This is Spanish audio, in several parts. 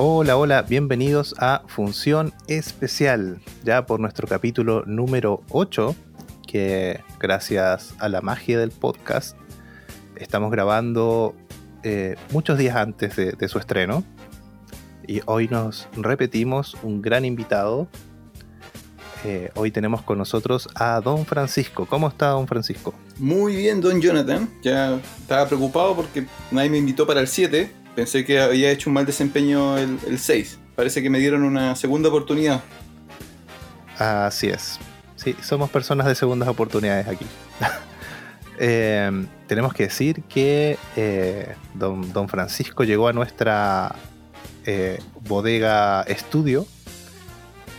Hola, hola, bienvenidos a Función Especial, ya por nuestro capítulo número 8, que gracias a la magia del podcast estamos grabando eh, muchos días antes de, su estreno. Y hoy nos repetimos un gran invitado. Eh, hoy tenemos con nosotros a Don Francisco. ¿Cómo está Don Francisco? Muy bien, Don Jonathan. Ya estaba preocupado porque nadie me invitó para el 7 Pensé que había hecho un mal desempeño el, 6. Parece que me dieron una segunda oportunidad. Así es. Sí, somos personas de segundas oportunidades aquí. Eh, tenemos que decir que eh, don, Francisco llegó a nuestra eh, bodega estudio.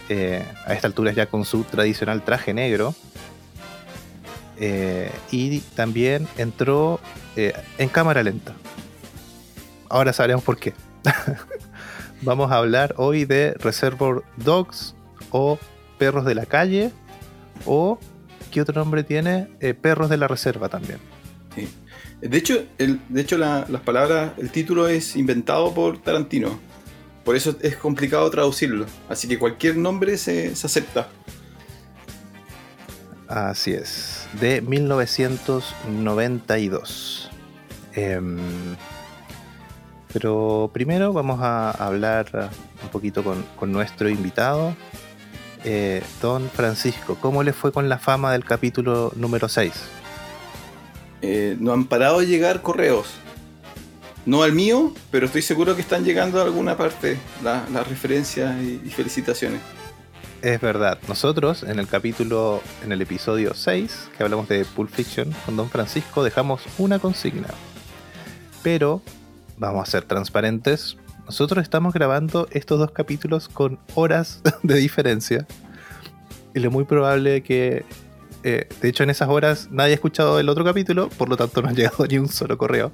a esta altura ya con su tradicional traje negro. y también entró en cámara lenta ahora sabremos por qué. Vamos a hablar hoy de Reservoir Dogs o Perros de la Calle o ¿qué otro nombre tiene? Eh, perros de la Reserva también. De hecho, el, de hecho las palabras, el título es inventado por Tarantino. Por eso es complicado traducirlo. Así que cualquier nombre se, acepta. Así es. De 1992. Pero primero vamos a hablar un poquito con, nuestro invitado, eh, don Francisco. ¿Cómo le fue con la fama del capítulo número 6? Eh, no han parado de llegar correos. No al mío, pero estoy seguro que están llegando a alguna parte las referencias y, y felicitaciones. Es verdad, nosotros en el capítulo, en el episodio 6, que hablamos de Pulp Fiction con Don Francisco, dejamos una consigna. Pero vamos a ser transparentes, nosotros estamos grabando estos dos capítulos con horas de diferencia. Y lo muy probable que, eh, de hecho, en esas horas nadie ha escuchado el otro capítulo, por lo tanto no ha llegado ni un solo correo.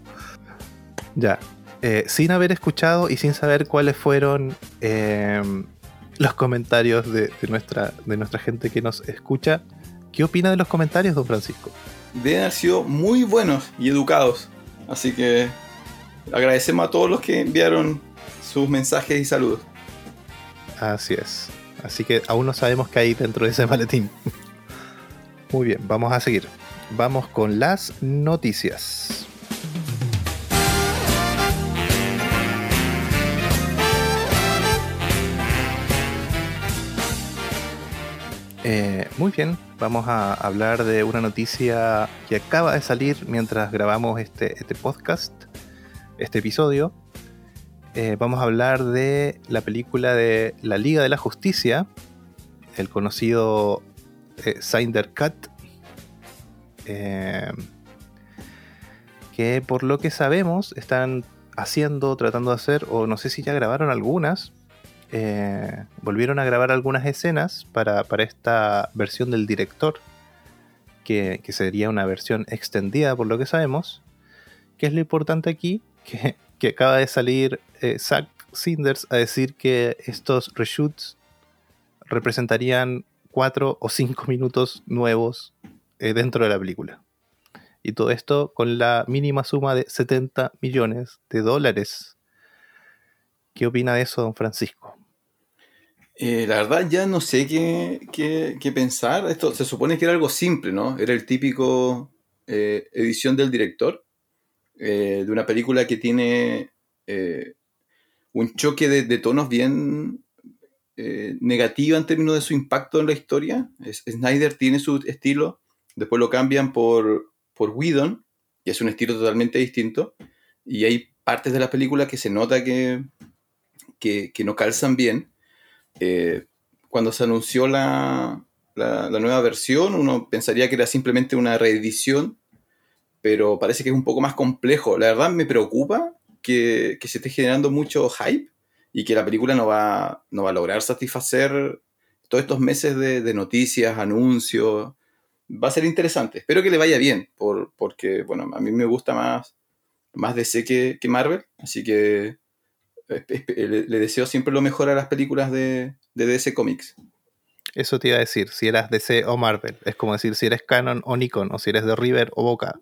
Ya, eh, sin haber escuchado y sin saber cuáles fueron em, los comentarios de, nuestra, de nuestra gente que nos escucha, ¿qué opina de los comentarios, don Francisco? Deben haber sido muy buenos y educados. Así que agradecemos a todos los que enviaron sus mensajes y saludos. Así es. Así que aún no sabemos qué hay dentro de ese maletín. Muy bien, vamos a seguir. Vamos con las noticias. Eh, muy bien, vamos a hablar de una noticia que acaba de salir mientras grabamos este, este podcast este episodio, eh, vamos a hablar de la película de La Liga de la Justicia, el conocido eh, Cut, eh, que por lo que sabemos están haciendo, tratando de hacer, o no sé si ya grabaron algunas, eh, volvieron a grabar algunas escenas para, esta versión del director, que, que sería una versión extendida por lo que sabemos. ¿Qué es lo importante aquí? Que, acaba de salir eh, Zack Sinders a decir que estos reshoots representarían cuatro o cinco minutos nuevos eh, dentro de la película. Y todo esto con la mínima suma de 70 millones de dólares. ¿Qué opina de eso, don Francisco? Eh, la verdad ya no sé qué, qué, pensar. Esto se supone que era algo simple, ¿no? Era el típico edición del director eh, de una película que tiene eh, un choque de, tonos bien eh, negativa en términos de su impacto en la historia. Snyder tiene su estilo, después lo cambian por, por Whedon, y es un estilo totalmente distinto, y hay partes de la película que se nota que, que, no calzan bien. cuando se anunció la, la, nueva versión, uno pensaría que era simplemente una reedición pero parece que es un poco más complejo. La verdad me preocupa que, se esté generando mucho hype y que la película no va, no va a lograr satisfacer todos estos meses de, noticias, anuncios. Va a ser interesante. Espero que le vaya bien, por, porque bueno, a mí me gusta más, más DC que, Marvel, así que le, deseo siempre lo mejor a las películas de, de DC Comics. Eso te iba a decir, si eras DC o Marvel. Es como decir si eres Canon o Nikon, o si eres de River o Boca.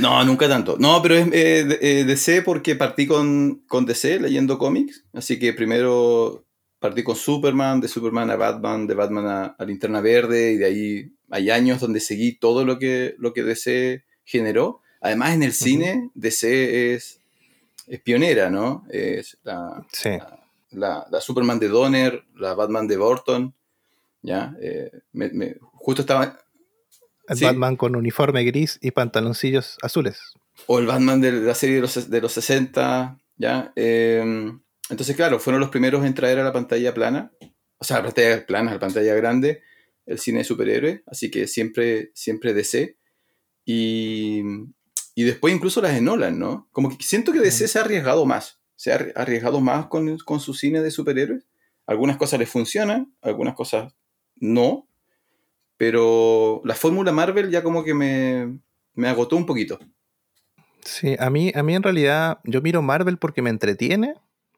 No, nunca tanto. No, pero es eh, eh, DC porque partí con, con DC leyendo cómics. Así que primero partí con Superman, de Superman a Batman, de Batman a, Linterna Verde, y de ahí hay años donde seguí todo lo que, lo que DC generó. Además, en el cine, DC es, es pionera, ¿no? Es la, la, Superman de Donner, la Batman de Burton. ¿ya? Eh, justo estaba el Batman con uniforme gris y pantaloncillos azules. O el Batman de la serie de los, de los 60, ¿ya? Em, entonces, claro, fueron los primeros en traer a la pantalla plana, o sea, a la pantalla plana, a la pantalla grande, el cine de superhéroes, así que siempre, siempre DC. Y, y después incluso las de Nolan, ¿no? Como que siento que DC se ha arriesgado más, se ha arriesgado más con, con su cine de superhéroes. Algunas cosas les funcionan, algunas cosas no, pero la fórmula Marvel ya como que me, agotó un poquito. Sí, a mí, a mí en realidad yo miro Marvel porque me entretiene,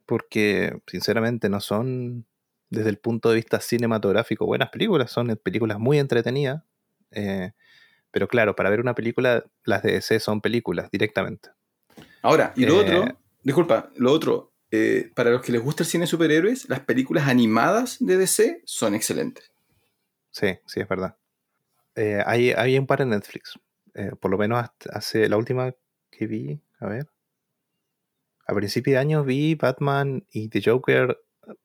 porque sinceramente no son desde el punto de vista cinematográfico buenas películas, son películas muy entretenidas. Eh, pero claro, para ver una película, las de DC son películas directamente. Ahora, y lo otro, eh, disculpa, lo otro, eh, para los que les gusta el cine de superhéroes, las películas animadas de DC son excelentes. Sí, sí, es verdad. Eh, hay, hay, un par en Netflix. Eh, por lo menos hace la última que vi, a ver. A principio de año vi Batman y The Joker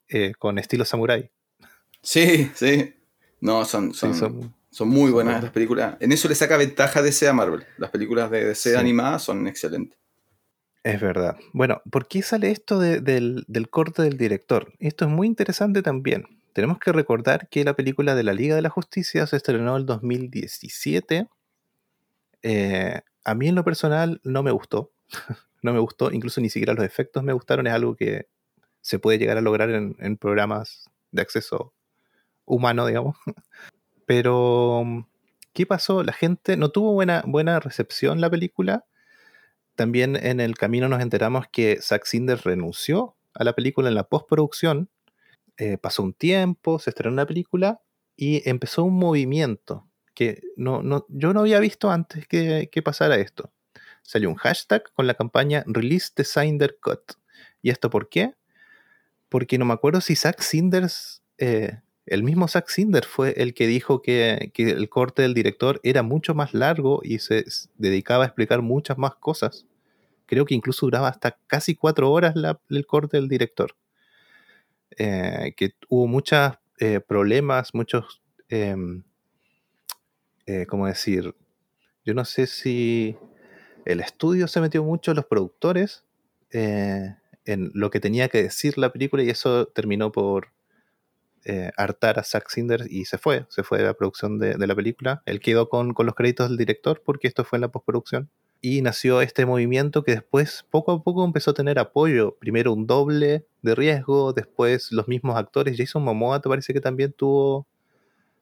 eh, con estilo samurai. Sí, sí. No, son, son, son, muy buenas las películas. En eso le saca ventaja DC a Marvel. Las películas de DC animadas son excelentes. Es verdad. Bueno, ¿por qué sale esto del, del corte del director? Esto es muy interesante también tenemos que recordar que la película de la Liga de la Justicia se estrenó en el 2017. Eh, a mí en lo personal no me gustó. no me gustó, incluso ni siquiera los efectos me gustaron. Es algo que se puede llegar a lograr en, programas de acceso humano, digamos. Pero, ¿qué pasó? La gente no tuvo buena, buena recepción la película. También en el camino nos enteramos que Zack Snyder renunció a la película en la postproducción eh, pasó un tiempo, se estrenó la película y empezó un movimiento que no, no, yo no había visto antes que, pasara esto. Salió un hashtag con la campaña Release the Cut. ¿Y esto por qué? Porque no me acuerdo si Zack Sinders, eh, el mismo Zack Sinder fue el que dijo que, el corte del director era mucho más largo y se dedicaba a explicar muchas más cosas. Creo que incluso duraba hasta casi cuatro horas el corte del director. Eh, que hubo muchos eh, problemas, muchos, em, eh, ¿cómo decir? Yo no sé si el estudio se metió mucho, los productores, en lo que tenía que decir la película y eso terminó por hartar a Zack Snyder y se fue, se fue de la producción de, la película. Él quedó con, con los créditos del director porque esto fue en la postproducción y nació este movimiento que después poco a poco empezó a tener apoyo. Primero un doble de riesgo, después los mismos actores. Jason Momoa te parece que también tuvo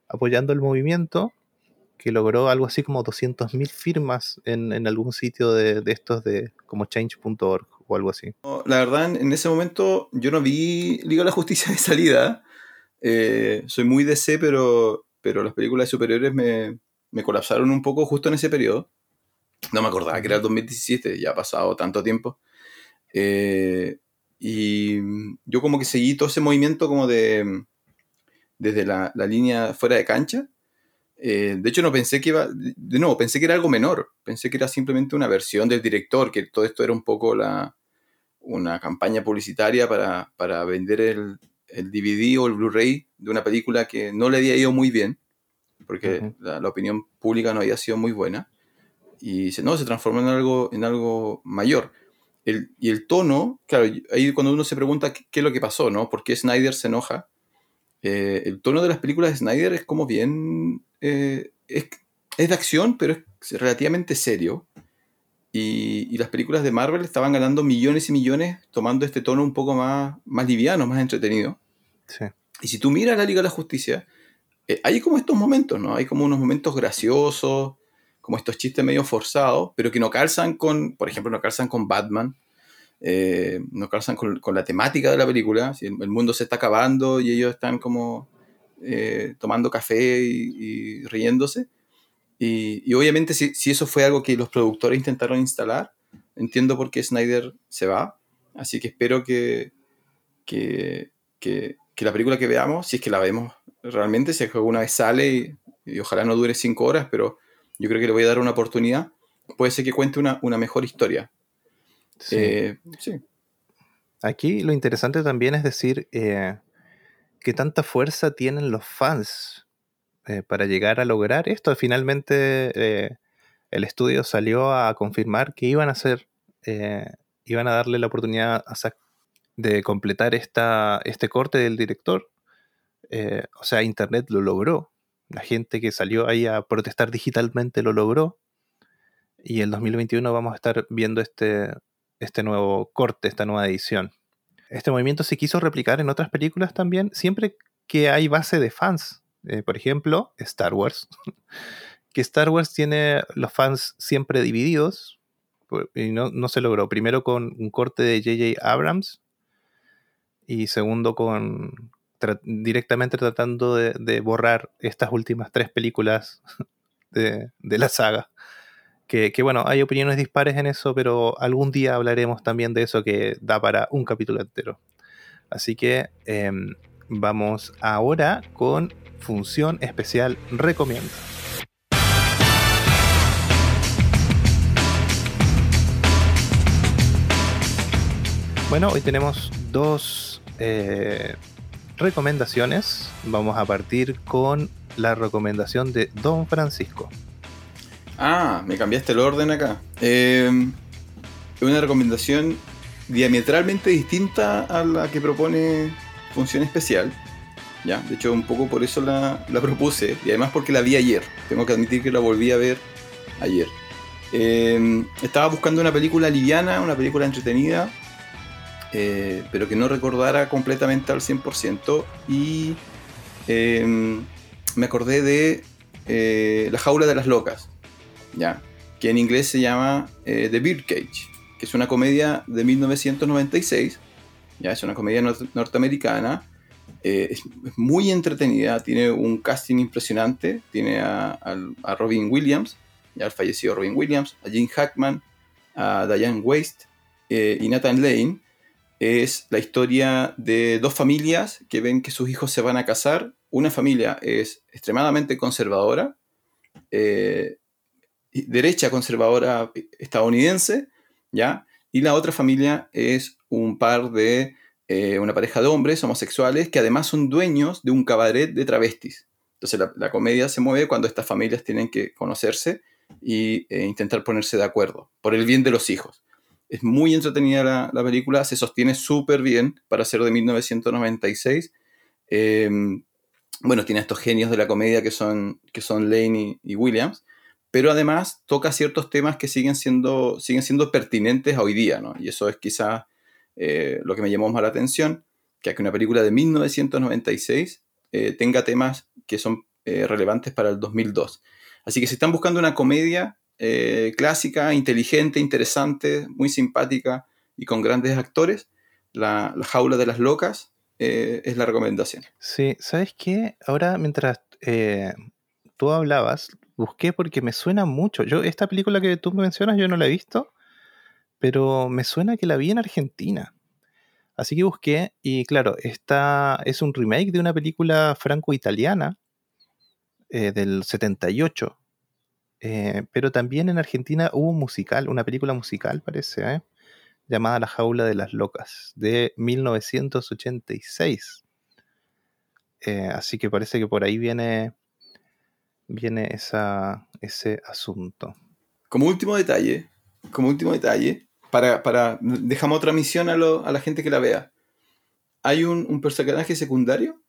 apoyando el movimiento, que logró algo así como 200.000 firmas en, algún sitio de, estos de como change.org o algo así. La verdad, en ese momento yo no vi Liga de la Justicia de salida. Eh, soy muy DC, pero, pero las películas de superiores me, me colapsaron un poco justo en ese periodo. No me acordaba que era el 2017, ya ha pasado tanto tiempo. Eh, y yo como que seguí todo ese movimiento como de desde la, línea fuera de cancha. Eh, de hecho, no pensé que iba, de nuevo, pensé que era algo menor. Pensé que era simplemente una versión del director, que todo esto era un poco la, una campaña publicitaria para, para vender el, el, DVD o el Blu-ray de una película que no le había ido muy bien, porque la, la, opinión pública no había sido muy buena y se, no, se transformó en algo, en algo mayor. El, y el tono, claro, ahí cuando uno se pregunta qué, es lo que pasó, ¿no? ¿Por qué Snyder se enoja? Eh, el tono de las películas de Snyder es como bien... Eh, es, es, de acción, pero es relativamente serio. Y, y, las películas de Marvel estaban ganando millones y millones tomando este tono un poco más, más liviano, más entretenido. Sí. Y si tú miras la Liga de la Justicia, eh, hay como estos momentos, ¿no? Hay como unos momentos graciosos, como estos chistes medio forzados, pero que no calzan con, por ejemplo, no calzan con Batman, eh, no calzan con, la temática de la película, si el, mundo se está acabando y ellos están como eh, tomando café y, riéndose. Y, obviamente si, si, eso fue algo que los productores intentaron instalar, entiendo por qué Snyder se va. Así que espero que, que, que, la película que veamos, si es que la vemos realmente, si es que alguna vez sale y, ojalá no dure cinco horas, pero yo creo que le voy a dar una oportunidad, puede ser que cuente una, una mejor historia. Sí. Eh, sí. Aquí lo interesante también es decir eh, que tanta fuerza tienen los fans eh, para llegar a lograr esto. Finalmente eh, el estudio salió a confirmar que iban a hacer, iban a darle la oportunidad a de completar esta, este corte del director. o sea, Internet lo logró. La gente que salió ahí a protestar digitalmente lo logró. Y en 2021 vamos a estar viendo este, este nuevo corte, esta nueva edición. Este movimiento se quiso replicar en otras películas también, siempre que hay base de fans. Eh, por ejemplo, Star Wars. que Star Wars tiene los fans siempre divididos. Y no, se logró. Primero con un corte de J.J. Abrams. Y segundo con directamente tratando de, borrar estas últimas tres películas de la saga. Que, bueno, hay opiniones dispares en eso, pero algún día hablaremos también de eso que da para un capítulo entero. Así que em, vamos ahora con función especial recomienda. Bueno, hoy tenemos dos eh, recomendaciones. Vamos a partir con la recomendación de Don Francisco. Ah, me cambiaste el orden acá. Eh, una recomendación diametralmente distinta a la que propone Función Especial. Ya, de hecho, un poco por eso la, propuse. Y además porque la vi ayer. Tengo que admitir que la volví a ver ayer. Eh, estaba buscando una película liviana, una película entretenida, eh, pero que no recordara completamente al 100%. Y me acordé de La Jaula de las Locas ¿ya? que en inglés se llama eh, The Birdcage, que es una comedia de 1996, ¿ya? es una comedia norteamericana, eh, es, muy entretenida, tiene un casting impresionante, tiene a, Robin Williams, ya el fallecido Robin Williams, a Jim Hackman, a Diane Waste eh, y Nathan Lane. Es la historia de dos familias que ven que sus hijos se van a casar. Una familia es extremadamente conservadora, derecha conservadora estadounidense, ¿ya? Y la otra familia es un par de, eh, una pareja de hombres homosexuales que además son dueños de un cabaret de travestis. Entonces la, comedia se mueve cuando estas familias tienen que conocerse e intentar ponerse de acuerdo por el bien de los hijos. Es muy entretenida la, película, se sostiene súper bien para ser de 1996. Em, bueno, tiene estos genios de la comedia que son, que son Lane y Williams pero además toca ciertos temas que siguen siendo, siguen siendo pertinentes hoy día, ¿no? Y eso es quizás eh, lo que me llamó más la atención, que una película de 1996 eh, tenga temas que son eh, relevantes para el 2002. Así que si están buscando una comedia clásica, inteligente, interesante, muy simpática y con grandes actores, La, jaula de las locas es la recomendación. Sí, ¿sabes qué? Ahora mientras tú hablabas, busqué porque me suena mucho. Yo, esta película que tú me mencionas, yo no la he visto, pero me suena que la vi en Argentina. Así que busqué, y claro, esta es un remake de una película franco-italiana eh, del 78. Eh, pero también en Argentina hubo un musical, una película musical, parece, ¿eh? llamada La Jaula de las Locas, de 1986. así que parece que por ahí viene viene ese asunto. Como último detalle, como último detalle, para, para dejamos otra misión a, la gente que la vea. Hay un, personaje secundario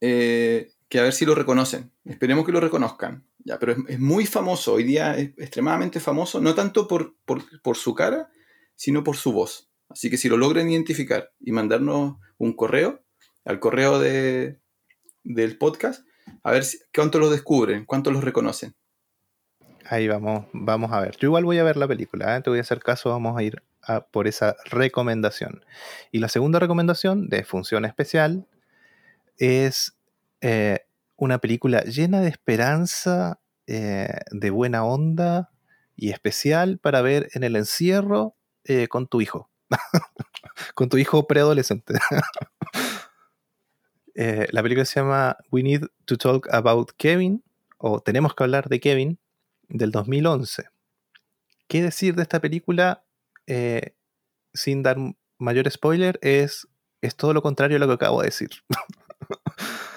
eh, que a ver si lo reconocen. Esperemos que lo reconozcan. Ya, pero es, muy famoso, hoy día es extremadamente famoso, no tanto por, por, su cara, sino por su voz. Así que si lo logran identificar y mandarnos un correo, al correo de, del podcast, a ver si, cuánto los descubren, cuánto los reconocen. Ahí vamos, vamos a ver. Yo igual voy a ver la película, ¿eh? te voy a hacer caso, vamos a ir por esa recomendación. Y la segunda recomendación de función especial es eh, una película llena de esperanza eh, de buena onda y especial para ver en el encierro eh, con tu hijo. con tu hijo preadolescente. La película se llama We Need to Talk About Kevin, o Tenemos que hablar de Kevin, del 2011. ¿Qué decir de esta película? sin dar mayor spoiler, es, es todo lo contrario a lo que acabo de decir.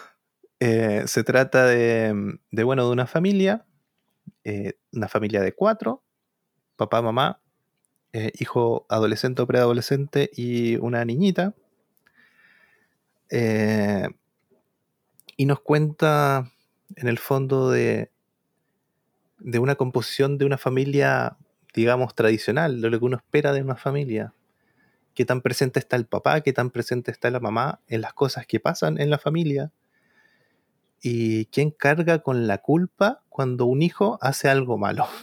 Eh, se trata de, bueno, de una familia, eh, una familia de cuatro, papá, mamá, eh, hijo adolescente o preadolescente y una niñita. y nos cuenta en el fondo de, de una composición de una familia, digamos, tradicional, de lo que uno espera de una familia. Qué tan presente está el papá, qué tan presente está la mamá en las cosas que pasan en la familia y quién carga con la culpa cuando un hijo hace algo malo.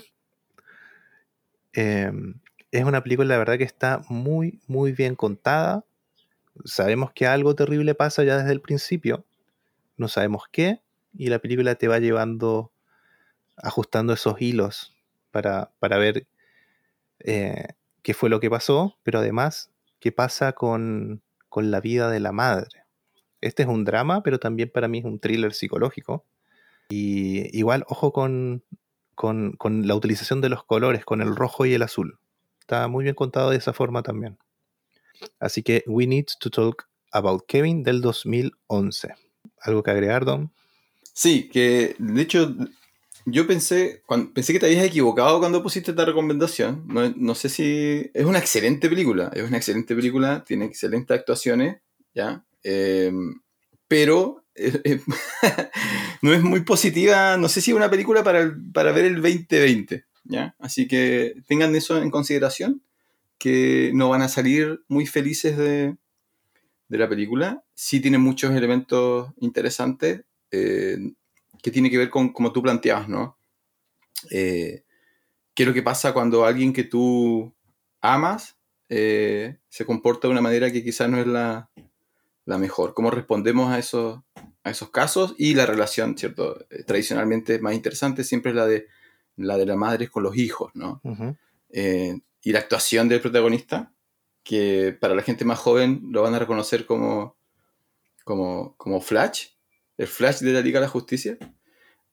Em, es una película, la verdad, que está muy, muy bien contada. Sabemos que algo terrible pasa ya desde el principio. No sabemos qué. Y la película te va llevando, ajustando esos hilos para, ver eh, qué fue lo que pasó, pero además qué pasa con, con la vida de la madre. Este es un drama, pero también para mí es un thriller psicológico. Y igual, ojo con, la utilización de los colores, con el rojo y el azul. Está muy bien contado de esa forma también. Así que We Need to Talk About Kevin del 2011. ¿Algo que agregar, Don? Sí, que de hecho yo pensé, pensé que te habías equivocado cuando pusiste esta recomendación. No, sé si... Es una excelente película, es una excelente película, tiene excelentes actuaciones, ¿ya? Em, pero eh, eh, no es muy positiva, no sé si es una película para, para ver el 2020, ¿ya? Así que tengan eso en consideración, que no van a salir muy felices de, de la película. Sí tiene muchos elementos interesantes eh, que tiene que ver con como tú planteabas, ¿no? ¿Qué es lo que pasa cuando alguien que tú amas se comporta de una manera que quizás no es la, la mejor. Cómo respondemos a esos, a esos casos y la relación, ¿cierto? Eh, tradicionalmente más interesante siempre es la de la de la madre con los hijos, ¿no? Eh, y la actuación del protagonista, que para la gente más joven lo van a reconocer como, como, como Flash, el Flash de la Liga de la Justicia,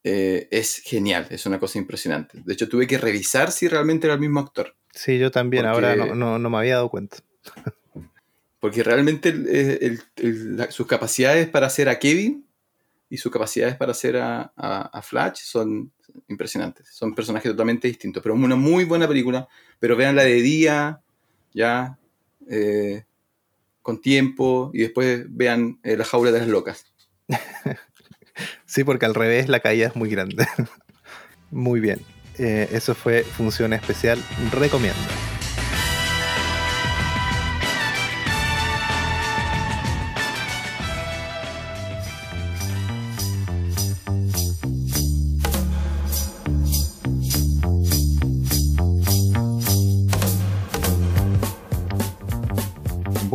eh, es genial, es una cosa impresionante. De hecho, tuve que revisar si realmente era el mismo actor. Sí, yo también, ahora no, no me había dado cuenta. Porque realmente sus capacidades para hacer a Kevin y sus capacidades para hacer a, Flash son impresionantes. Son personajes totalmente distintos. Pero es una muy buena película. Pero vean la de día, ya, eh, con tiempo, y después vean eh, La jaula de las locas. sí, porque al revés la caída es muy grande. muy bien. Eh, eso fue Función Especial. Recomiendo.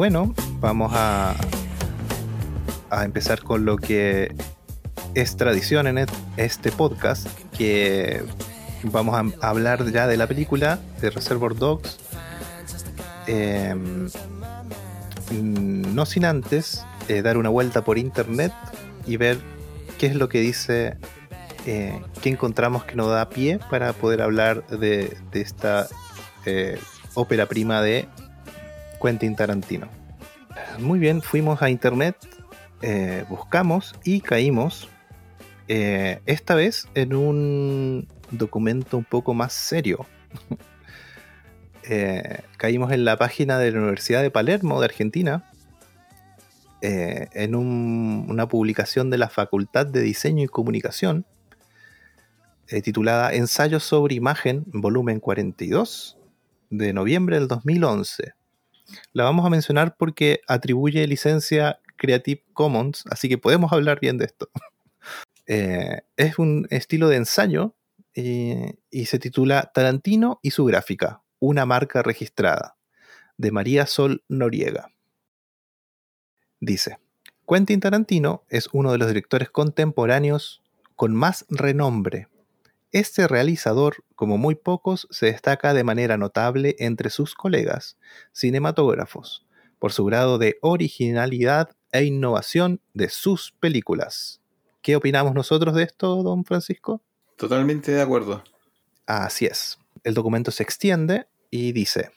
Bueno, vamos a, a empezar con lo que es tradición en este podcast, que vamos a hablar ya de la película de Reservoir Dogs. Em, no sin antes eh, dar una vuelta por internet y ver qué es lo que dice, eh, qué encontramos que nos da pie para poder hablar de, esta eh, ópera prima de Quentin Tarantino. Muy bien, fuimos a internet, eh, buscamos y caímos eh, esta vez en un documento un poco más serio. Eh, caímos en la página de la Universidad de Palermo de Argentina, en una publicación de la Facultad de Diseño y Comunicación, titulada Ensayos sobre Imagen, volumen 42, de noviembre del 2011. La vamos a mencionar porque atribuye licencia Creative Commons, así que podemos hablar bien de esto. Eh, es un estilo de ensayo eh, y se titula Tarantino y su gráfica, una marca registrada, de María Sol Noriega. Dice, Quentin Tarantino es uno de los directores contemporáneos con más renombre este realizador, como muy pocos, se destaca de manera notable entre sus colegas cinematógrafos por su grado de originalidad e innovación de sus películas. ¿Qué opinamos nosotros de esto, don Francisco? Totalmente de acuerdo. Así es. El documento se extiende y dice,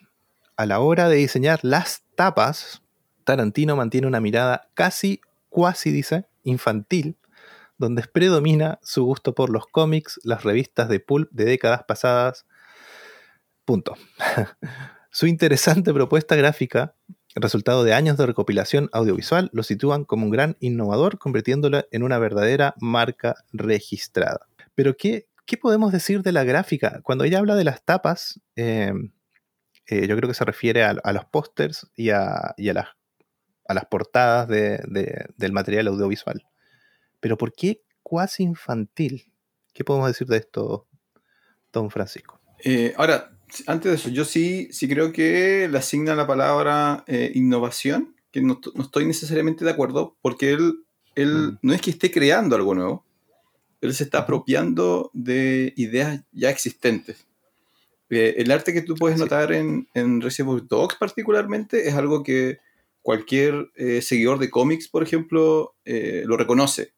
a la hora de diseñar las tapas, Tarantino mantiene una mirada casi, cuasi, dice, infantil, donde predomina su gusto por los cómics, las revistas de pulp de décadas pasadas. Punto. su interesante propuesta gráfica, resultado de años de recopilación audiovisual, lo sitúan como un gran innovador, convirtiéndolo en una verdadera marca registrada. Pero ¿qué, qué podemos decir de la gráfica? Cuando ella habla de las tapas, eh, eh, yo creo que se refiere a, los pósters y, a, las, a, las, portadas del material audiovisual. Pero ¿por qué cuasi infantil? ¿Qué podemos decir de esto, don Francisco? Eh, ahora, antes de eso, yo sí, sí creo que le asigna la palabra eh, innovación, que no, estoy necesariamente de acuerdo, porque él, él mm. no es que esté creando algo nuevo, él se está apropiando de ideas ya existentes. Eh, el arte que tú puedes notar en, en Reservoir Dogs particularmente es algo que cualquier eh, seguidor de cómics, por ejemplo, lo reconoce.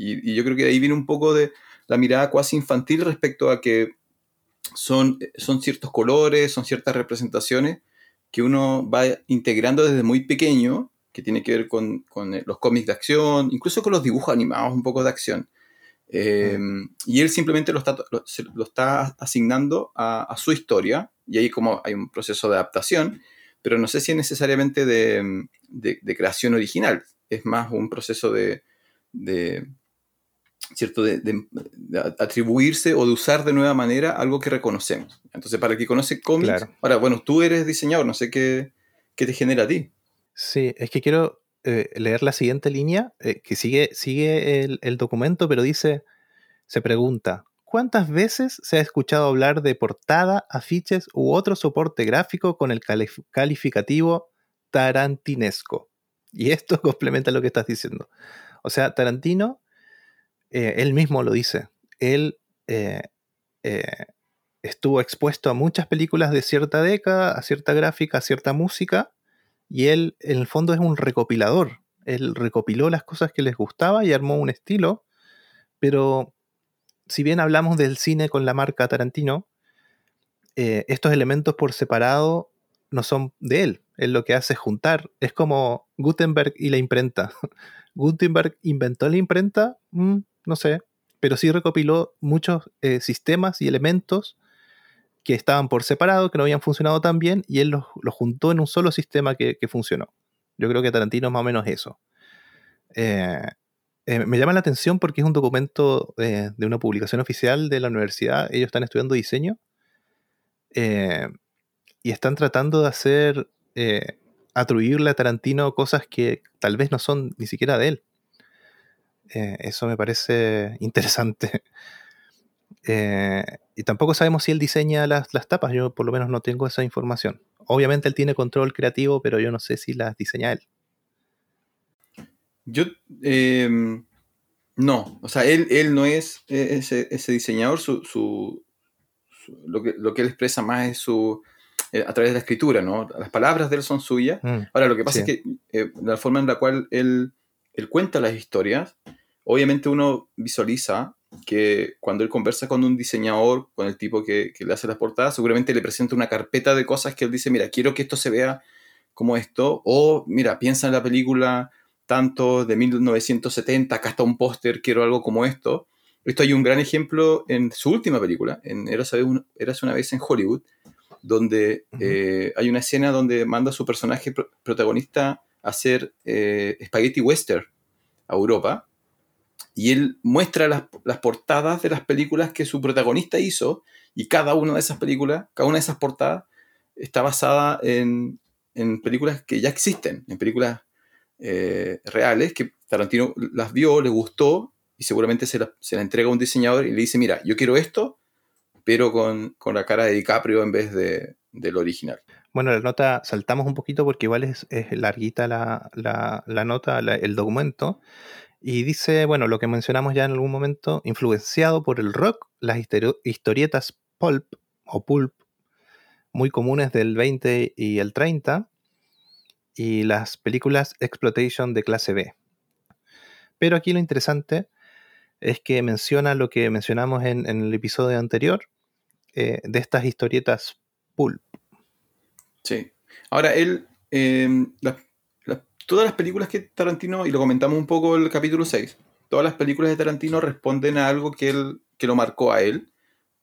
Y, yo creo que ahí viene un poco de la mirada cuasi infantil respecto a que son, son ciertos colores, son ciertas representaciones que uno va integrando desde muy pequeño, que tiene que ver con, con los cómics de acción, incluso con los dibujos animados, un poco de acción. Em, y él simplemente lo está, lo, está asignando a, su historia, y ahí como hay un proceso de adaptación, pero no sé si es necesariamente de, de, creación original, es más un proceso de, ¿cierto? De, atribuirse o de usar de nueva manera algo que reconocemos. Entonces, para el que conoce cómics, ahora, bueno, tú eres diseñador, no sé qué, qué te genera a ti. Sí, es que quiero eh, leer la siguiente línea, eh, que sigue, sigue el, documento, pero dice, se pregunta, ¿cuántas veces se ha escuchado hablar de portada, afiches u otro soporte gráfico con el calificativo tarantinesco? Y esto complementa lo que estás diciendo. O sea, Tarantino, eh, él mismo lo dice, él estuvo expuesto a muchas películas de cierta década, a cierta gráfica, a cierta música, y él, en el fondo, es un recopilador. Él recopiló las cosas que les gustaba y armó un estilo. Pero si bien hablamos del cine con la marca Tarantino, eh, estos elementos por separado no son de él. Él lo que hace es juntar. Es como Gutenberg y la imprenta. Gutenberg inventó la imprenta, mm, no sé, pero sí recopiló muchos eh, sistemas y elementos que estaban por separado, que no habían funcionado tan bien, y él los, juntó en un solo sistema que, funcionó. Yo creo que Tarantino es más o menos eso. Eh, eh, me llama la atención porque es un documento de una publicación oficial de la universidad. Ellos están estudiando diseño y están tratando de hacer, atribuirle a Tarantino cosas que tal vez no son ni siquiera de él. Eso me parece interesante. Eh, y tampoco sabemos si él diseña las, tapas, yo por lo menos no tengo esa información. Obviamente él tiene control creativo, pero yo no sé si las diseña él. Yo, em, no, o sea, él, él no es e, ese, diseñador, su, lo, que, lo, que, él expresa más es su, eh, a través de la escritura, ¿no? Las palabras de él son suyas. Mm, Ahora, lo que pasa es que eh, la forma en la cual él, él cuenta las historias, obviamente uno visualiza que cuando él conversa con un diseñador, con el tipo que, le hace las portadas, seguramente le presenta una carpeta de cosas que él dice, mira, quiero que esto se vea como esto, o mira, piensa en la película tanto de 1970, acá está un póster, quiero algo como esto. Esto hay un gran ejemplo en su última película, en Eras una vez en Hollywood, donde eh, hay una escena donde manda a su personaje protagonista a hacer eh, spaghetti western a Europa y él muestra las, portadas de las películas que su protagonista hizo y cada una de esas películas, cada una de esas portadas está basada en, películas que ya existen, en películas eh, reales que Tarantino las vio, le gustó y seguramente se la, entrega a un diseñador y le dice, mira, yo quiero esto, pero con, la cara de DiCaprio en vez de, del original. Bueno, la nota saltamos un poquito porque igual es, larguita la, nota, el documento. Y dice, bueno, lo que mencionamos ya en algún momento, influenciado por el rock, las historietas pulp o pulp, muy comunes del 20 y el 30, y las películas exploitation de clase B. Pero aquí lo interesante es que menciona lo que mencionamos en, el episodio anterior eh, de estas historietas pulp. Sí. Ahora, él, em, todas las películas que Tarantino, y lo comentamos un poco en el capítulo 6, todas las películas de Tarantino responden a algo que, él, que lo marcó a él.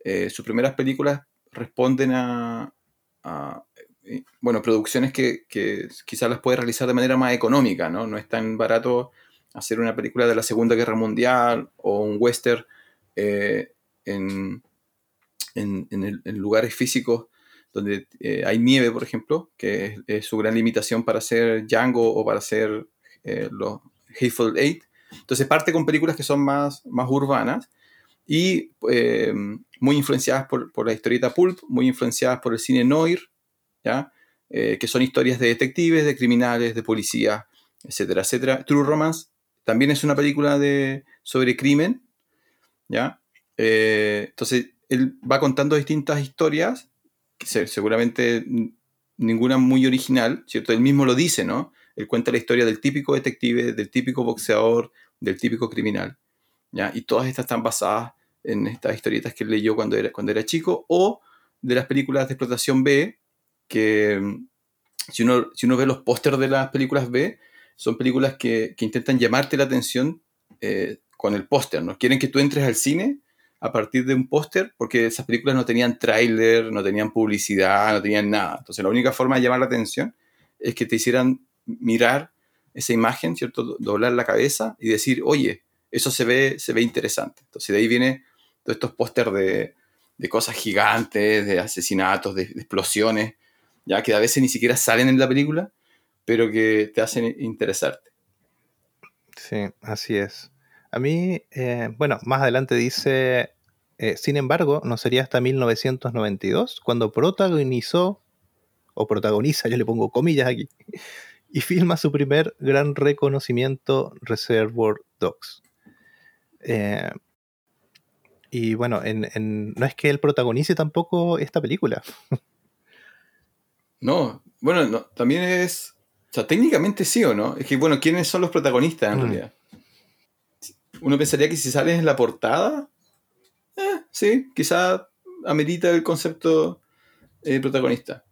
Eh, sus primeras películas responden a, eh, bueno, producciones que, quizás las puede realizar de manera más económica, ¿no? No es tan barato hacer una película de la Segunda Guerra Mundial o un western eh, en, lugares físicos donde eh, hay nieve, por ejemplo, que es, su gran limitación para hacer Django o para hacer los Hateful Eight. Entonces parte con películas que son más, más urbanas y muy influenciadas por, por, la historieta pulp, muy influenciadas por el cine noir, eh, que son historias de detectives, de criminales, de policía, etcétera, etcétera. True Romance también es una película de, sobre crimen, ¿ya? Eh, entonces, él va contando distintas historias, que seguramente ninguna muy original, ¿cierto? Él mismo lo dice, ¿no? Él cuenta la historia del típico detective, del típico boxeador, del típico criminal, ¿ya? Y todas estas están basadas en estas historietas que él leyó cuando era, cuando era chico, o de las películas de explotación B, que mm, si uno, si uno ve los pósters de las películas B, son películas que, intentan llamarte la atención eh, con el póster, ¿no? Quieren que tú entres al cine a partir de un póster porque esas películas no tenían tráiler, no tenían publicidad, no tenían nada. Entonces la única forma de llamar la atención es que te hicieran mirar esa imagen, ¿cierto? Doblar la cabeza y decir, oye, eso se ve, se ve interesante. Entonces de ahí viene todos estos pósters de, cosas gigantes, de asesinatos, de explosiones, ya que a veces ni siquiera salen en la película, pero que te hacen interesarte. Sí, así es. A mí, eh, bueno, más adelante dice, eh, sin embargo, no sería hasta 1992 cuando protagonizó, o protagoniza, yo le pongo comillas aquí, y filma su primer gran reconocimiento Reservoir Dogs. Eh, y bueno, no es que él protagonice tampoco esta película. No, bueno, también es. O sea, técnicamente sí o no. Es que, bueno, ¿quiénes son los protagonistas en mm. realidad? Uno pensaría que si sales en la portada, eh, sí, quizá amerita el concepto eh, protagonista.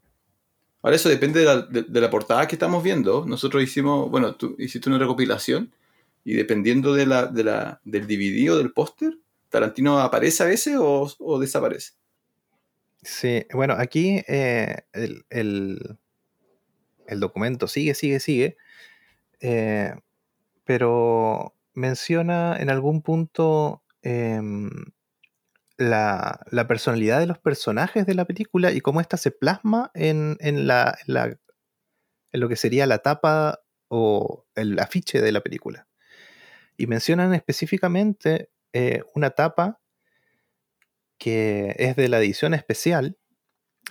Ahora, eso depende de la, portada que estamos viendo. Nosotros hicimos, bueno, tú hiciste una recopilación y dependiendo de la, del DVD o del póster, Tarantino aparece a veces o desaparece. Sí, bueno, aquí eh, el, documento sigue, sigue, sigue, eh, pero menciona en algún punto em, la, personalidad de los personajes de la película y cómo ésta se plasma en, la, en lo que sería la tapa o el afiche de la película. Y mencionan específicamente eh, una tapa que es de la edición especial,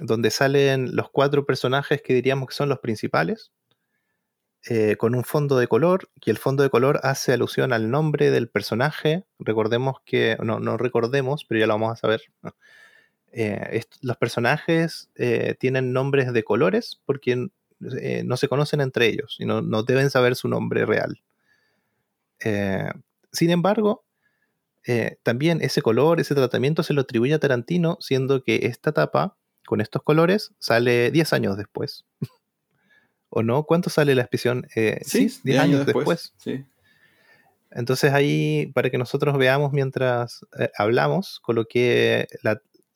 donde salen los cuatro personajes que diríamos que son los principales, eh, con un fondo de color, y el fondo de color hace alusión al nombre del personaje. Recordemos que, no, no recordemos, pero ya lo vamos a saber. Eh, los personajes eh, tienen nombres de colores porque no se conocen entre ellos y no, deben saber su nombre real. sin embargo, también ese color, ese tratamiento se lo atribuye a Tarantino, siendo que esta tapa con estos colores sale 10 años después. ¿O no? ¿Cuánto sale la expresión? Eh, sí, 10 años, después. Sí. Entonces ahí, para que nosotros veamos mientras eh, hablamos, coloqué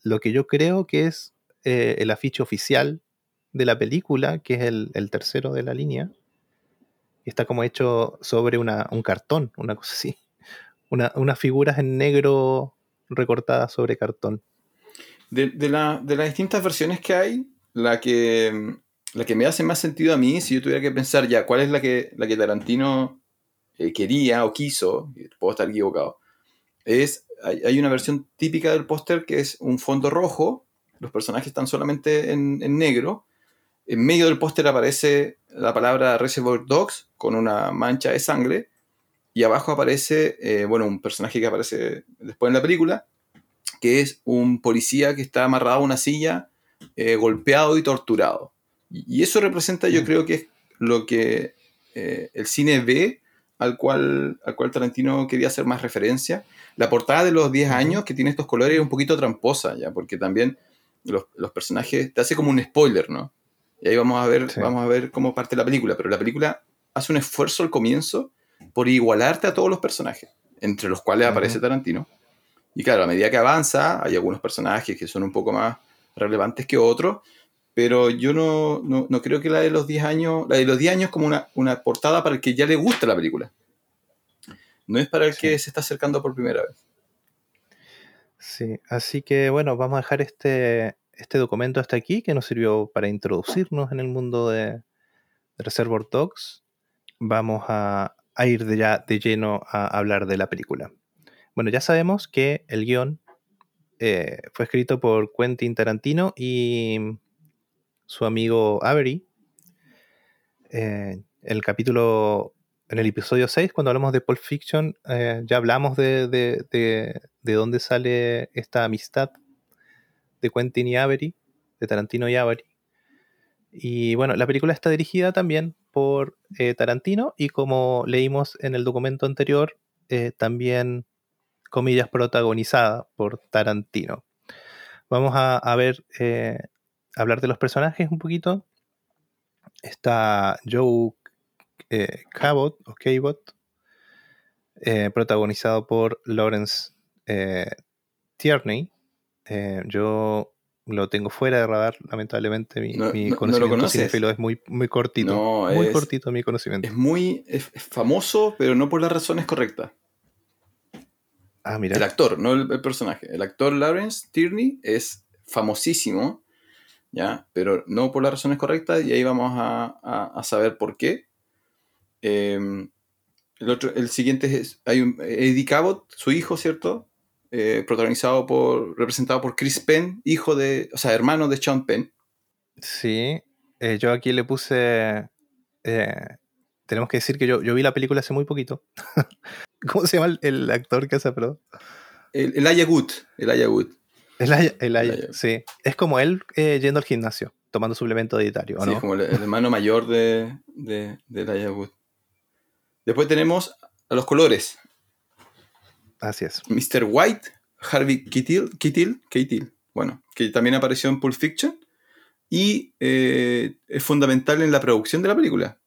lo que yo creo que es el afiche oficial de la película, que es el, tercero de la línea. Está como hecho sobre un cartón, una cosa así unas figuras en negro recortadas sobre cartón. De, las distintas versiones que hay, la que, la que me hace más sentido a mí, si yo tuviera que pensar ya cuál es la que, la que Tarantino eh, quería o quiso, puedo estar equivocado, es, hay, una versión típica del póster que es un fondo rojo, los personajes están solamente en, negro, en medio del póster aparece la palabra Reservoir Dogs con una mancha de sangre, y abajo aparece, eh, bueno, un personaje que aparece después en la película, que es un policía que está amarrado a una silla, eh, golpeado y torturado. Y, eso representa, yo mm. creo que es lo que eh, el cine ve al cual, al cual Tarantino quería hacer más referencia. La portada de los 10 años que tiene estos colores es un poquito tramposa, ya, porque también los, personajes te hace como un spoiler, ¿no? Y ahí vamos a ver, vamos a ver cómo parte la película. Pero la película hace un esfuerzo al comienzo por igualarte a todos los personajes, entre los cuales aparece Tarantino. Y claro, a medida que avanza, hay algunos personajes que son un poco más relevantes que otros, pero yo no, no, creo que la de los 10 años, la de los 10 años como una, una, portada para el que ya le gusta la película. No es para el que se está acercando por primera vez. Sí, así que bueno, vamos a dejar este, este documento hasta aquí que nos sirvió para introducirnos en el mundo de, de Reservoir Dogs. Vamos a, a ir de ya de lleno a hablar de la película. Bueno, ya sabemos que el guion eh, fue escrito por Quentin Tarantino y su amigo Avery. Eh, el capítulo, en el episodio 6, cuando hablamos de Pulp Fiction, eh, ya hablamos de, de, dónde sale esta amistad de Quentin y Avery, de Tarantino y Avery. Y bueno, la película está dirigida también por eh, Tarantino y como leímos en el documento anterior, eh, también, comillas, protagonizada por Tarantino. Vamos a, ver, hablar de los personajes un poquito. Está Joe Cabot o Cabot, protagonizado por Lawrence Tierney. yo lo tengo fuera de radar, lamentablemente. Mi, conocimiento cinefilo es muy, muy cortito. muy cortito mi conocimiento. Es muy famoso, pero no por las razones correctas. Ah, mira. El actor, no el, personaje. El actor Lawrence Tierney es famosísimo, ¿ya? Pero no por las razones correctas, y ahí vamos a, saber por qué. Em, el, otro, el siguiente es, hay un, Eddie Cabot, su hijo, ¿cierto? Eh, protagonizado por, representado por Chris Penn, hijo de, o sea, hermano de Sean Penn. Sí, eh, yo aquí le puse, eh, tenemos que decir que yo, vi la película hace muy poquito. ¿Cómo se llama el, actor que hace, perdón? El, el Ayagut, el Ayagut. El, sí. Es como él yendo al gimnasio, tomando suplemento dietario, sí, como el, hermano mayor de, de, del Ayagut. Después tenemos a los colores. Así es. Mr. White, Harvey Keitel, Keitel, bueno, que también apareció en Pulp Fiction y eh, es fundamental en la producción de la película.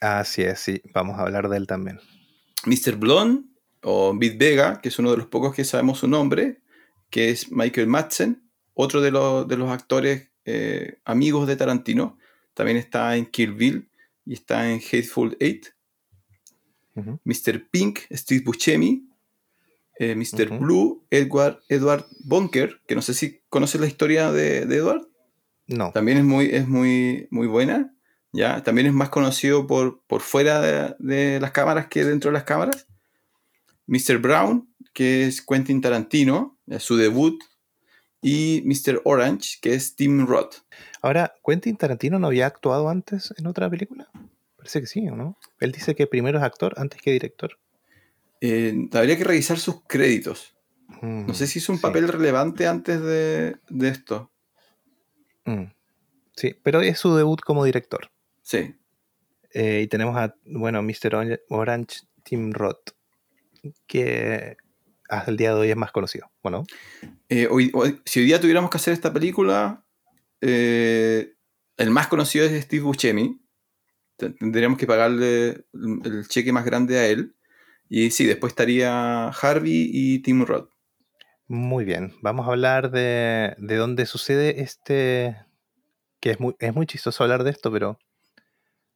Así es, sí, vamos a hablar de él también. Mr. Blonde, o Bit Vega, que es uno de los pocos que sabemos su nombre, que es Michael Madsen, otro de, los, actores eh, amigos de Tarantino, también está en Kill Bill y está en Hateful Eight. Mr. Pink, Steve Buscemi, eh, Mr. Blue, Edward, Edward Bunker, que no sé si conoces la historia de, Edward. No. También es muy, es muy, muy buena. ¿ya? También es más conocido por, por fuera de, las cámaras que dentro de las cámaras. Mr. Brown, que es Quentin Tarantino, su debut. Y Mr. Orange, que es Tim Roth. Ahora, ¿Quentin Tarantino no había actuado antes en otra película? Parece que sí, ¿o no? Él dice que primero es actor antes que director. Eh, habría que revisar sus créditos. no sé si hizo un papel relevante antes de, esto. Mm. Sí, pero es su debut como director. Sí. Eh, y tenemos a, bueno, Mr. Orange Tim Roth, que hasta el día de hoy es más conocido. Bueno. Eh, si hoy día tuviéramos que hacer esta película, el más conocido es Steve Buscemi. Tendríamos que pagarle el cheque más grande a él. Y sí, después estaría Harvey y Tim Roth. Muy bien, vamos a hablar de, de dónde sucede este, que es muy, es muy chistoso hablar de esto, pero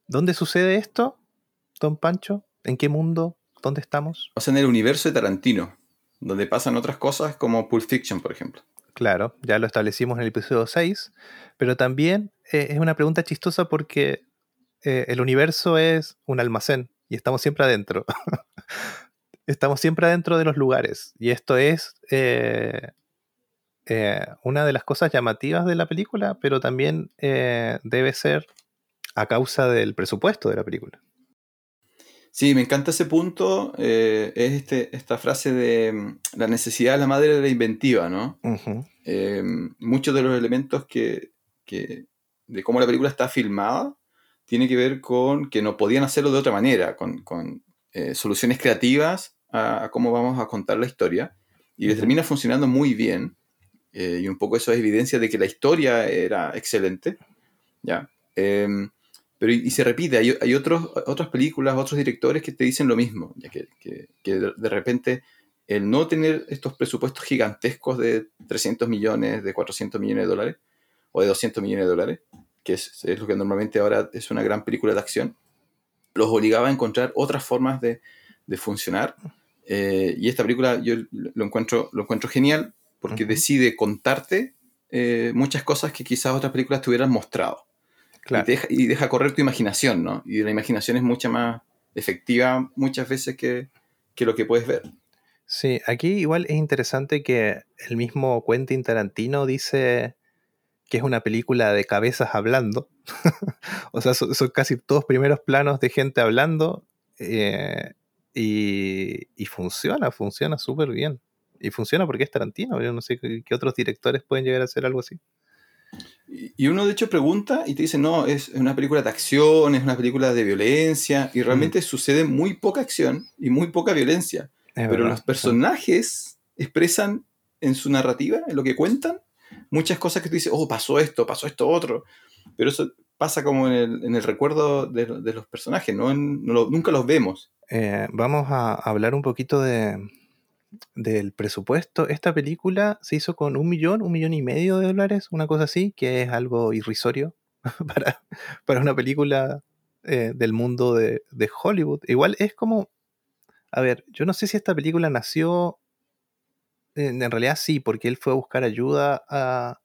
¿dónde sucede esto, Don Pancho? ¿En qué mundo? ¿Dónde estamos? O sea, en el universo de Tarantino, donde pasan otras cosas como Pulp Fiction, por ejemplo. Claro, ya lo establecimos en el episodio 6, pero también eh, es una pregunta chistosa porque eh, el universo es un almacén y estamos siempre adentro. estamos siempre adentro de los lugares. Y esto es eh, una de las cosas llamativas de la película, pero también debe ser a causa del presupuesto de la película. Sí, me encanta ese punto. Eh, es este, esta frase de mm, la necesidad de la madre de la inventiva, ¿no? Eh, muchos de los elementos que, de cómo la película está filmada tiene que ver con que no podían hacerlo de otra manera, con, eh, soluciones creativas a, cómo vamos a contar la historia. Y les termina funcionando muy bien. y un poco eso es evidencia de que la historia era excelente. ¿ya? Pero y, se repite, hay, hay, otros, otras películas, otros directores que te dicen lo mismo, ya que, que, de, repente el no tener estos presupuestos gigantescos de 300 millones, de 400 millones de dólares, o de 200 millones de dólares, que es, es lo que normalmente ahora es una gran película de acción, los obligaba a encontrar otras formas de, de funcionar. Eh, y esta película yo lo encuentro, lo encuentro genial porque decide contarte eh, muchas cosas que quizás otras películas te hubieran mostrado. Y, deja, correr tu imaginación, ¿no? Y la imaginación es mucha más efectiva muchas veces que, lo que puedes ver. Sí, aquí igual es interesante que el mismo Quentin Tarantino dice que es una película de cabezas hablando. o sea, son, casi todos primeros planos de gente hablando. Eh, y, y, funciona, funciona súper bien. Y funciona porque es Tarantino. Yo no sé qué otros directores pueden llegar a hacer algo así. Y uno de hecho pregunta y te dice, no, es una película de acción, es una película de violencia, y realmente mm. sucede muy poca acción y muy poca violencia. pero los personajes expresan en su narrativa, en lo que cuentan, muchas cosas que tú dices, oh, pasó esto, pasó esto otro. Pero eso pasa como en el, recuerdo de, los personajes, ¿no? nunca los vemos. Eh, vamos a hablar un poquito de, del presupuesto, esta película se hizo con un millón, un millón y medio de dólares, una cosa así, que es algo irrisorio para, para una película eh, del mundo de, Hollywood. Igual es como, a ver, yo no sé si esta película nació, en, realidad sí, porque él fue a buscar ayuda a,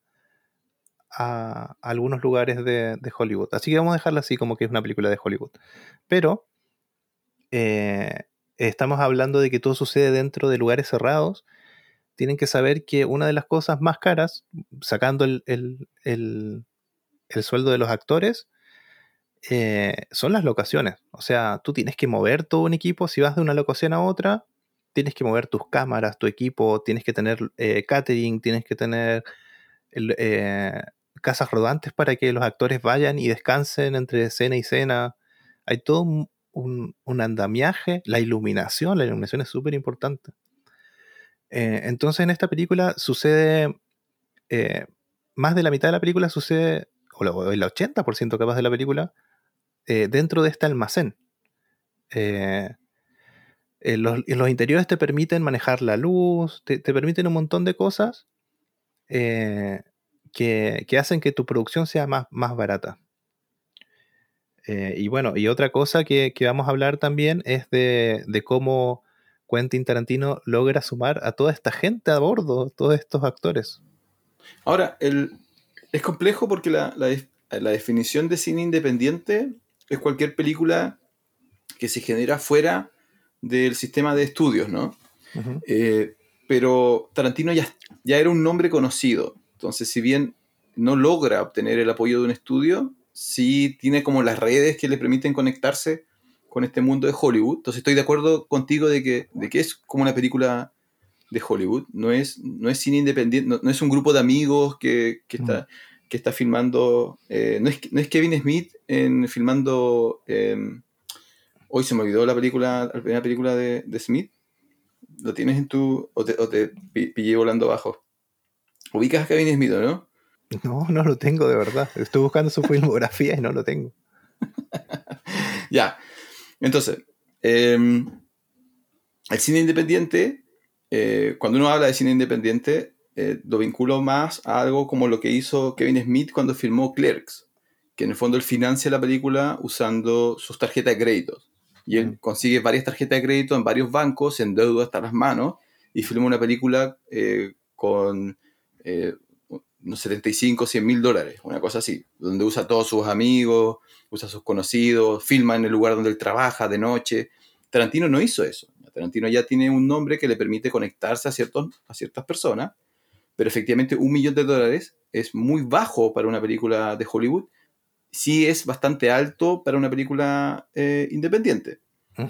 a, algunos lugares de, de, Hollywood. Así que vamos a dejarla así como que es una película de Hollywood. Pero... Eh, estamos hablando de que todo sucede dentro de lugares cerrados, tienen que saber que una de las cosas más caras, sacando el, sueldo de los actores, eh, son las locaciones. O sea, tú tienes que mover todo un equipo. Si vas de una locación a otra, tienes que mover tus cámaras, tu equipo, tienes que tener eh, catering, tienes que tener eh, casas rodantes para que los actores vayan y descansen entre escena y escena. Hay todo un, un, andamiaje, la iluminación, la iluminación es súper importante. Eh, entonces en esta película sucede, eh, más de la mitad de la película sucede, o el 80% capaz de la película, eh, dentro de este almacén. Los, los, interiores te permiten manejar la luz, te, permiten un montón de cosas que, que, hacen que tu producción sea más, más barata. Eh, y bueno, y otra cosa que, vamos a hablar también es de, cómo Quentin Tarantino logra sumar a toda esta gente a bordo, todos estos actores. Ahora, el, es complejo porque la, definición de cine independiente es cualquier película que se genera fuera del sistema de estudios, ¿no? Eh, pero Tarantino ya, ya era un nombre conocido. Entonces, si bien no logra obtener el apoyo de un estudio, sí tiene como las redes que le permiten conectarse con este mundo de Hollywood. Entonces estoy de acuerdo contigo de que, de que es como una película de Hollywood. No es, no es cine independiente, no, es un grupo de amigos que, está, que está filmando. Eh, no, es, no, es, Kevin Smith en, filmando. Em, hoy se me olvidó la película, la primera película de, Smith. ¿Lo tienes en tu. o te, o te pillé volando abajo? Ubicas a Kevin Smith, ¿no? No, no lo tengo de verdad. Estoy buscando su filmografía y no lo tengo. ya. Entonces, em, el cine independiente, eh, cuando uno habla de cine independiente, eh, lo vinculo más a algo como lo que hizo Kevin Smith cuando filmó Clerks, que en el fondo él financia la película usando sus tarjetas de crédito. Y él consigue varias tarjetas de crédito en varios bancos, en deuda hasta las manos, y filma una película eh, con 75, 100 mil dólares, una cosa así, donde usa a todos sus amigos, usa a sus conocidos, filma en el lugar donde él trabaja de noche. Tarantino no hizo eso. Tarantino ya tiene un nombre que le permite conectarse a, ciertos, a ciertas personas, pero efectivamente un millón de dólares es muy bajo para una película de Hollywood, sí es bastante alto para una película eh, independiente.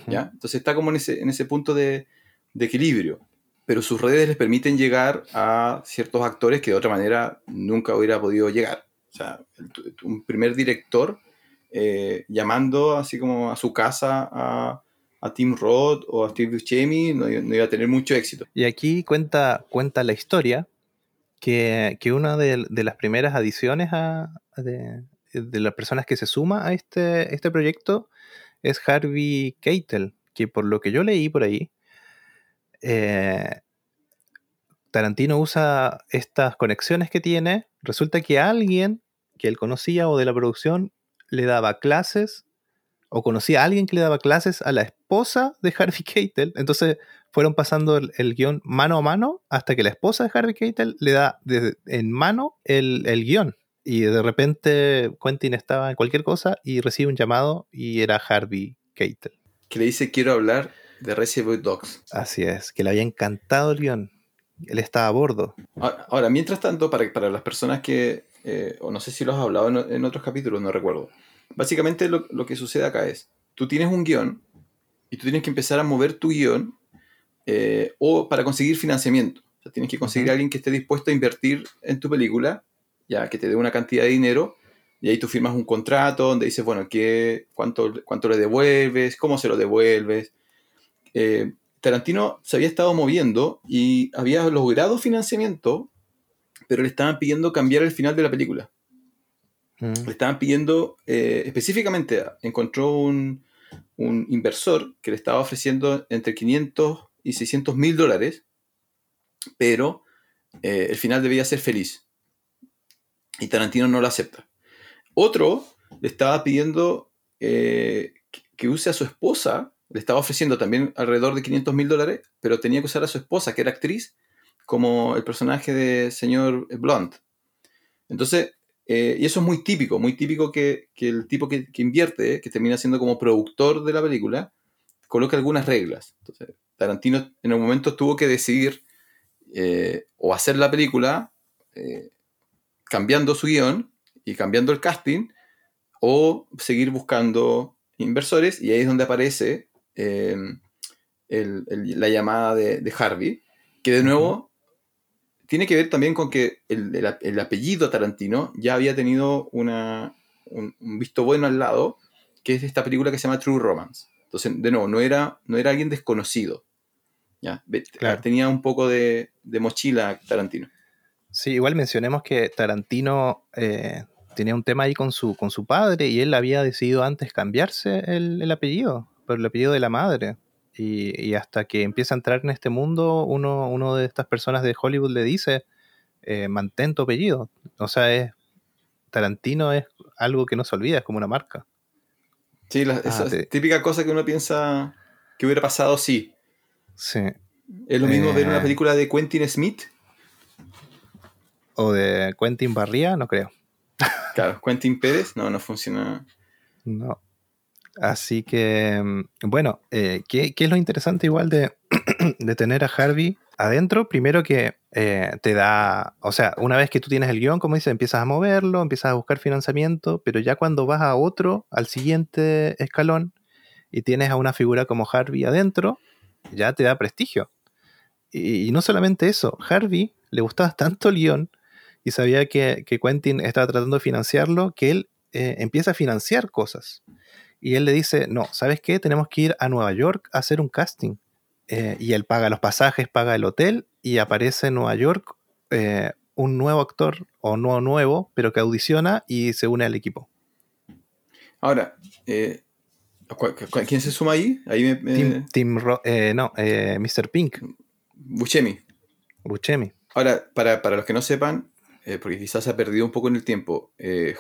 ¿ya? Entonces está como en ese, en ese punto de, de equilibrio pero sus redes les permiten llegar a ciertos actores que de otra manera nunca hubiera podido llegar. O sea, un primer director eh, llamando así como a su casa a, a Tim Roth o a Steve Buscemi no, iba a tener mucho éxito. Y aquí cuenta, cuenta la historia que, que una de, de, las primeras adiciones a, de, de, las personas que se suma a este, este proyecto es Harvey Keitel, que por lo que yo leí por ahí, eh, Tarantino usa estas conexiones que tiene. Resulta que alguien que él conocía o de la producción le daba clases o conocía a alguien que le daba clases a la esposa de Harvey Keitel. Entonces fueron pasando el, guion mano a mano hasta que la esposa de Harvey Keitel le da en mano el, el, guion. Y de repente Quentin estaba en cualquier cosa y recibe un llamado y era Harvey Keitel. Que le dice quiero hablar de Reservoir Dogs. Así es, que le había encantado el guion. Él estaba a bordo. Ahora, mientras tanto, para, para las personas que, eh, o no sé si lo has hablado en, otros capítulos, no recuerdo. Básicamente lo, lo, que sucede acá es, tú tienes un guion y tú tienes que empezar a mover tu guion eh, o para conseguir financiamiento. O sea, tienes que conseguir a alguien que esté dispuesto a invertir en tu película, ya que te dé una cantidad de dinero y ahí tú firmas un contrato donde dices, bueno, ¿qué, cuánto, ¿cuánto le devuelves? ¿Cómo se lo devuelves? Eh, Tarantino se había estado moviendo y había logrado financiamiento, pero le estaban pidiendo cambiar el final de la película. Mm. Le estaban pidiendo, eh, específicamente, encontró un, inversor que le estaba ofreciendo entre 500 y 600 mil dólares, pero eh, el final debía ser feliz. Y Tarantino no lo acepta. Otro le estaba pidiendo que use a su esposa le estaba ofreciendo también alrededor de 500 mil dólares, pero tenía que usar a su esposa, que era actriz, como el personaje de señor Blunt. Entonces, eh, y eso es muy típico, muy típico que, el tipo que, invierte, que termina siendo como productor de la película, coloque algunas reglas. Entonces, Tarantino en un momento tuvo que decidir eh, o hacer la película eh, cambiando su guion y cambiando el casting, o seguir buscando inversores, y ahí es donde aparece Em, la llamada de, Harvey, que de nuevo tiene que ver también con que el, apellido Tarantino ya había tenido una, un, visto bueno al lado, que es esta película que se llama True Romance. Entonces, de nuevo, no era, no era alguien desconocido. ¿ya? Tenía un poco de, mochila Tarantino. Sí, igual mencionemos que Tarantino eh, tenía un tema ahí con su, con su padre y él había decidido antes cambiarse el apellido por el apellido de la madre. Y, hasta que empieza a entrar en este mundo, uno, uno de estas personas de Hollywood le dice, eh, mantén tu apellido. O sea, es Tarantino es algo que no se olvida, es como una marca. Sí, la, esa ah, típica cosa que uno piensa que hubiera pasado, sí. Sí. Es lo mismo ver una eh. película de Quentin Smith. O de Quentin Barría, no creo. Claro, Quentin Pérez, no, no funciona. No. Así que, mm, bueno, eh, ¿qué, es lo interesante igual de, tener a Harvey adentro? Primero que eh, te da, o sea, una vez que tú tienes el guion, como dices, empiezas a moverlo, empiezas a buscar financiamiento, pero ya cuando vas a otro, al siguiente escalón, y tienes a una figura como Harvey adentro, ya te da prestigio. Y, no solamente eso, Harvey le gustaba tanto el guion y sabía que, Quentin estaba tratando de financiarlo, que él eh, empieza a financiar cosas y él le dice, no, ¿sabes qué? Tenemos que ir a Nueva York a hacer un casting. Eh, y él paga los pasajes, paga el hotel y aparece en Nueva York eh, un nuevo actor o no nuevo, pero que audiciona y se une al equipo. Ahora, eh, ¿quién se suma ahí? ahí me, Tim, no, Mr. Pink. Buscemi. Buscemi. Ahora, para, para los que no sepan, porque quizás se ha perdido un poco en el tiempo,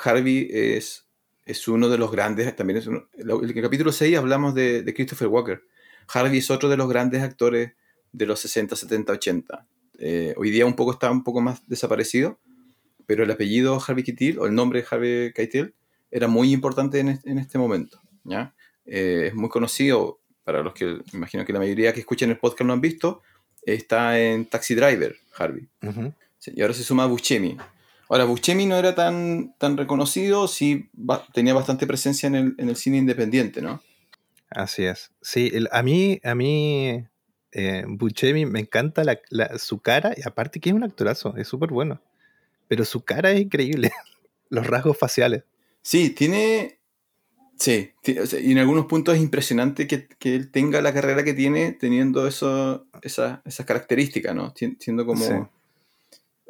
Harvey es es uno de los grandes, también es uno, en el capítulo 6 hablamos de, Christopher Walker. Harvey es otro de los grandes actores de los 60, 70, 80. hoy día un poco está un poco más desaparecido, pero el apellido Harvey Keitel o el nombre Harvey Keitel era muy importante en, este momento. ¿ya? Eh, es muy conocido, para los que me imagino que la mayoría que escuchan el podcast lo han visto, está en Taxi Driver, Harvey. y ahora se suma Buscemi. Ahora, Buscemi no era tan, tan reconocido, sí tenía bastante presencia en el, cine independiente, ¿no? Así es. Sí, a mí, a mí eh, Buscemi me encanta su cara, y aparte que es un actorazo, es súper bueno. Pero su cara es increíble, los rasgos faciales. Sí, tiene. Sí, y en algunos puntos es impresionante que, él tenga la carrera que tiene teniendo eso, esas características, ¿no? Siendo como.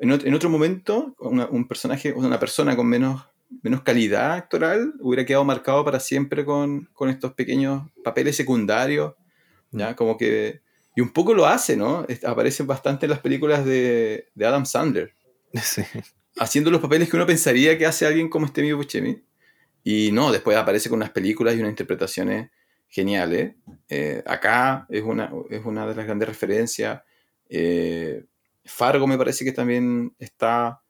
En, otro, momento, un personaje, una persona con menos, menos calidad actoral hubiera quedado marcado para siempre con, con estos pequeños papeles secundarios, ¿ya? Mm. Como que y un poco lo hace, ¿no? Aparece bastante en las películas de, Adam Sandler. Sí. Haciendo los papeles que uno pensaría que hace alguien como este Buscemi. Y no, después aparece con unas películas y unas interpretaciones geniales. Eh, acá es una, es una de las grandes referencias. Eh, Fargo me parece que también está.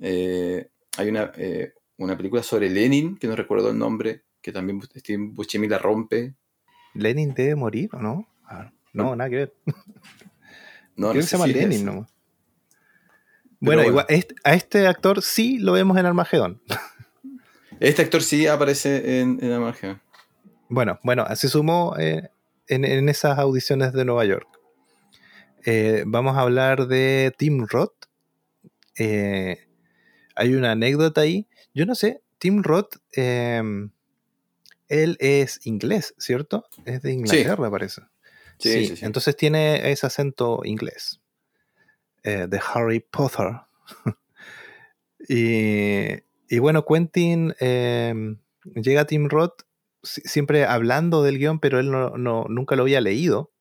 Eh, hay una, una película sobre Lenin, que no recuerdo el nombre, que también Steve Buscemi la rompe. ¿Lenin debe morir o no? Ah. No, nada que ver. No, no se llama Lenin nomás. Bueno, igual, a este actor sí lo vemos en Armagedón. Este actor sí aparece en, en Armagedón. Bueno, bueno, se sumó eh, en, esas audiciones de Nueva York. Eh, vamos a hablar de Tim Roth. Eh, hay una anécdota ahí. Yo no sé, Tim Roth, él es inglés, ¿cierto? Es de Inglaterra, parece. Sí, entonces tiene ese acento inglés. Eh, de Harry Potter. y, bueno, Quentin em, llega a Tim Roth siempre hablando del guion, pero él no, nunca lo había leído.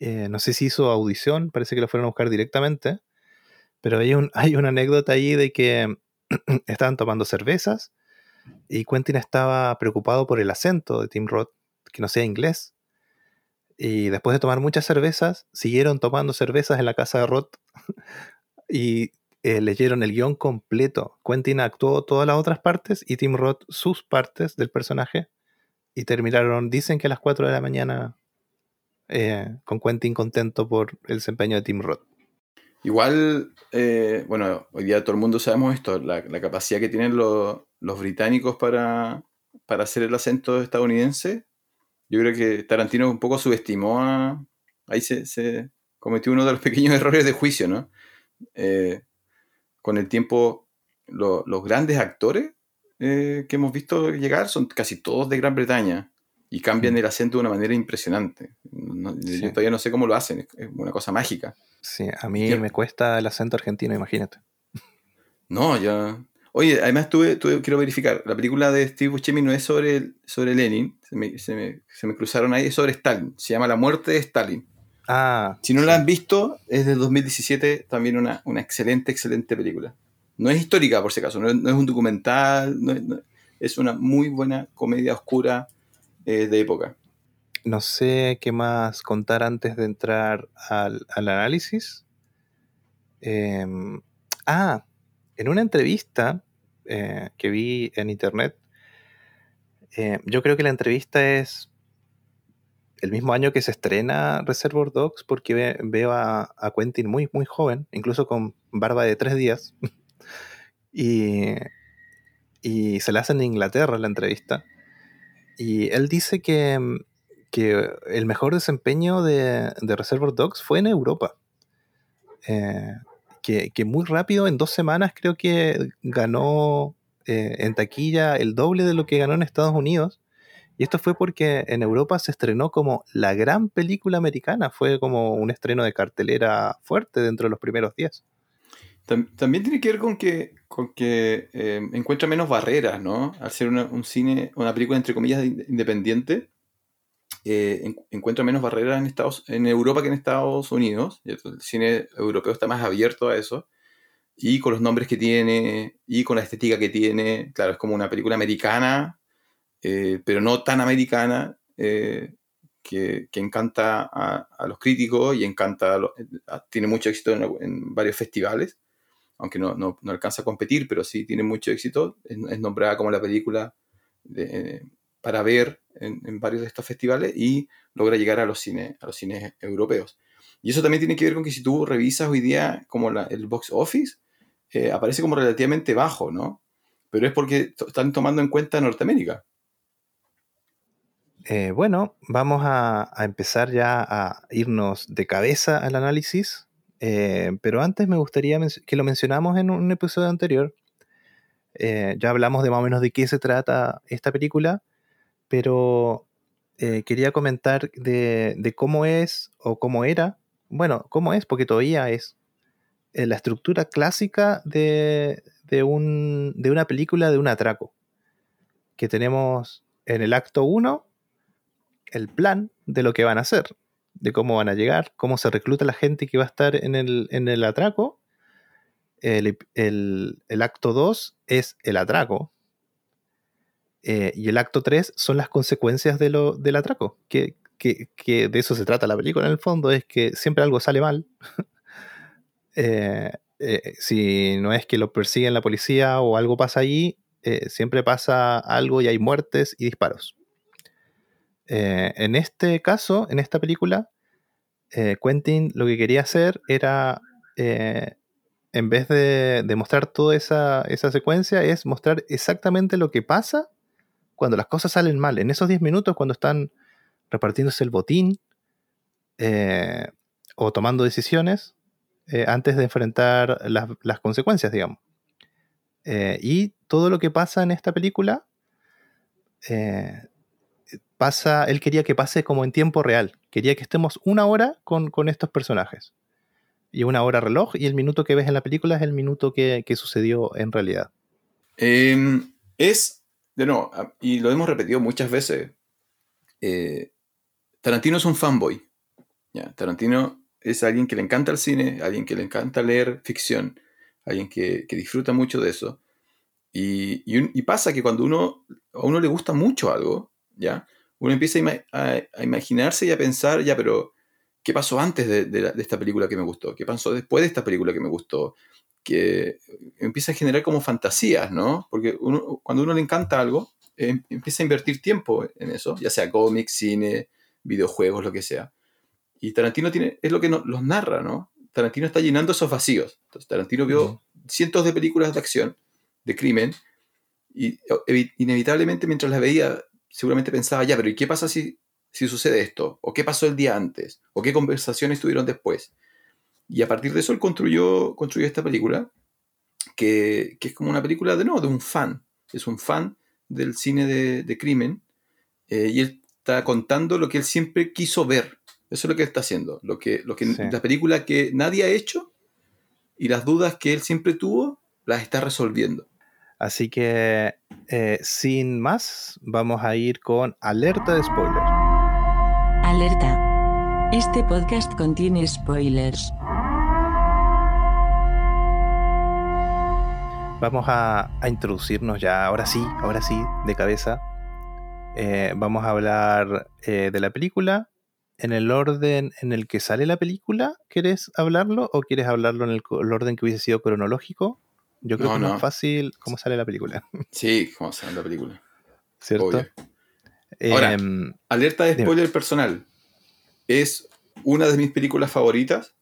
Eh, no sé si hizo audición, parece que lo fueron a buscar directamente. Pero hay, un, hay una anécdota ahí de que estaban tomando cervezas y Quentin estaba preocupado por el acento de Tim Roth, que no sea inglés. Y después de tomar muchas cervezas, siguieron tomando cervezas en la casa de Roth y eh, leyeron el guion completo. Quentin actuó todas las otras partes y Tim Roth sus partes del personaje. Y terminaron, dicen que a las 4 de la mañana, eh, con Quentin contento por el desempeño de Tim Roth. Igual, eh, bueno, hoy día todo el mundo sabemos esto, la, capacidad que tienen los, británicos para, para hacer el acento estadounidense yo creo que Tarantino un poco subestimó a... Ahí se, cometió uno de los pequeños errores de juicio, ¿no? Eh, con el tiempo, los grandes actores que hemos visto llegar son casi todos de Gran Bretaña y cambian mm. el acento de una manera impresionante. Yo todavía no sé cómo lo hacen, es una cosa mágica. Sí, a mí me cuesta el acento argentino, imagínate. No, yo Oye, además tuve, quiero verificar, la película de Steve Buscemi no es sobre, sobre Lenin, se me, se, me, cruzaron ahí, es sobre Stalin, se llama La muerte de Stalin. Ah, si no la han visto, es del 2017, también una, una, excelente, excelente película. No es histórica, por si acaso, no es, un documental, es una muy buena comedia oscura eh, de época. No sé qué más contar antes de entrar al, al análisis. Em, ah, en una entrevista eh, que vi en internet, eh, yo creo que la entrevista es el mismo año que se estrena Reservoir Dogs, porque veo a, Quentin muy, muy joven, incluso con barba de tres días. y, se la hacen en Inglaterra la entrevista. Y él dice que, el mejor desempeño de, Reservoir Dogs fue en Europa. Eh, que, muy rápido, en dos semanas, creo que ganó eh, en taquilla el doble de lo que ganó en Estados Unidos. Y esto fue porque en Europa se estrenó como la gran película americana, fue como un estreno de cartelera fuerte dentro de los primeros días. También tiene que ver con que, con que eh, encuentra menos barreras, ¿no? Al ser un cine, una película entre comillas independiente, eh, encuentra menos barreras en, Estados, en Europa que en Estados Unidos. El cine europeo está más abierto a eso. Y con los nombres que tiene, y con la estética que tiene. Claro, es como una película americana, eh, pero no tan americana, eh, que, que, encanta a, los críticos y encanta tiene mucho éxito en, varios festivales. Aunque no, no, no, alcanza a competir, pero sí tiene mucho éxito. Es, nombrada como la película de, para ver en, varios de estos festivales y logra llegar a los cines, a los cines europeos. Y eso también tiene que ver con que si tú revisas hoy día como el box office, eh, aparece como relativamente bajo, ¿no? Pero es porque están tomando en cuenta Norteamérica. Eh, bueno, vamos a, empezar ya a irnos de cabeza al análisis, eh, pero antes me gustaría que lo mencionamos en un episodio anterior. Eh, ya hablamos de más o menos de qué se trata esta película, pero quería comentar de, cómo es o cómo era, bueno, cómo es, porque todavía es la estructura clásica de, de, un, de una película de un atraco, que tenemos en el acto 1 el plan de lo que van a hacer, de cómo van a llegar, cómo se recluta la gente que va a estar en el, atraco. El, acto 2 es el atraco. Eh, y el acto 3 son las consecuencias de lo, del atraco. Que, de eso se trata la película en el fondo, es que siempre algo sale mal. Eh, eh, si no es que lo persiguen la policía o algo pasa allí, siempre pasa algo y hay muertes y disparos. Eh, en este caso, en esta película, eh, Quentin lo que quería hacer era, eh, en vez de, mostrar toda esa, secuencia, es mostrar exactamente lo que pasa cuando las cosas salen mal. En esos 10 minutos, cuando están repartiéndose el botín o tomando decisiones antes de enfrentar las, las consecuencias, digamos. y todo lo que pasa en esta película pasa, él quería que pase como en tiempo real. Quería que estemos una hora con, estos personajes. Y una hora reloj, y el minuto que ves en la película es el minuto que, sucedió en realidad. Em, es, de nuevo, y lo hemos repetido muchas veces, eh, Tarantino es un fanboy. Tarantino es alguien que le encanta el cine, alguien que le encanta leer ficción, alguien que, disfruta mucho de eso. Y, y, pasa que cuando uno, a uno le gusta mucho algo, ¿ya? uno empieza a, imaginarse y a pensar, ya, pero ¿qué pasó antes de, esta película que me gustó? ¿Qué pasó después de esta película que me gustó? Que empieza a generar como fantasías, ¿no? Porque cuando uno le encanta algo, em, empieza a invertir tiempo en eso, ya sea cómics, cine, videojuegos, lo que sea. Y Tarantino tiene, es lo que los narra, ¿no? Tarantino está llenando esos vacíos. Entonces, Tarantino vio cientos de películas de acción, de crimen, y inevitablemente mientras las veía seguramente pensaba, ya, pero ¿y qué pasa si, si sucede esto? ¿O qué pasó el día antes? ¿O qué conversaciones tuvieron después? Y a partir de eso él construyó, construyó esta película, que, es como una película de, no, de un fan. Es un fan del cine de, crimen. Eh, y él está contando lo que él siempre quiso ver. Eso es lo que él está haciendo. Lo que, lo que, La película que nadie ha hecho y las dudas que él siempre tuvo, las está resolviendo. Así que, eh, sin más, vamos a ir con alerta de spoiler. Alerta. Este podcast contiene spoilers. Vamos a, introducirnos ya, ahora sí, ahora sí, de cabeza. Eh, vamos a hablar eh, de la película. En el orden en el que sale la película, ¿quieres hablarlo o quieres hablarlo en el orden que hubiese sido cronológico? Yo creo que es más fácil cómo sale la película. Sí, cómo sale la película. ¿Cierto? Ahora, em, alerta de spoiler personal. Es una de mis películas favoritas.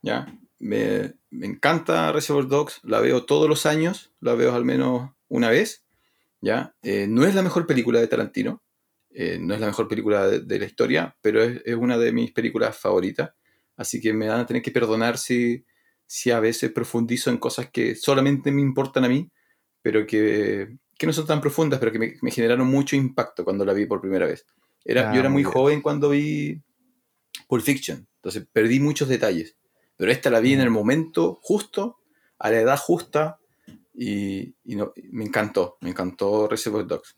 ¿Ya? Me, encanta Reservoir Dogs. La veo todos los años. La veo al menos una vez. ¿Ya? Eh, no es la mejor película de Tarantino. Eh, no es la mejor película de, la historia, pero es, es, una de mis películas favoritas. Así que me van a tener que perdonar si, si a veces profundizo en cosas que solamente me importan a mí, pero que, que no son tan profundas, pero que me, generaron mucho impacto cuando la vi por primera vez. Era, yo era ah, muy, joven cuando vi Pulp Fiction, entonces perdí muchos detalles, pero esta la vi en el momento justo, a la edad justa, y, no, me encantó, me encantó Reservoir Dogs.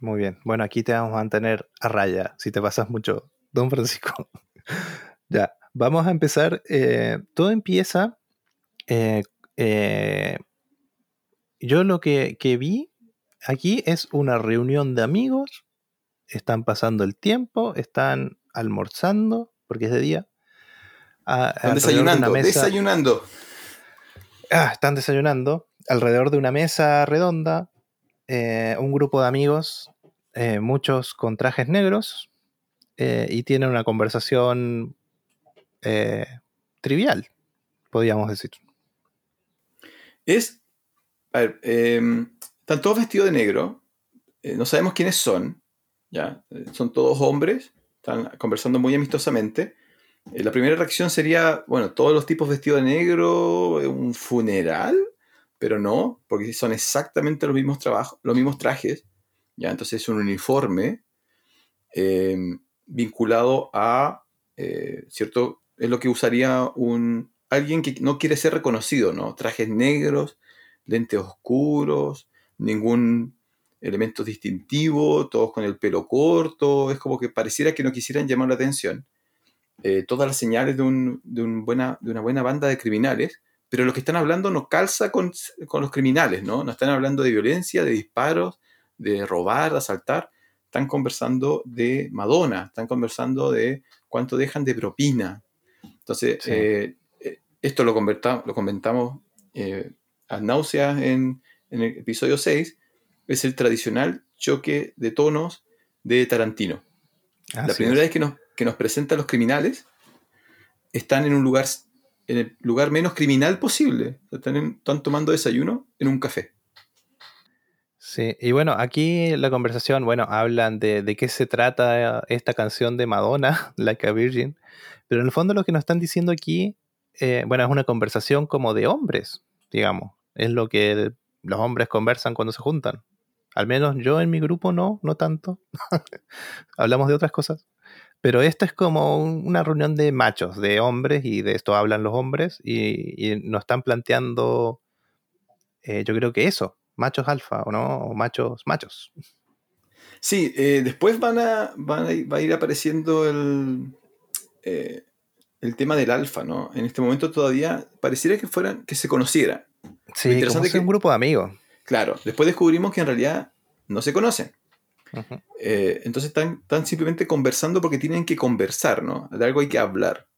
Muy bien, bueno, aquí te vamos a mantener a raya si te pasas mucho, don Francisco. ya, Vamos a empezar. Eh, todo empieza. Eh, eh, yo lo que, vi aquí es una reunión de amigos. Están pasando el tiempo, están almorzando, porque es de día. están desayunando, desayunando. Ah, están desayunando alrededor de una mesa redonda. un grupo de amigos, muchos con trajes negros, y tienen una conversación eh, trivial, podríamos decir. Es. A ver, em, están todos vestidos de negro. Eh, no sabemos quiénes son. ¿ya? Eh, Son todos hombres, están conversando muy amistosamente. La primera reacción sería, bueno, todos los tipos vestidos de negro, un funeral, pero no, porque son exactamente los mismos trabajos, los mismos trajes, ¿ya? Entonces es un uniforme eh, vinculado a, ¿cierto? Es lo que usaría un, alguien que no quiere ser reconocido, ¿no? Trajes negros, lentes oscuros, ningún elemento distintivo, todos con el pelo corto, es como que pareciera que no quisieran llamar la atención. Eh, todas las señales de, un- de buena, de una buena banda de criminales, pero lo que están hablando no calza con, con los criminales, ¿no? No están hablando de violencia, de disparos, de robar, de asaltar. Están conversando de Madonna, están conversando de cuánto dejan de propina. Entonces, Sí. eh, eh, esto lo, lo comentamos eh, a náuseas en, en el episodio 6, es el tradicional choque de tonos de Tarantino. la primera es. vez que nos, que nos presenta a los criminales, están en un lugar, en el lugar menos criminal posible. Están, en- están tomando desayuno en un café. Sí, y bueno, aquí la conversación, bueno, hablan de, de qué se trata esta canción de Madonna, Like a Virgin, pero en el fondo lo que nos están diciendo aquí, eh, bueno, es una conversación como de hombres, digamos, es lo que los hombres conversan cuando se juntan. Al menos yo en mi grupo no, no tanto. Hablamos de otras cosas. Pero esto es como un- una reunión de machos, de hombres, y de esto hablan los hombres, y, y nos están planteando, eh, yo creo que eso, machos alfa, ¿o no? O machos, machos. Sí, eh, después van a, van a ir- va a ir apareciendo el, eh, el tema del alfa, ¿no? En este momento todavía pareciera que fueran, que se conocieran. Sí, interesante como que- un grupo de amigos. Claro, después descubrimos que en realidad no se conocen. Eh, entonces están, están simplemente conversando porque tienen que conversar, ¿no? De algo hay que hablar,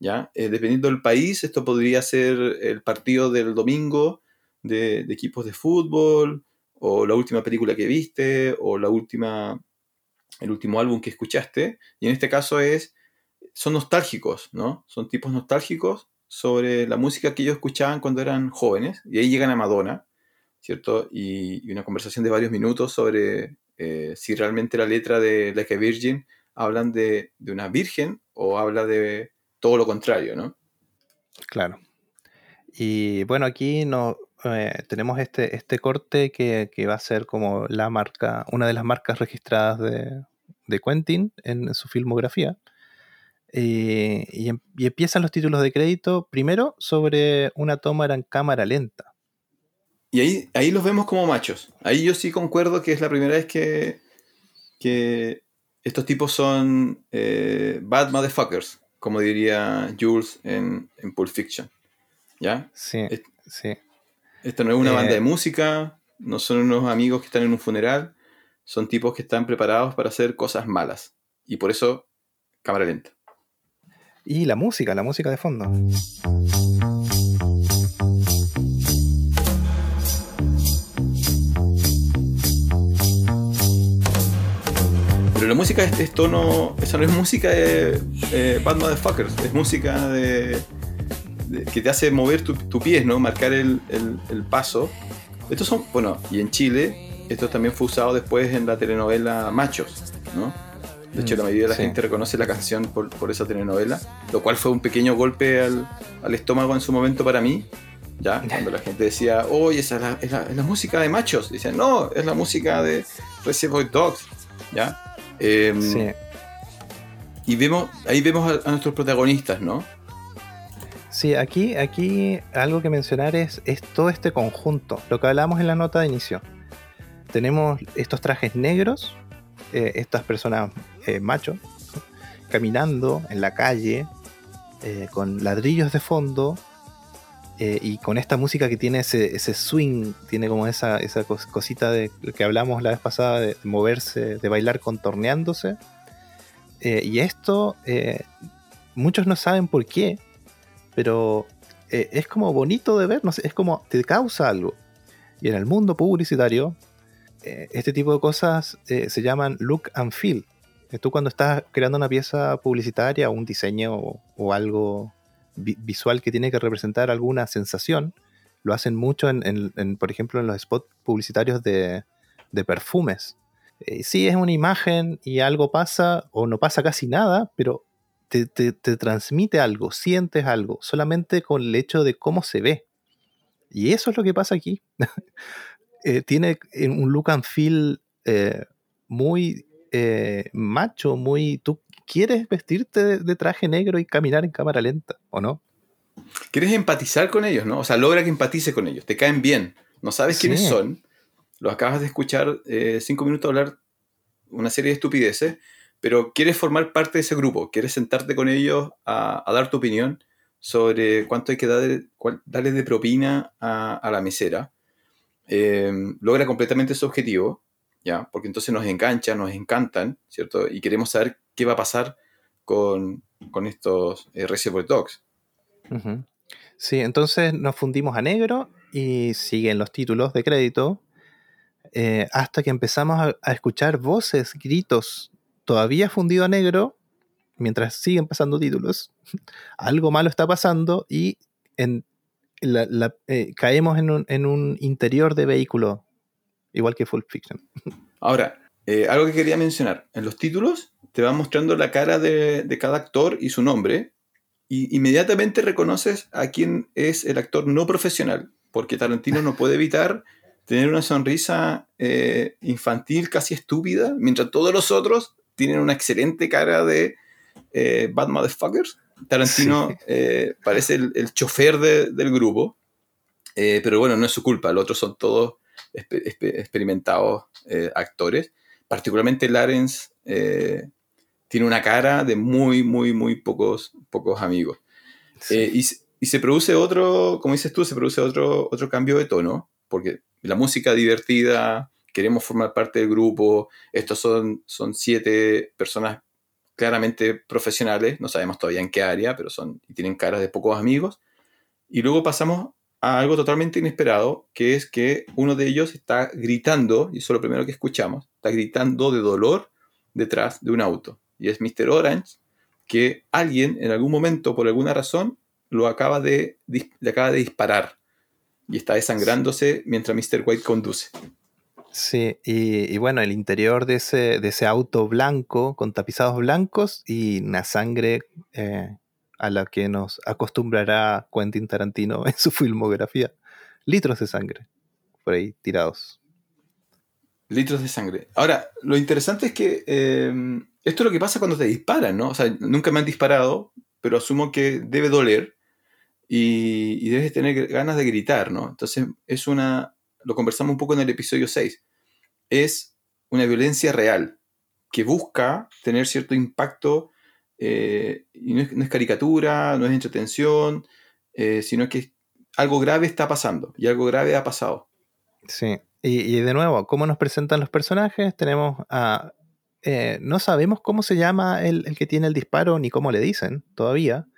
¿ya? Eh, dependiendo del país, esto podría ser el partido del domingo de, equipos de fútbol, o la última película que viste, o la última, el último álbum que escuchaste. Y en este caso es, son nostálgicos, ¿no? Son tipos nostálgicos sobre la música que ellos escuchaban cuando eran jóvenes, y ahí llegan a Madonna, ¿cierto? Y, y una conversación de varios minutos sobre eh, si realmente la letra de Like a Virgin hablan de, de una virgen o habla de todo lo contrario, ¿no? Claro. Y bueno, aquí no, eh, tenemos este, este corte que, que va a ser como la marca, una de las marcas registradas de, de Quentin en su filmografía. Eh, y, em- y empiezan los títulos de crédito primero sobre una toma en cámara lenta. Y ahí, ahí los vemos como machos. Ahí yo sí concuerdo que es la primera vez que, que estos tipos son eh, bad motherfuckers, como diría Jules en, en Pulp Fiction. ¿Ya? Sí, Es- sí. Esta no es una Eh, banda de música, no son unos amigos que están en un funeral, son tipos que están preparados para hacer cosas malas. Y por eso, cámara lenta. Y la música, la música de fondo. Pero la música es, es tono. Esa no es música de eh, Bad Motherfuckers, es música de- que te hace mover tu, tu pies, ¿no? Marcar el, el- el paso. Estos son. Bueno, y en Chile, esto también fue usado después en la telenovela Machos, ¿no? De hecho, Mm, la mayoría de la sí. gente reconoce la canción por, por esa telenovela, lo cual fue un pequeño golpe al, al estómago en su momento para mí. ¿Ya? Cuando la gente decía, oye, esa es la, es la- es la música de machos. Decían, no, es la música de Reservoir Dogs. ¿Ya? Em, Sí. Y vemos, ahí vemos a, a nuestros protagonistas, ¿no? Sí, aquí, aquí algo que mencionar es, es todo este conjunto, lo que hablamos en la nota de inicio. Tenemos estos trajes negros, eh, estas personas eh, machos, caminando en la calle, eh, con ladrillos de fondo, eh, y con esta música que tiene ese, ese swing, tiene como esa, esa cos- cosita de que hablamos la vez pasada de moverse, de bailar contorneándose. Y esto, muchos no saben por qué, pero eh, es como bonito de ver, no sé, es como te causa algo. Y en el mundo publicitario, eh, este tipo de cosas eh, se llaman look and feel. Tú cuando estás creando una pieza publicitaria o un diseño o, algo vi- visual que tiene que representar alguna sensación, lo hacen mucho en, por ejemplo, en los spots publicitarios de, de perfumes. sí es una imagen y algo pasa o no pasa casi nada, pero te, te- te transmite algo, sientes algo, solamente con el hecho de cómo se ve. Y eso es lo que pasa aquí. Eh, tiene eh, un look and feel eh, muy eh, macho, muy... Tú quieres vestirte de, de traje negro y caminar en cámara lenta, ¿o no? Quieres empatizar con ellos, ¿no? O sea, logra que empatice con ellos, te caen bien, no sabes quiénes Sí. son, los acabas de escuchar eh, cinco minutos hablar una serie de estupideces, pero quieres formar parte de ese grupo, quieres sentarte con ellos a, dar tu opinión sobre cuánto hay que darle de propina a, la mesera. Eh, logra completamente su objetivo, ¿ya? Porque entonces nos enganchan, nos encantan, ¿cierto? Y queremos saber qué va a pasar con, estos eh, Reservoir Dogs. Sí, entonces nos fundimos a negro y siguen los títulos de crédito eh, hasta que empezamos a escuchar voces, gritos, todavía fundido a negro, mientras siguen pasando títulos. Algo malo está pasando y en la- eh, caemos en un, interior de vehículo, igual que Full Fiction. Ahora, eh, algo que quería mencionar. En los títulos te van mostrando la cara de, de cada actor y su nombre. Y inmediatamente reconoces a quién es el actor no profesional. Porque Tarantino no puede evitar tener una sonrisa eh, infantil casi estúpida, mientras todos los otros tienen una excelente cara de eh, bad motherfuckers. Tarantino Sí. eh, parece el, el chofer de- del grupo. Eh, pero bueno, no es su culpa. Los otros son todos expe- expe- experimentados eh, actores. Particularmente Lawrence tiene una cara de muy, muy, muy pocos, pocos amigos. Sí. Y, se- y se produce otro, como dices tú, se produce otro, otro cambio de tono, porque la música divertida, queremos formar parte del grupo, estos son, son siete personas claramente profesionales, no sabemos todavía en qué área, pero son, tienen caras de pocos amigos. Y luego pasamos a algo totalmente inesperado, que es que uno de ellos está gritando, y eso es lo primero que escuchamos, está gritando de dolor detrás de un auto. Y es Mr. Orange, que alguien en algún momento, por alguna razón, lo acaba de, le acaba de disparar. Y está desangrándose mientras Mr. White conduce. Sí, y, bueno, el interior de ese, de ese auto blanco, con tapizados blancos y una sangre eh, a la que nos acostumbrará Quentin Tarantino en su filmografía. Litros de sangre por ahí tirados. Litros de sangre. Ahora, lo interesante es que eh, esto es lo que pasa cuando te disparan, ¿no? O sea, nunca me han disparado, pero asumo que debe doler y debes tener ganas de gritar, ¿no? Entonces, es una. Lo conversamos un poco en el episodio 6. Es una violencia real que busca tener cierto impacto eh, y no es, caricatura, no es entretención, eh, sino que algo grave está pasando y algo grave ha pasado. Sí, y, y de nuevo, ¿cómo nos presentan los personajes? Tenemos a... eh, no sabemos cómo se llama el, el que tiene el disparo ni cómo le dicen todavía,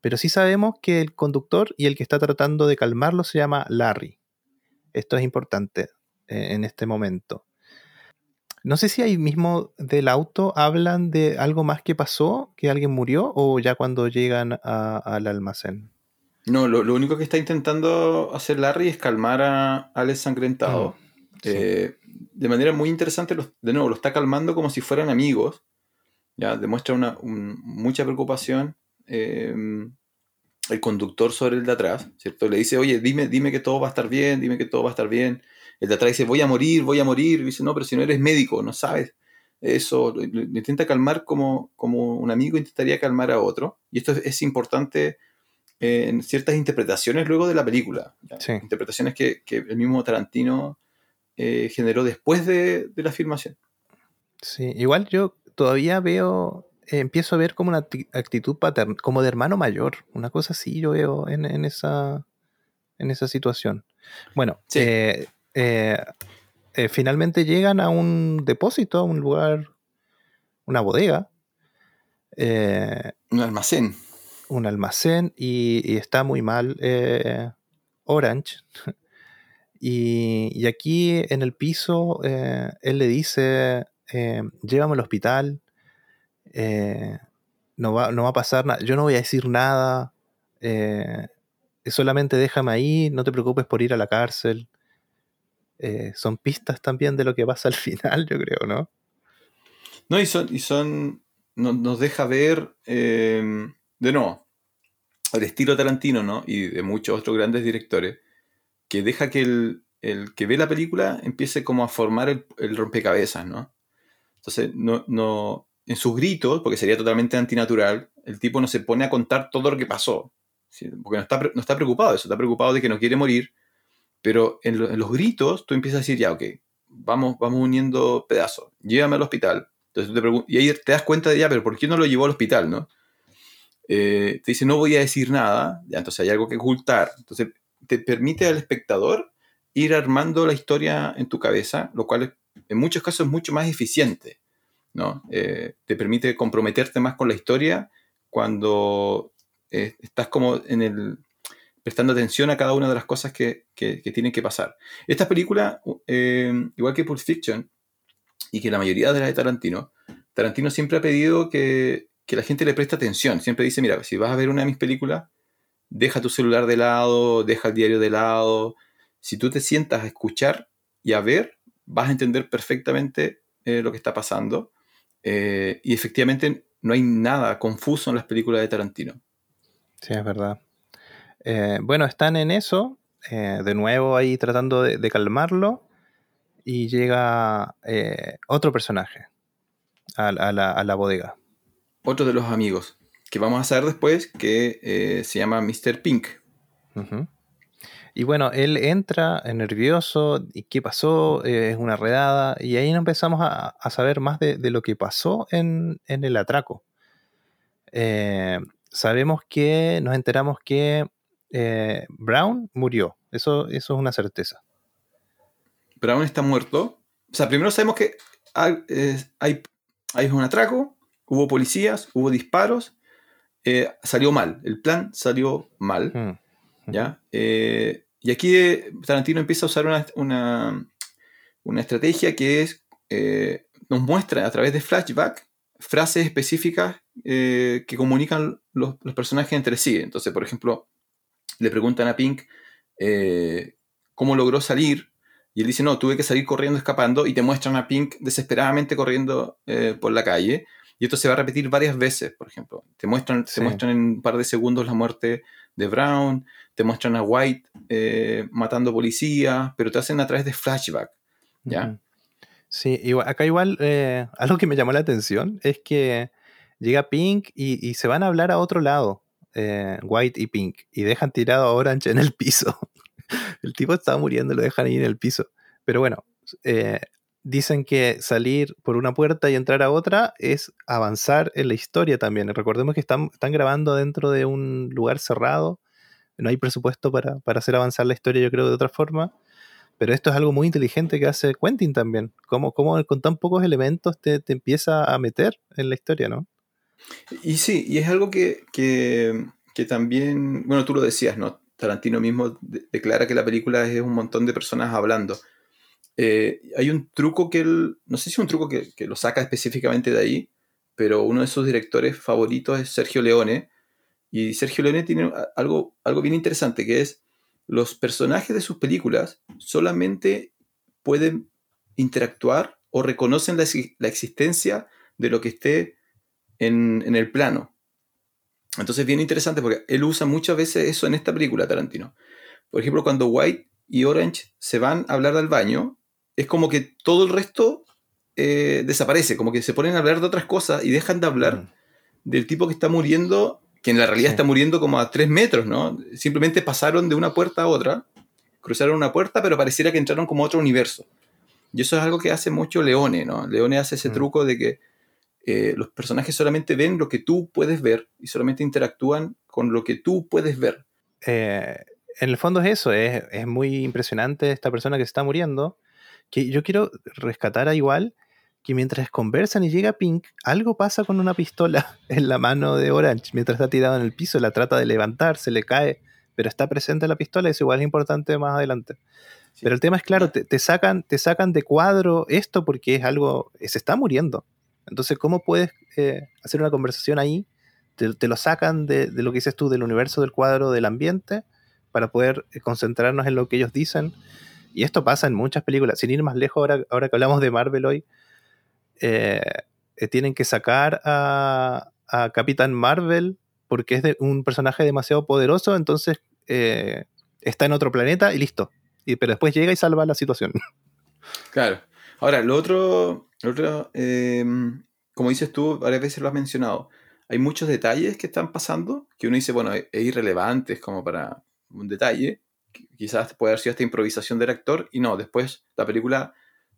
pero sí sabemos que el conductor y el que está tratando de calmarlo se llama Larry. Esto es importante eh, en este momento. No sé si ahí mismo del auto hablan de algo más que pasó, que alguien murió, o ya cuando llegan a- al almacén. No, lo, lo único que está intentando hacer Larry es calmar a, al ensangrentado. Sí. Eh, de manera muy interesante, los- de nuevo, lo está calmando como si fueran amigos. Ya demuestra una, un- mucha preocupación eh, el conductor sobre el de atrás, ¿cierto? Le dice, oye, dime, dime que todo va a estar bien, dime que todo va a estar bien. El de atrás dice, voy a morir, voy a morir. Y dice, no, pero si no eres médico, no sabes. Eso, lo, intenta calmar como, como un amigo intentaría calmar a otro. Y esto es, es importante eh, en ciertas interpretaciones luego de la película. Sí. Interpretaciones que, que el mismo Tarantino eh, generó después de, de la filmación. Sí, igual yo todavía veo, empiezo a ver como una acti- actitud paterna, como de hermano mayor, una cosa así yo veo en, en esa, en esa situación. Bueno, Sí. eh, eh, eh, finalmente llegan a un depósito, a un lugar, una bodega, Un almacén. un almacén y, y está muy mal Orange. Y, y aquí en el piso él le dice, llévame al hospital, eh, no, va, no va a pasar nada, yo no voy a decir nada, eh, solamente déjame ahí, no te preocupes por ir a la cárcel. eh, son pistas también de lo que pasa al final, yo creo, ¿no? No, y son, y son nos deja ver, de nuevo, al estilo Tarantino, ¿no? Y de muchos otros grandes directores, que deja que el, el que ve la película empiece como a formar el, el rompecabezas, ¿no? Entonces, no, no, en sus gritos, porque sería totalmente antinatural, el tipo no se pone a contar todo lo que pasó. Porque no está, no está preocupado de eso, está preocupado de que no quiere morir. Pero en, los gritos tú empiezas a decir, ya, ok, vamos, vamos uniendo pedazos, llévame al hospital. Entonces te y ahí te das cuenta de, ya, pero ¿por qué no lo llevó al hospital, no? Eh, te dice, no voy a decir nada, ya, entonces hay algo que ocultar. Entonces te permite al espectador ir armando la historia en tu cabeza, lo cual en muchos casos es mucho más eficiente. ¿No? Eh, te permite comprometerte más con la historia cuando eh, estás como en el prestando atención a cada una de las cosas que, tienen que pasar. Esta película, eh, igual que Pulp Fiction, y que la mayoría de las de Tarantino, Tarantino siempre ha pedido que, la gente le preste atención. Siempre dice, mira, si vas a ver una de mis películas, deja tu celular de lado, deja el diario de lado. Si tú te sientas a escuchar y a ver, vas a entender perfectamente lo que está pasando. Eh, y efectivamente no hay nada confuso en las películas de Tarantino. Sí, es verdad. Eh, bueno, están en eso, eh, de nuevo ahí tratando de, calmarlo, y llega otro personaje a, la, bodega. Otro de los amigos, que vamos a saber después, que se llama Mr. Pink. Y bueno, él entra nervioso, ¿y qué pasó? Eh, es una redada, y ahí empezamos a, saber más de, lo que pasó en, el atraco. Eh, sabemos que, nos enteramos que eh, Brown murió, eso, eso es una certeza. Brown está muerto. O sea, primero sabemos que hay, hay, un atraco, hubo policías, hubo disparos, salió mal, el plan salió mal. Mm. ¿ya? Y aquí eh, Tarantino empieza a usar una, estrategia que es, eh, nos muestra a través de flashback frases específicas eh, que comunican los, personajes entre sí. Entonces, por ejemplo, le preguntan a Pink cómo logró salir y él dice, no, tuve que salir corriendo, escapando, y te muestran a Pink desesperadamente corriendo por la calle. Y esto se va a repetir varias veces, por ejemplo. Te muestran, te muestran en un par de segundos la muerte de Brown, te muestran a White eh, matando policías, pero te hacen a través de flashback. ¿ya? Sí, acá igual eh, algo que me llamó la atención es que llega Pink y, se van a hablar a otro lado, eh, White y Pink, y dejan tirado a Orange en el piso. el tipo estaba muriendo, lo dejan ahí en el piso. Pero bueno, dicen que salir por una puerta y entrar a otra es avanzar en la historia también. Recordemos que están, grabando dentro de un lugar cerrado, no hay presupuesto para, hacer avanzar la historia, yo creo, de otra forma. Pero esto es algo muy inteligente que hace Quentin también. Cómo, cómo con tan pocos elementos te, empieza a meter en la historia, ¿no? Y sí, y es algo que, también, bueno, tú lo decías, ¿no? Tarantino mismo declara que la película es un montón de personas hablando. Eh, hay un truco que él, no sé si es un truco que, lo saca específicamente de ahí, pero uno de sus directores favoritos es Sergio Leone. Y Sergio Leone tiene algo, algo bien interesante, que es los personajes de sus películas solamente pueden interactuar o reconocen la, existencia de lo que esté en, en, el plano. Entonces, bien interesante porque él usa muchas veces eso en esta película, Tarantino. Por ejemplo, cuando White y Orange se van a hablar al baño, es como que todo el resto eh, desaparece, como que se ponen a hablar de otras cosas y dejan de hablar mm. del tipo que está muriendo, que en la realidad está muriendo como a tres metros, ¿no? Simplemente pasaron de una puerta a otra, cruzaron una puerta, pero pareciera que entraron como a otro universo. Y eso es algo que hace mucho Leone, ¿no? Leone hace ese mm. truco de que eh, los personajes solamente ven lo que tú puedes ver y solamente interactúan con lo que tú puedes ver. Eh, en el fondo es eso, es, es, muy impresionante esta persona que está muriendo que yo quiero rescatar a igual que mientras conversan y llega Pink, algo pasa con una pistola en la mano de Orange mientras está tirado en el piso, la trata de levantar, se le cae, pero está presente la pistola, es igual es importante más adelante. Pero el tema es claro, te, sacan, te sacan de cuadro esto porque es algo, se está muriendo. Entonces, ¿cómo puedes eh, hacer una conversación ahí? Te, lo sacan de, lo que dices tú, del universo del cuadro, del ambiente, para poder eh, concentrarnos en lo que ellos dicen Y esto pasa en muchas películas. Sin ir más lejos, ahora, ahora que hablamos de Marvel hoy, eh, eh, tienen que sacar a, Capitán Marvel porque es de un personaje demasiado poderoso, entonces eh, está en otro planeta y listo. Y, pero después llega y salva la situación. Claro. Ahora, lo otro, lo otro em, como dices tú, varias veces lo has mencionado, hay muchos detalles que están pasando que uno dice, bueno, es, es irrelevante, es como para un detalle, quizás puede haber sido esta improvisación del actor, y no, después la película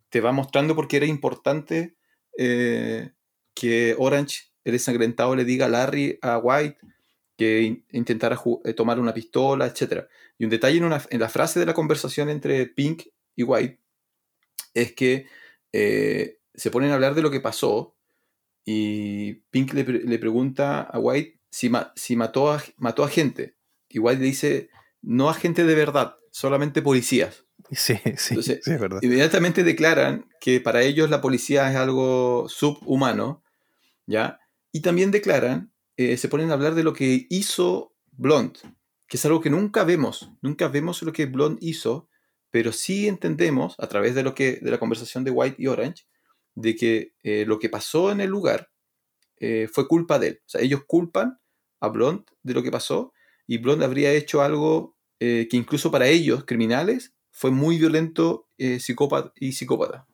te va mostrando por qué era importante eh, que Orange, el ensangrentado, le diga a Larry, a White, que in- intentara eh, tomar una pistola, etc. Y un detalle en, una- en la frase de la conversación entre Pink y White es que eh, se ponen a hablar de lo que pasó y Pink le, pre- le pregunta a White si, si mató, a, mató a gente. Y White le dice, no a gente de verdad, solamente policías. Sí, sí, Entonces, sí, es verdad. Inmediatamente declaran que para ellos la policía es algo subhumano, ¿ya? Y también declaran, eh, se ponen a hablar de lo que hizo Blond, que es algo que nunca vemos, nunca vemos lo que Blond hizo, pero sí entendemos a través de lo que de la conversación de White y Orange de que eh, lo que pasó en el lugar eh, fue culpa de él. O sea, ellos culpan a Blond de lo que pasó y Blond habría hecho algo eh, que incluso para ellos, criminales, fue muy violento eh, psicópata y psicópata.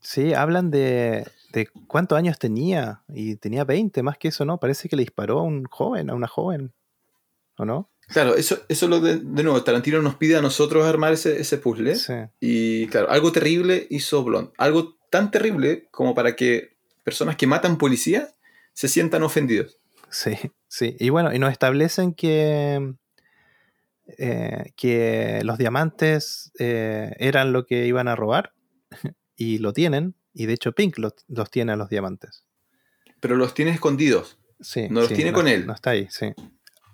Sí, hablan de, de cuántos años tenía y tenía 20, más que eso, ¿no? Parece que le disparó a un joven, a una joven, ¿o no? Claro, eso, eso es lo de, de nuevo, Tarantino nos pide a nosotros armar ese, ese puzzle. Sí. Y claro, algo terrible hizo Blond. Algo tan terrible como para que personas que matan policías se sientan ofendidos. Sí, sí. Y bueno, y nos establecen que, eh, que los diamantes eh, eran lo que iban a robar y lo tienen. Y de hecho Pink los, los tiene a los diamantes. Pero los tiene escondidos. Sí, No los sí, tiene con él. No está ahí, sí.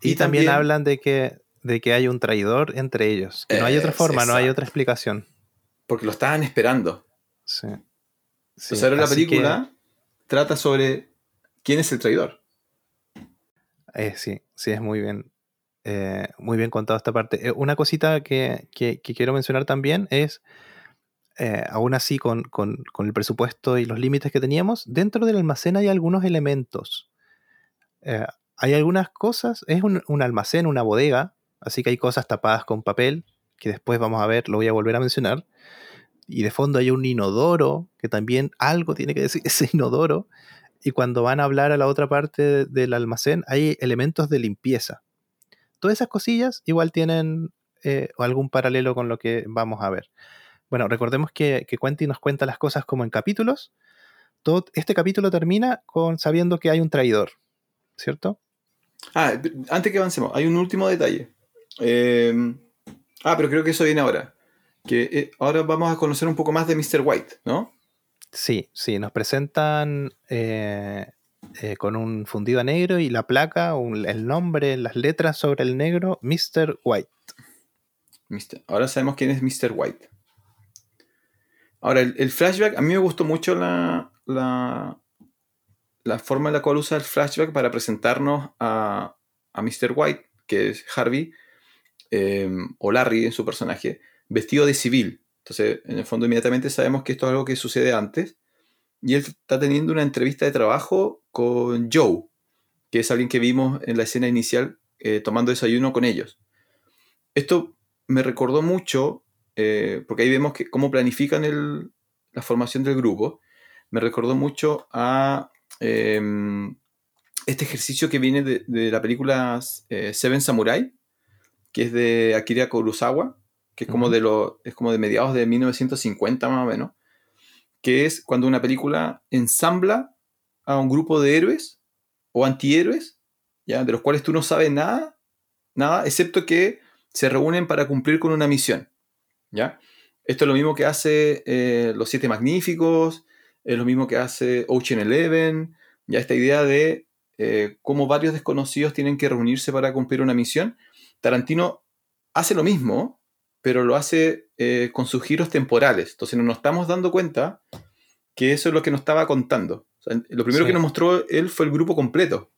Y, Y también, también- hablan de que, de que hay un traidor entre ellos. Que no hay otra forma, no hay otra explicación. Porque lo estaban esperando. Sí. Sí, Entonces ahora la que- película trata sobre quién es el traidor. Eh, sí, sí, es muy bien. eh, muy bien contado esta parte. Eh, una cosita que, que- quiero mencionar también es, aún así con, con- con el presupuesto y los límites que teníamos, dentro del almacén hay algunos elementos. Hay algunas cosas, es un, un almacén, una bodega, así que hay cosas tapadas con papel, que después vamos a ver, lo voy a volver a mencionar. Y de fondo hay un inodoro, que también algo tiene que decir ese inodoro. Y cuando van a hablar a la otra parte del almacén, hay elementos de limpieza. Todas esas cosillas igual tienen eh, algún paralelo con lo que vamos a ver. Bueno, recordemos que, que Quentin nos cuenta las cosas como en capítulos. Todo, este capítulo termina con sabiendo que hay un traidor, ¿cierto? Ah, antes que avancemos, hay un último detalle. Eh, ah, pero creo que eso viene ahora. Que eh, ahora vamos a conocer un poco más de Mr. White, ¿no? Sí, sí, nos presentan eh, eh, con un fundido a negro y la placa, el nombre, las letras sobre el negro, Mr. White. Mister- Ahora sabemos quién es Mr. White. Ahora, el, el flashback, a mí me gustó mucho la, la, la forma en la cual usa el flashback para presentarnos a, a Mr. White, que es Harvey, eh, o Larry en su personaje, vestido de civil. Entonces, en el fondo, inmediatamente sabemos que esto es algo que sucede antes. Y él está teniendo una entrevista de trabajo con Joe, que es alguien que vimos en la escena inicial eh, tomando desayuno con ellos. Esto me recordó mucho, eh, porque ahí vemos que cómo planifican la formación del grupo, me recordó mucho a eh, este ejercicio que viene de, de la película eh, Seven Samurai, que es de Akira Kurosawa, que es como, de lo, es como de mediados de 1950 más o menos, que es cuando una película ensambla a un grupo de héroes o antihéroes, ¿ya? de los cuales tú no sabes nada, nada, excepto que se reúnen para cumplir con una misión. ¿ya? Esto es lo mismo que hace eh, Los Siete Magníficos, es lo mismo que hace Ocean Eleven, ya esta idea de eh, cómo varios desconocidos tienen que reunirse para cumplir una misión. Tarantino hace lo mismo, pero lo hace eh, con sus giros temporales. Entonces no nos estamos dando cuenta que eso es lo que nos estaba contando. O sea, lo primero Sí. que nos mostró él fue el grupo completo.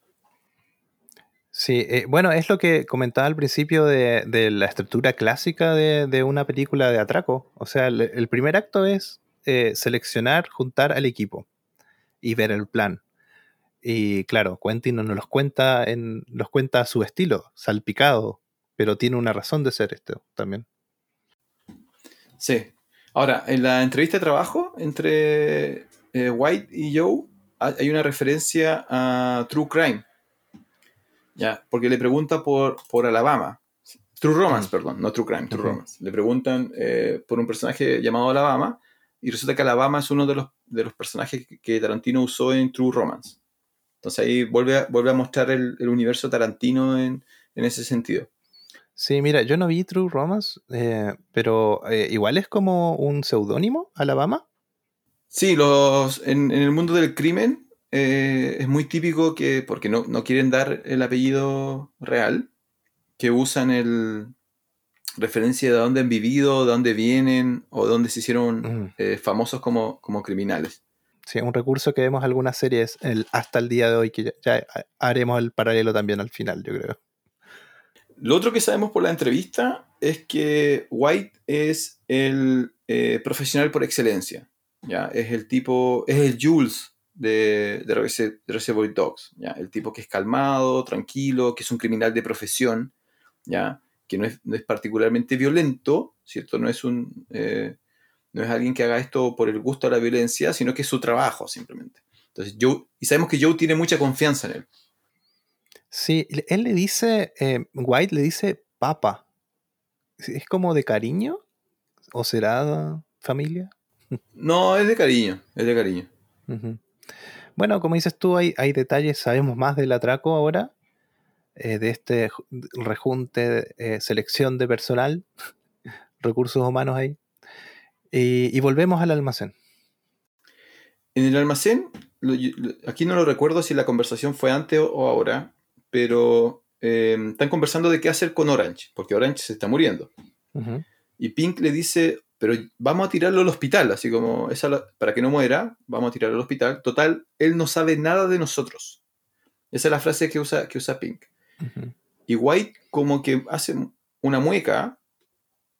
Sí, eh, bueno, es lo que comentaba al principio de, de la estructura clásica de, de, una película de atraco. O sea, el, el primer acto es eh, seleccionar, juntar al equipo y ver el plan. Y claro, Quentin no nos los cuenta, en, los cuenta a su estilo, salpicado, pero tiene una razón de ser esto también. Sí. Ahora, en la entrevista de trabajo entre eh, White y Joe hay una referencia a True Crime ya, porque le pregunta por, por Alabama. True Romance, perdón, no True Crime, True Romance. Le preguntan eh, por un personaje llamado Alabama y resulta que Alabama es uno de los, de los personajes que Tarantino usó en True Romance. Entonces ahí vuelve a, vuelve a mostrar el, el universo Tarantino en, en, ese sentido. Sí, mira, yo no vi True Romance, eh, pero eh, igual es como un seudónimo, Alabama. Sí, los, en, en, el mundo del crimen eh, es muy típico que, porque no, no, quieren dar el apellido real, que usan el referencia de dónde han vivido, de dónde vienen o de dónde se hicieron mm. famosos como, como criminales. Sí, un recurso que vemos en algunas series el, hasta el día de hoy, que ya, ya, haremos el paralelo también al final, yo creo. Lo otro que sabemos por la entrevista es que White es el eh, profesional por excelencia. ¿ya? Es el tipo, es el Jules de, de Reservoir Dogs, ¿ya? El tipo que es calmado, tranquilo, que es un criminal de profesión, ¿ya? Que no es, particularmente violento, ¿cierto? No es un... Eh, no es alguien que haga esto por el gusto de la violencia, sino que es su trabajo simplemente. Entonces, Joe, y sabemos que Joe tiene mucha confianza en él. Sí, él le dice, eh, White le dice papa. ¿Es como de cariño? ¿O será familia? No, es de cariño, es de cariño. Uh -huh. Bueno, como dices tú, hay, hay detalles, sabemos más del atraco ahora, eh, de este rejunte, eh, selección de personal, recursos humanos ahí. Y, y, volvemos al almacén. En el almacén, lo, aquí no lo recuerdo si la conversación fue antes o ahora, pero eh, están conversando de qué hacer con Orange, porque Orange se está muriendo. Uh -huh. Y Pink le dice, pero vamos a tirarlo al hospital, así como esa, para que no muera, vamos a tirarlo al hospital. Total, él no sabe nada de nosotros. Esa es la frase que usa, que usa Pink. Uh -huh. Y White como que hace una mueca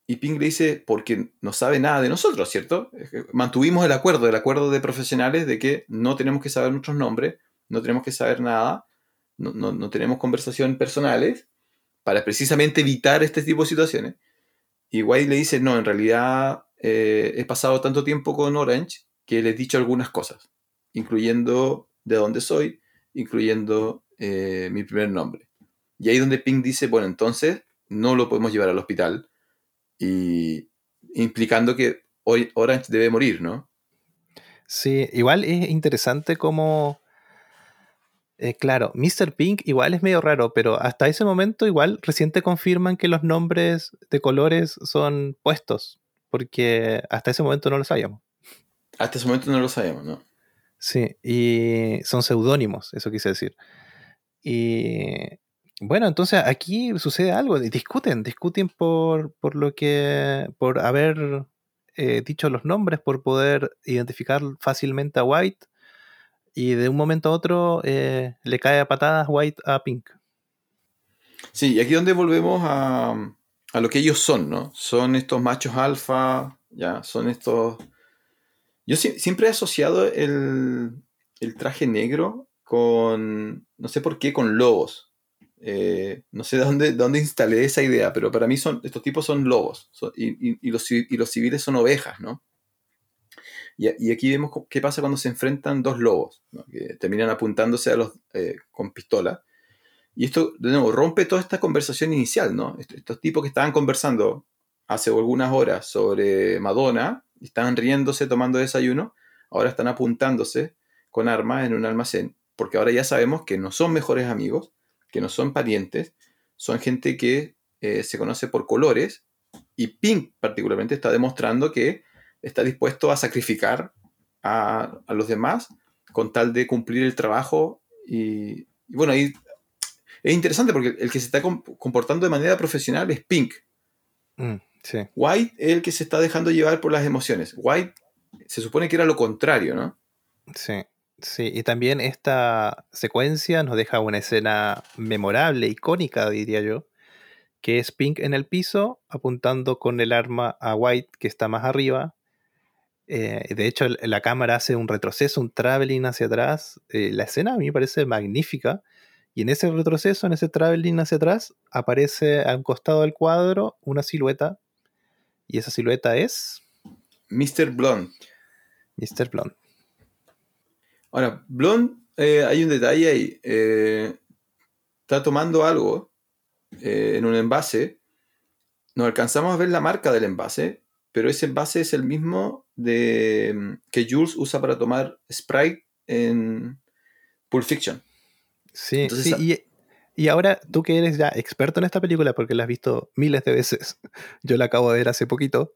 y Pink le dice, porque no sabe nada de nosotros, ¿cierto? Mantuvimos el acuerdo, el acuerdo de profesionales de que no tenemos que saber nuestros nombres, no tenemos que saber nada, no, no, no tenemos conversaciones personales para precisamente evitar este tipo de situaciones. Y White le dice, no, en realidad eh, he pasado tanto tiempo con Orange que le he dicho algunas cosas, incluyendo de dónde soy, incluyendo eh, mi primer nombre. Y ahí donde Pink dice, bueno, entonces no lo podemos llevar al hospital, y implicando que Orange debe morir, ¿no? Sí, igual es interesante como... Eh, claro, Mr. Pink igual es medio raro, pero hasta ese momento igual recién te confirman que los nombres de colores son puestos, porque hasta ese momento no lo sabíamos. Hasta ese momento no lo sabíamos, ¿no? Sí, y son seudónimos, eso quise decir. Y bueno, entonces aquí sucede algo, discuten, discuten por, por lo que, por haber eh, dicho los nombres, por poder identificar fácilmente a White y de un momento a otro eh, le cae a patadas White a Pink. Sí, y aquí donde volvemos a, a lo que ellos son, ¿no? Son estos machos alfa, ya, son estos... Yo si, siempre he asociado el, el, traje negro con, no sé por qué, con lobos. Eh, no sé de dónde, de dónde instalé esa idea, pero para mí son, estos tipos son lobos y, y, los, y los civiles son ovejas, ¿no? Y, aquí vemos qué pasa cuando se enfrentan dos lobos, que terminan apuntándose a los, eh, con pistola. Y esto, de nuevo, rompe toda esta conversación inicial, ¿no? Estos, estos tipos que estaban conversando hace algunas horas sobre Madonna, estaban riéndose tomando desayuno, ahora están apuntándose con armas en un almacén, porque ahora ya sabemos que no son mejores amigos, que no son parientes, son gente que eh, se conoce por colores, y Pink particularmente está demostrando que está dispuesto a sacrificar a, a, los demás con tal de cumplir el trabajo. Y, y, bueno, ahí es interesante porque el que se está comportando de manera profesional es Pink. Mm, sí. White es el que se está dejando llevar por las emociones. White se supone que era lo contrario, ¿no? Sí. Sí, y también esta secuencia nos deja una escena memorable, icónica, diría yo, que es Pink en el piso apuntando con el arma a White que está más arriba. Eh, de hecho, la cámara hace un retroceso, un traveling hacia atrás. Eh, la escena a mí me parece magnífica. Y en ese retroceso, en ese traveling hacia atrás, aparece a un costado del cuadro una silueta. Y esa silueta es. Mr. Blonde. Mr. Blonde. Ahora, Blonde, eh, hay un detalle ahí. está tomando algo en un envase, no alcanzamos a ver la marca del envase, pero ese envase es el mismo de, mm, que Jules usa para tomar Sprite en Pulp Fiction. Sí, sí y, ahora tú que eres ya experto en esta película porque la has visto miles de veces, yo la acabo de ver hace poquito,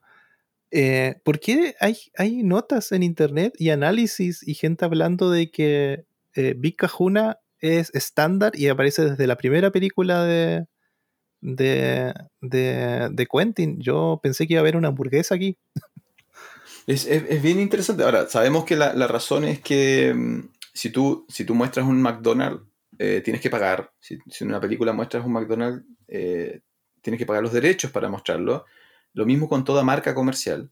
eh, ¿por qué hay, hay notas en internet y análisis y gente hablando de que eh, Big Kahuna es estándar y aparece desde la primera película de, de, de, Quentin. Yo pensé que iba a haber una hamburguesa aquí. Es, bien interesante. Ahora, sabemos que la, razón es que mm, si, tú, si tú muestras un McDonald's, eh, tienes que pagar. Si, en una película muestras un McDonald's, eh, tienes que pagar los derechos para mostrarlo. Lo mismo con toda marca comercial.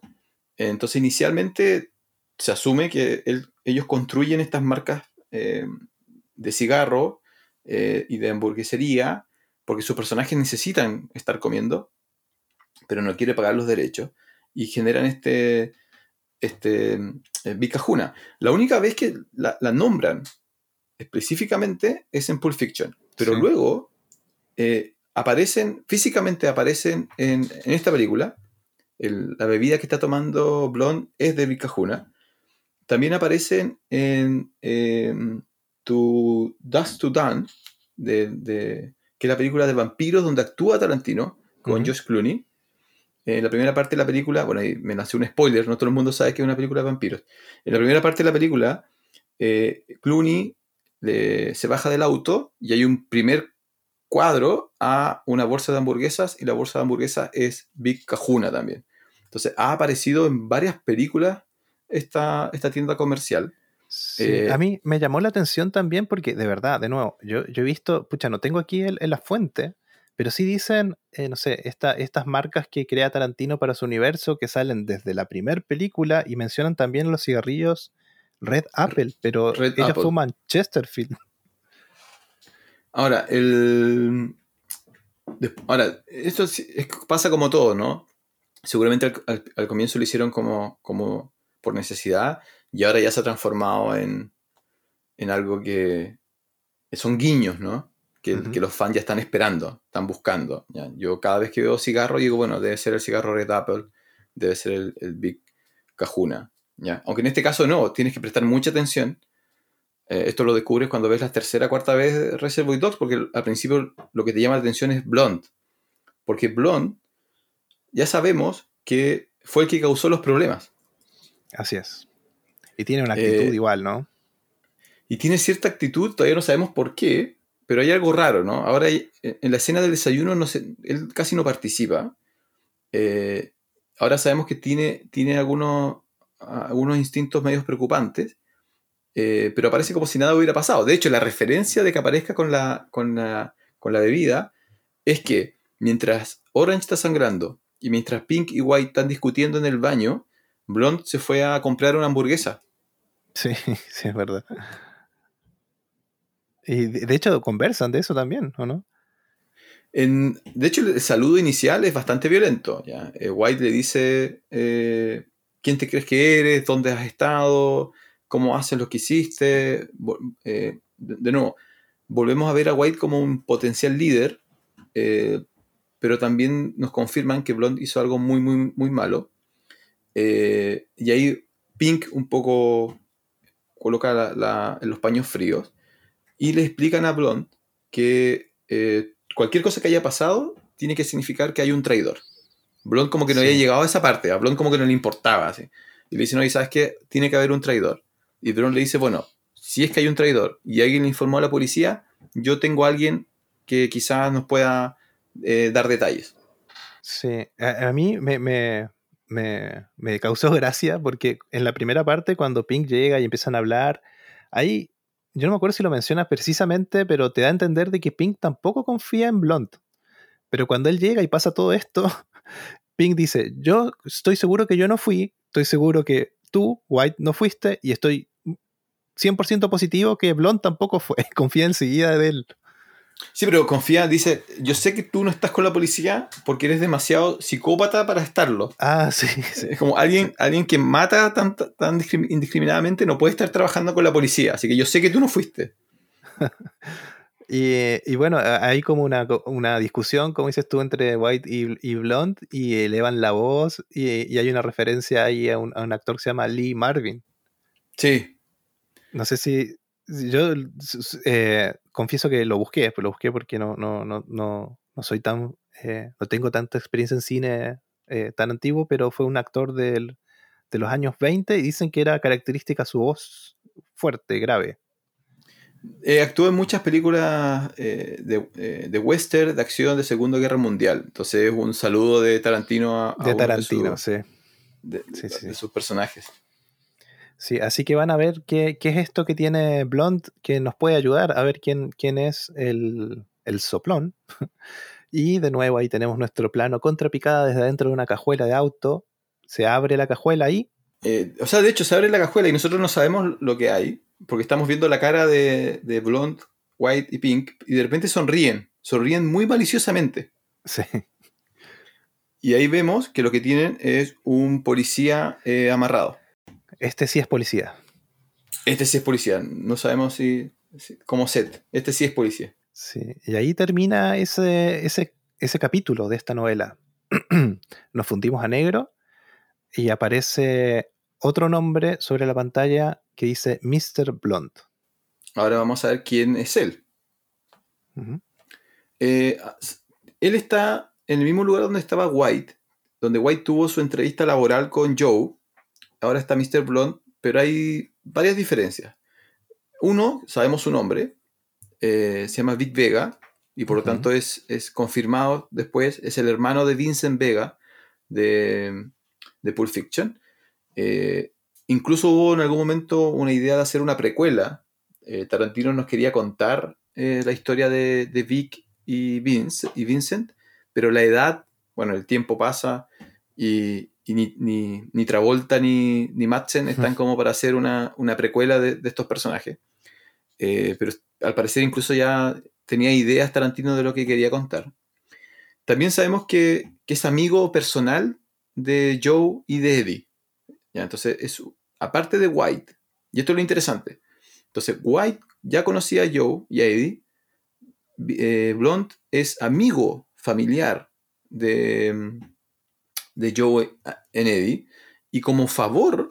Entonces, inicialmente se asume que ellos construyen estas marcas eh, de cigarro y de hamburguesería porque sus personajes necesitan estar comiendo, pero no quiere pagar los derechos, y generan este, este eh, La única vez que la, nombran específicamente es en Pulp Fiction, pero luego eh, aparecen, físicamente aparecen en, esta película, la bebida que está tomando Blonde es de Vicajuna. También aparecen en To Dust to Done, de, que es la película de vampiros donde actúa Tarantino con Josh Clooney. En la primera parte de la película, bueno, ahí me nació un spoiler, no todo el mundo sabe que es una película de vampiros. En la primera parte de la película, eh, Clooney se baja del auto y hay un primer cuadro a una bolsa de hamburguesas y la bolsa de hamburguesas es Big Cajuna también. Entonces ha aparecido en varias películas esta, esta tienda comercial. Eh, a mí me llamó la atención también porque, de verdad, de nuevo, yo, he visto, pucha, no tengo aquí en la fuente, pero sí dicen, eh, no sé, estas marcas que crea Tarantino para su universo que salen desde la primera película y mencionan también los cigarrillos Red Apple, pero Red ellos fuman Chesterfield. Ahora, el... Ahora, esto pasa como todo, ¿no? Seguramente al, comienzo lo hicieron como, como por necesidad y ahora ya se ha transformado en, algo que son guiños, ¿no? Que, los fans ya están esperando, están buscando. Yo cada vez que veo cigarro digo, bueno, debe ser el cigarro Red Apple, debe ser el, Big Cajuna. ¿ya? Aunque en este caso no, tienes que prestar mucha atención. Eh, esto lo descubres cuando ves la tercera cuarta vez Reservoir Dogs, porque al principio lo que te llama la atención es Blonde. Porque Blonde, ya sabemos que fue el que causó los problemas. Así es. Y tiene una actitud eh, igual, ¿no? Y tiene cierta actitud, todavía no sabemos por qué, pero hay algo raro, ¿no? Ahora en la escena del desayuno no él casi no participa. Eh, ahora sabemos que tiene, tiene algunos, algunos instintos medios preocupantes, eh, pero parece como si nada hubiera pasado. De hecho, la referencia de que aparezca con la, con la, con la bebida es que mientras Orange está sangrando y mientras Pink y White están discutiendo en el baño, Blonde se fue a comprar una hamburguesa. Sí, sí, es verdad. Y de hecho conversan de eso también, ¿o no? de hecho, el saludo inicial es bastante violento. Eh, White le dice, eh, ¿quién te crees que eres? ¿Dónde has estado? ¿Cómo haces lo que hiciste? Eh, de, nuevo, volvemos a ver a White como un potencial líder, pero también nos confirman que Blonde hizo algo muy, muy, muy malo. y ahí Pink un poco coloca los paños fríos y le explican a Blonde que eh, cualquier cosa que haya pasado tiene que significar que hay un traidor. Blonde como que no había llegado a esa parte, a Blonde como que no le importaba. Y le dice, no, y sabes que tiene que haber un traidor. Y Blonde le dice, bueno, si es que hay un traidor y alguien le informó a la policía, yo tengo a alguien que quizás nos pueda eh, dar detalles. Sí, a, mí me, me, causó gracia porque en la primera parte, cuando Pink llega y empiezan a hablar, ahí, yo no me acuerdo si lo mencionas precisamente, pero te da a entender de que Pink tampoco confía en Blond. Pero cuando él llega y pasa todo esto, Pink dice, yo estoy seguro que yo no fui, estoy seguro que tú, White, no fuiste y estoy 100% positivo que Blond tampoco fue. Confía enseguida de él. Sí, pero confía, dice, yo sé que tú no estás con la policía porque eres demasiado psicópata para estarlo. Ah, sí. Es como alguien, alguien que mata tan, tan indiscriminadamente no puede estar trabajando con la policía, así que yo sé que tú no fuiste. y, bueno, hay como una, discusión, como dices tú, entre White y, y Blonde y elevan la voz y, hay una referencia ahí a un, a un actor que se llama Lee Marvin. Sí. No sé si, yo eh, confieso que lo busqué, pues lo busqué porque no, no, no, no, no soy tan, eh, no tengo tanta experiencia en cine eh, tan antiguo, pero fue un actor del, de los años 20 y dicen que era característica su voz fuerte, grave. actuó en muchas películas de, de, western, de acción de Segunda Guerra Mundial. Entonces, un saludo de Tarantino a, de Tarantino, sí. De, de sus personajes. Sí, así que van a ver qué, es esto que tiene Blond que nos puede ayudar a ver quién, quién es el, soplón. y de nuevo ahí tenemos nuestro plano contrapicada desde dentro de una cajuela de auto. Se abre la cajuela ahí. Eh, o sea, de hecho se abre la cajuela y nosotros no sabemos lo que hay, porque estamos viendo la cara de, de Blonde, White y Pink, y de repente sonríen, sonríen muy maliciosamente. Sí. Y ahí vemos que lo que tienen es un policía eh, amarrado. Este sí es policía. Este sí es policía. No sabemos si. como set. Este sí es policía. Sí. Y ahí termina ese, ese, ese capítulo de esta novela. Nos fundimos a negro y aparece otro nombre sobre la pantalla que dice Mr. Blonde. Ahora vamos a ver quién es él. Eh, él está en el mismo lugar donde estaba White, donde White tuvo su entrevista laboral con Joe ahora está Mr. Blonde, pero hay varias diferencias. Uno, sabemos su nombre, eh, se llama Vic Vega, y por lo tanto es, es, confirmado después, es el hermano de Vincent Vega de, de Pulp Fiction. Eh, incluso hubo en algún momento una idea de hacer una precuela. Eh, Tarantino nos quería contar la historia de, de Vic y, Vince, y Vincent, pero la edad, bueno, el tiempo pasa y, y ni, ni, Travolta ni, ni Madsen están como para hacer una, precuela de, estos personajes. Eh, pero al parecer incluso ya tenía ideas Tarantino de lo que quería contar. También sabemos que, es amigo personal de Joe y de Eddie. ¿ya? Entonces, es, aparte de White, y esto es lo interesante. Entonces, White ya conocía a Joe y a Eddie. Eh, Blond es amigo familiar de, de Joe en Eddie, y como favor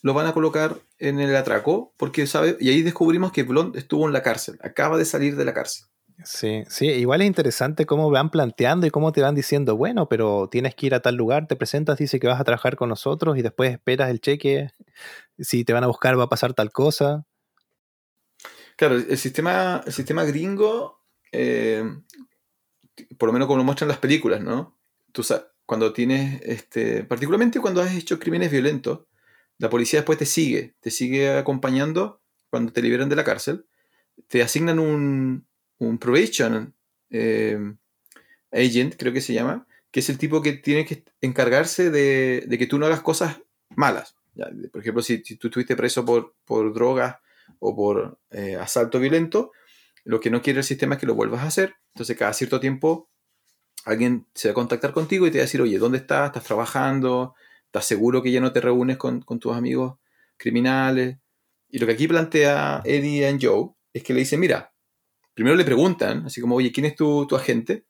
lo van a colocar en el atraco, porque sabe, y ahí descubrimos que Blond estuvo en la cárcel, acaba de salir de la cárcel. Sí, sí, igual es interesante cómo van planteando y cómo te van diciendo, bueno, pero tienes que ir a tal lugar, te presentas, dice que vas a trabajar con nosotros y después esperas el cheque, si te van a buscar va a pasar tal cosa. Claro, el sistema, el sistema gringo, eh, por lo menos como lo muestran las películas, ¿no? Tú sabes, cuando tienes, este, particularmente cuando has hecho crímenes violentos, la policía después te sigue, te sigue acompañando cuando te liberan de la cárcel, te asignan un, un probation eh, agent, creo que se llama, que es el tipo que tiene que encargarse de, que tú no hagas cosas malas. por ejemplo, si, tú estuviste preso por, por drogas o por eh, asalto violento, lo que no quiere el sistema es que lo vuelvas a hacer. Entonces, cada cierto tiempo alguien se va a contactar contigo y te va a decir, oye, ¿dónde estás? ¿Estás trabajando? ¿Estás seguro que ya no te reúnes con, tus amigos criminales? Y lo que aquí plantea Eddie y Joe es que le dicen, mira, primero le preguntan, así como, oye, ¿quién es tu, agente?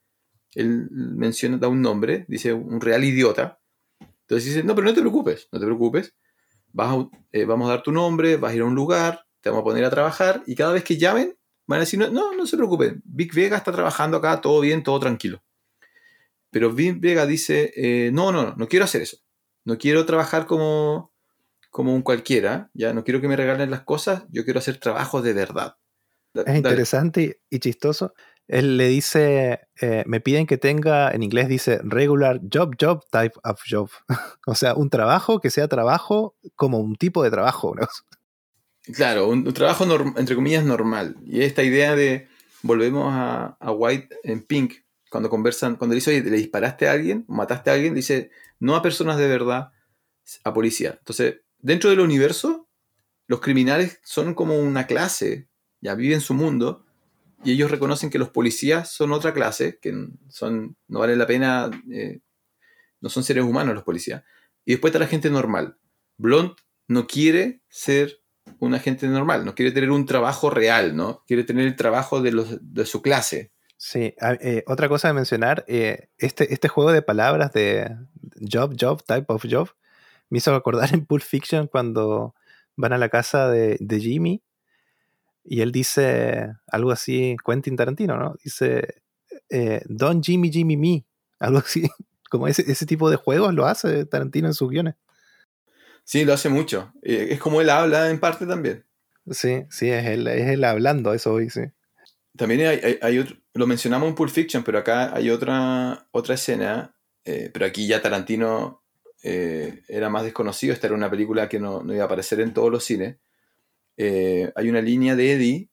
Él menciona, da un nombre, dice un real idiota. Entonces dice, no, pero no te preocupes, no te preocupes. Vas eh, vamos a dar tu nombre, vas a ir a un lugar, te vamos a poner a trabajar y cada vez que llamen van a decir, no, no, no se preocupen, Big Vega está trabajando acá, todo bien, todo tranquilo. Pero Vin Vega dice, eh, no, no, no quiero hacer eso. No quiero trabajar como, como un cualquiera, ya no quiero que me regalen las cosas, yo quiero hacer trabajo de verdad. Es interesante y, chistoso. Él le dice, eh, me piden que tenga, en inglés dice regular job, job, type of job. o sea, un trabajo que sea trabajo como un tipo de trabajo. Claro, un, un trabajo entre comillas normal. Y esta idea de volvemos a, a White en Pink, cuando conversan, cuando le dice, le disparaste a alguien, mataste a alguien, dice, no a personas de verdad, a policía. Entonces, dentro del universo, los criminales son como una clase, ya viven su mundo, y ellos reconocen que los policías son otra clase, que son, no vale la pena, eh, no son seres humanos los policías. Y después está la gente normal. Blond no quiere ser una gente normal, no quiere tener un trabajo real, ¿no? Quiere tener el trabajo de su clase. Sí, a- eh, otra cosa de mencionar, eh, este, este juego de palabras de job, job, type of job, me hizo acordar en Pulp Fiction cuando van a la casa de, de Jimmy y él dice algo así, Quentin Tarantino, ¿no? Dice, eh, Don Jimmy, Jimmy me, algo así, como ese, ese tipo de juegos lo hace Tarantino en sus guiones. Sí, lo hace mucho. Eh, es como él habla en parte también. Sí, sí, es él, es él hablando, eso hoy, sí. También hay, hay- hay otro, lo mencionamos en Pulp Fiction, pero acá hay otra, otra escena, eh, pero aquí ya Tarantino eh, era más desconocido, esta era una película que no, no iba a aparecer en todos los cines. Eh, hay una línea de Eddie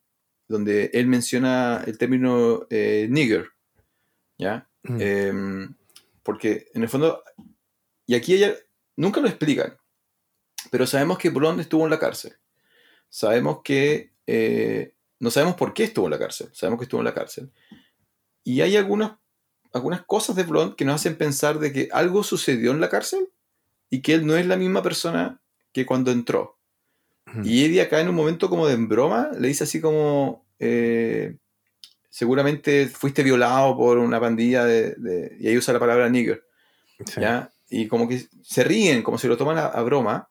donde él menciona el término nigger, ¿ya? Mm. Eh, porque en el fondo, y aquí ella nunca lo explican, pero sabemos que Blonde estuvo en la cárcel. Sabemos que no sabemos por qué estuvo en la cárcel, sabemos que estuvo en la cárcel. Y hay algunas, algunas cosas de Blonde que nos hacen pensar de que algo sucedió en la cárcel y que él no es la misma persona que cuando entró. Y Eddie acá en un momento como de en broma le dice así como, eh, seguramente fuiste violado por una pandilla de, de- y ahí usa la palabra nigger, Sí. ¿ya? Y como que se ríen, como si lo toman a, a broma,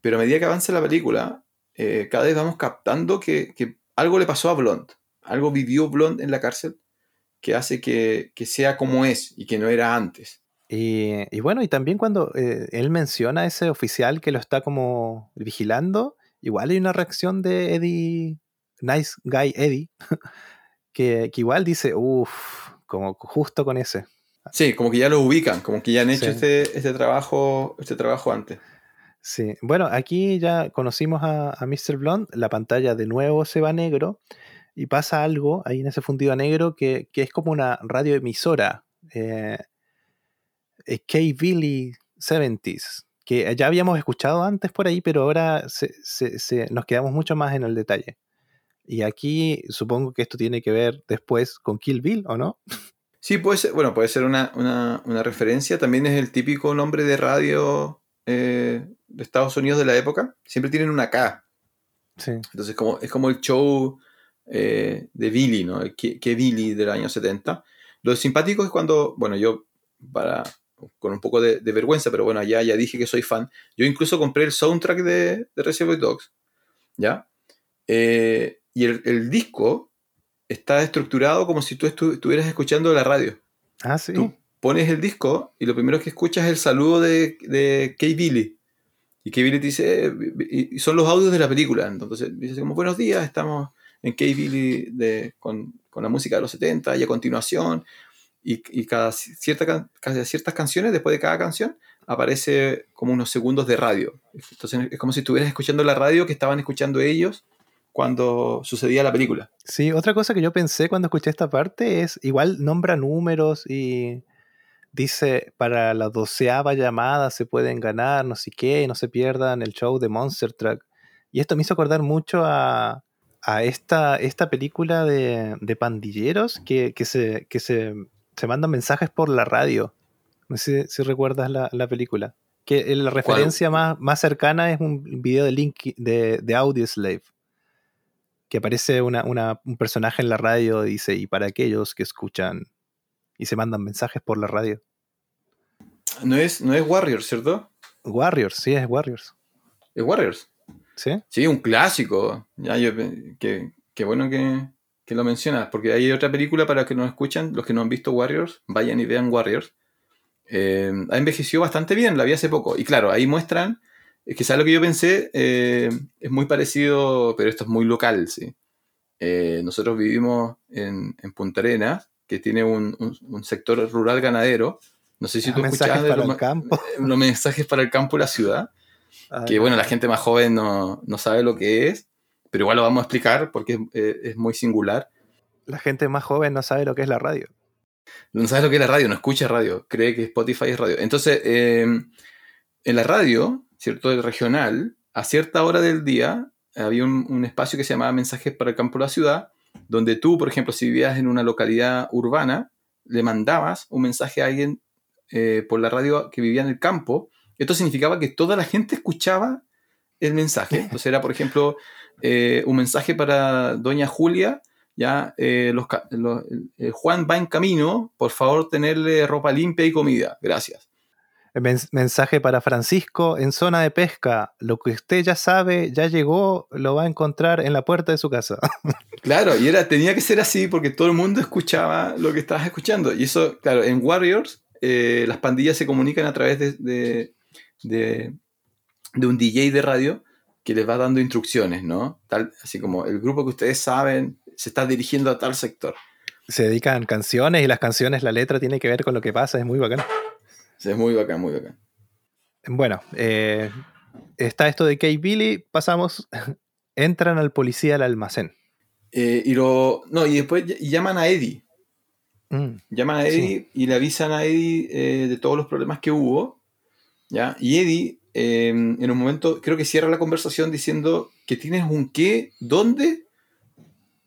pero a medida que avanza la película, eh, cada vez vamos captando que, que algo le pasó a Blond, algo vivió Blond en la cárcel que hace que, que sea como es y que no era antes. Y, y bueno, y también cuando eh, él menciona a ese oficial que lo está como vigilando, igual hay una reacción de Eddie, Nice Guy Eddie, que, que igual dice, uff, como justo con ese. Sí, como que ya lo ubican, como que ya han hecho Sí. este, este, trabajo, este trabajo antes. Sí, bueno, aquí ya conocimos a, Mr. Blonde, la pantalla de nuevo se va negro y pasa algo ahí en ese fundido negro que, que es como una radioemisora, eh, eh, K-Billy 70s, que ya habíamos escuchado antes por ahí, pero ahora se- se- se- nos quedamos mucho más en el detalle. Y aquí supongo que esto tiene que ver después con Kill Bill, ¿o no? Sí, puede ser, bueno, puede ser una, una- una referencia. También es el típico nombre de radio eh, de Estados Unidos de la época. Siempre tienen una K. Sí. Entonces como, es como el show eh, de Billy, ¿no? Que Billy del año 70. Lo simpático es cuando, bueno, yo, para, con un poco de, de vergüenza, pero bueno, ya, ya dije que soy fan. Yo incluso compré el soundtrack de, de Reservoir Dogs, ¿ya? Eh, y el, el disco está estructurado como si tú estu- estuvieras escuchando la radio. Ah, sí. Tú pones el disco y lo primero que escuchas es el saludo de, de Kay Billy. Y Kay Billy dice, eh, y son los audios de la película. Entonces dice como, buenos días, estamos en Kay Billy de, con, con la música de los 70 y a continuación. Y, y cada, cierta, cada ciertas canciones, después de cada canción, aparece como unos segundos de radio. Entonces es como si estuvieras escuchando la radio que estaban escuchando ellos cuando sucedía la película. Sí, otra cosa que yo pensé cuando escuché esta parte es, igual nombra números y dice, para la doceava llamada se pueden ganar, no sé qué, no se pierdan el show de Monster Truck. Y esto me hizo acordar mucho a, a esta, esta película de, de pandilleros que, que, se, que se, se mandan mensajes por la radio. No sé si, recuerdas la, la película. Que la referencia más, más cercana es un video de Link de, de Audioslave que aparece una, una- un personaje en la radio y dice, y para aquellos que escuchan y se mandan mensajes por la radio. No es, no es Warriors, ¿cierto? Warriors, sí, es Warriors. Es Warriors. ¿Sí? Sí, un clásico. Ya, yo, qué bueno que, que lo mencionas, porque hay otra película para que nos escuchan, los que no han visto Warriors, vayan y vean Warriors. Eh, ha envejecido bastante bien, la vi hace poco. Y claro, ahí muestran, es que sabes lo que yo pensé, Eh, es muy parecido, pero esto es muy local, sí. Eh, nosotros vivimos en, en Punta Arenas, que tiene un, un- un sector rural ganadero. No sé si Ah, tú escuchabas de para los, el campo. los mensajes para el campo y la ciudad que bueno, la gente más joven no, no sabe lo que es, pero igual lo vamos a explicar porque es, eh, es muy singular. La gente más joven no sabe lo que es la radio. No sabe lo que es la radio, no escucha radio, cree que Spotify es radio. Entonces, eh, en la radio, ¿cierto? El regional, a cierta hora del día, había un, un espacio que se llamaba Mensajes para el campo de la ciudad, donde tú, por ejemplo, si vivías en una localidad urbana, le mandabas un mensaje a alguien eh, por la radio que vivía en el campo. Esto significaba que toda la gente escuchaba el mensaje. Entonces era, por ejemplo, eh, un mensaje para doña Julia, ya, eh, los ca- los- eh, Juan va en camino, por favor tenerle ropa limpia y comida, gracias. Men- mensaje para Francisco en zona de pesca. Lo que usted ya sabe, ya llegó, lo va a encontrar en la puerta de su casa. Claro, y era, tenía que ser así porque todo el mundo escuchaba lo que estabas escuchando. Y eso, claro, en Warriors eh, las pandillas se comunican a través de, de, de- de un DJ de radio que les va dando instrucciones, ¿no? Tal, así como el grupo que ustedes saben se está dirigiendo a tal sector. Se dedican canciones y las canciones, la letra tiene que ver con lo que pasa, es muy bacán. Es muy bacán, muy bacán. Bueno, eh, está esto de Kate Billy, pasamos, entran al policía al almacén. Eh, y lo, no, y después ll- llaman a Eddie. Mm, Llaman a Eddie y le avisan a Eddie eh, de todos los problemas que hubo. ¿ya? Y Eddie, eh, en un momento, creo que cierra la conversación diciendo que tienes un qué, dónde.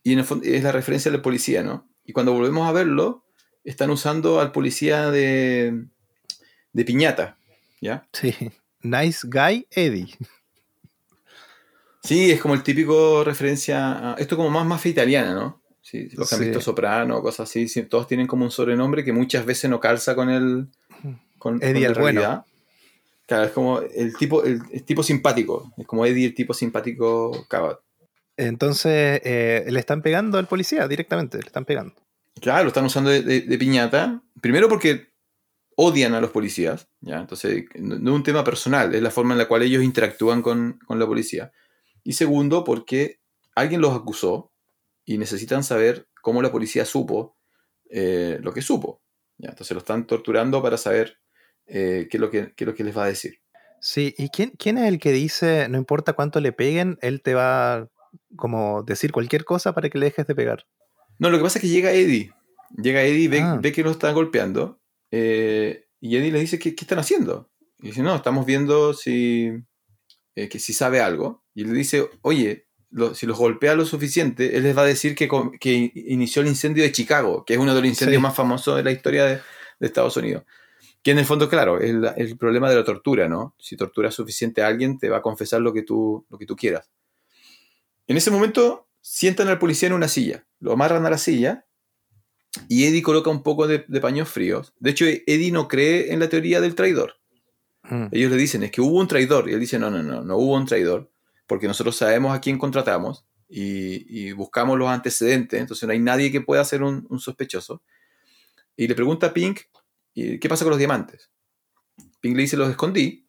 Y en el fondo es la referencia del policía, ¿no? Y cuando volvemos a verlo, están usando al policía de, de piñata. ¿Ya? sí. Nice Guy Eddie. Sí, es como el típico referencia a. Esto como más mafia italiana, ¿no? Sí, los que han Sí. visto Soprano, cosas así, sí, todos tienen como un sobrenombre que muchas veces no calza con el. Con, Eddie con el bueno. Claro, es como el tipo, el, el tipo simpático. Es como Eddie, el tipo simpático Cabat. Entonces eh, le están pegando al policía directamente, le están pegando. Claro, lo están usando de, de- de piñata. Primero porque odian a los policías, ¿ya? Entonces, no no es un tema personal, es la forma en la cual ellos interactúan con, con la policía. Y segundo, porque alguien los acusó y necesitan saber cómo la policía supo eh, lo que supo. ¿ya? Entonces lo están torturando para saber eh, qué, es lo que, qué es lo que les va a decir. Sí, ¿y quién, quién es el que dice, no importa cuánto le peguen, él te va a como decir cualquier cosa para que le dejes de pegar? No, lo que pasa es que llega Eddie. Llega Eddie, ve, Ah. ve que lo están golpeando. Eh, y Eddie le dice, ¿qué, qué están haciendo? Y dice, no, estamos viendo si, eh, que si sabe algo. Y le dice, oye, lo- si los golpea lo suficiente, él les va a decir que, que inició el incendio de Chicago, que es uno de los incendios Sí. más famosos de la historia de, de Estados Unidos. Que en el fondo, claro, es la- el problema de la tortura, ¿no? Si torturas suficiente a alguien, te va a confesar lo que tú, lo que tú quieras. En ese momento, sientan al policía en una silla, lo amarran a la silla y Eddie coloca un poco de, de paños fríos. De hecho, Eddie no cree en la teoría del traidor. Mm, Ellos le dicen, es que hubo un traidor. Y él dice, no, no, no, no hubo un traidor, porque nosotros sabemos a quién contratamos y, y buscamos los antecedentes, entonces no hay nadie que pueda ser un, un sospechoso. Y le pregunta a Pink, ¿y ¿qué pasa con los diamantes? Pink le dice, los escondí.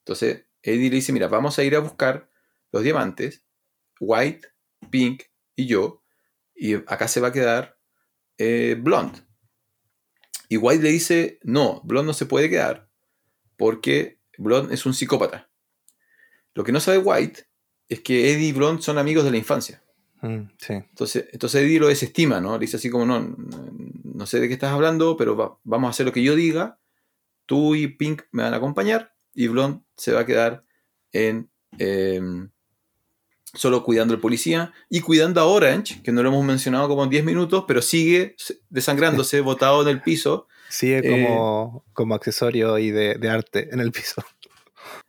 Entonces Eddie le dice, mira, vamos a ir a buscar los diamantes, White, Pink y yo, y acá se va a quedar eh, Blonde. Y White le dice, no, Blonde no se puede quedar porque Blonde es un psicópata. Lo que no sabe White es que Eddie y Blonde son amigos de la infancia. mm, sí. Entonces, entonces Eddie lo desestima, ¿no? Le dice así como, no, no, sé de qué estás hablando, pero va- vamos a hacer lo que yo diga. Tú y Pink me van a acompañar y Blonde se va a quedar en... em, solo cuidando al policía y cuidando a Orange, que no lo hemos mencionado como en 10 minutos, pero sigue se- desangrándose, botado en el piso. Sigue Eh, como, como accesorio y de, de arte en el piso.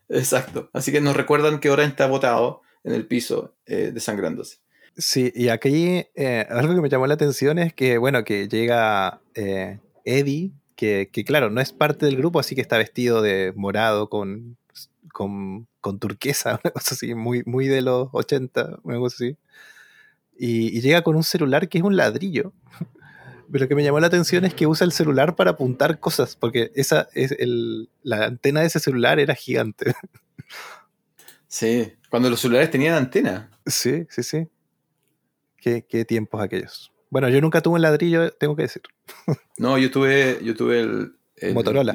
Exacto. Así que nos recuerdan que Orange está botado en el piso, eh, desangrándose. Sí, y aquí eh, algo que me llamó la atención es que, bueno, que llega Eddie, que, que claro, no es parte del grupo, así que está vestido de morado con, con, con turquesa, una cosa así, muy, muy de los 80, una cosa así. Y, y llega con un celular que es un ladrillo. Pero lo que me llamó la atención es que usa el celular para apuntar cosas, porque esa es el, la antena de ese celular era gigante. Sí, cuando los celulares tenían antena. Sí, sí, sí. Qué, qué tiempos aquellos. Bueno, yo nunca tuve un ladrillo, tengo que decir. No, yo tuve, yo tuve el, el Motorola.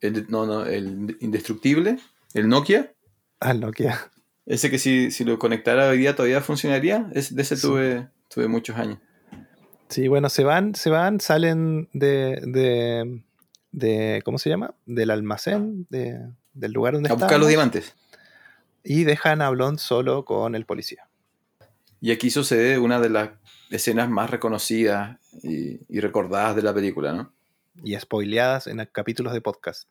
el- no, no, el indestructible, el Nokia. Ah, el Nokia. Ese que si, si lo conectara hoy día todavía funcionaría, es, de ese Sí. tuve, tuve muchos años. Sí, bueno, se van, se van, salen de, de, de- ¿cómo se llama? Del almacén, de- del lugar donde A buscar los diamantes. y dejan a Blond solo con el policía. Y aquí sucede una de las escenas más reconocidas y, y recordadas de la película, ¿no? Y spoileadas en capítulos de podcast.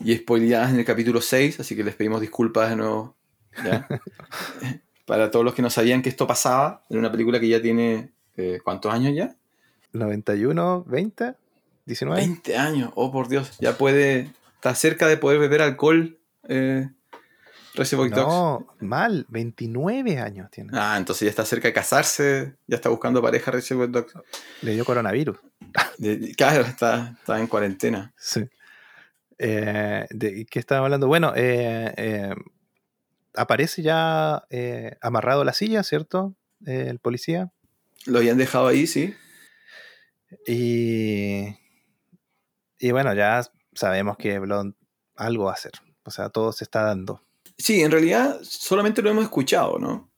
Y spoileadas en el capítulo 6, así que les pedimos disculpas de nuevo. ¿ya? Para todos los que no sabían que esto pasaba en una película que ya tiene, eh, ¿cuántos años ya? 91, 20, 19. 20 años, oh por Dios, ya puede, está cerca de poder beber alcohol eh, Reservoir Dogs. No, mal, 29 años tiene. Ah, entonces ya está cerca de casarse, ya está buscando pareja Reservoir Dogs. Le dio coronavirus. Claro, está, está en cuarentena. Sí. Eh, ¿De qué estaba hablando? Bueno, eh, eh, aparece ya eh, amarrado a la silla, ¿cierto? El policía. Lo habían dejado ahí, sí. Y, y bueno, ya sabemos que Blond algo va a hacer. O sea, todo se está dando. Sí, en realidad solamente lo hemos escuchado, ¿no?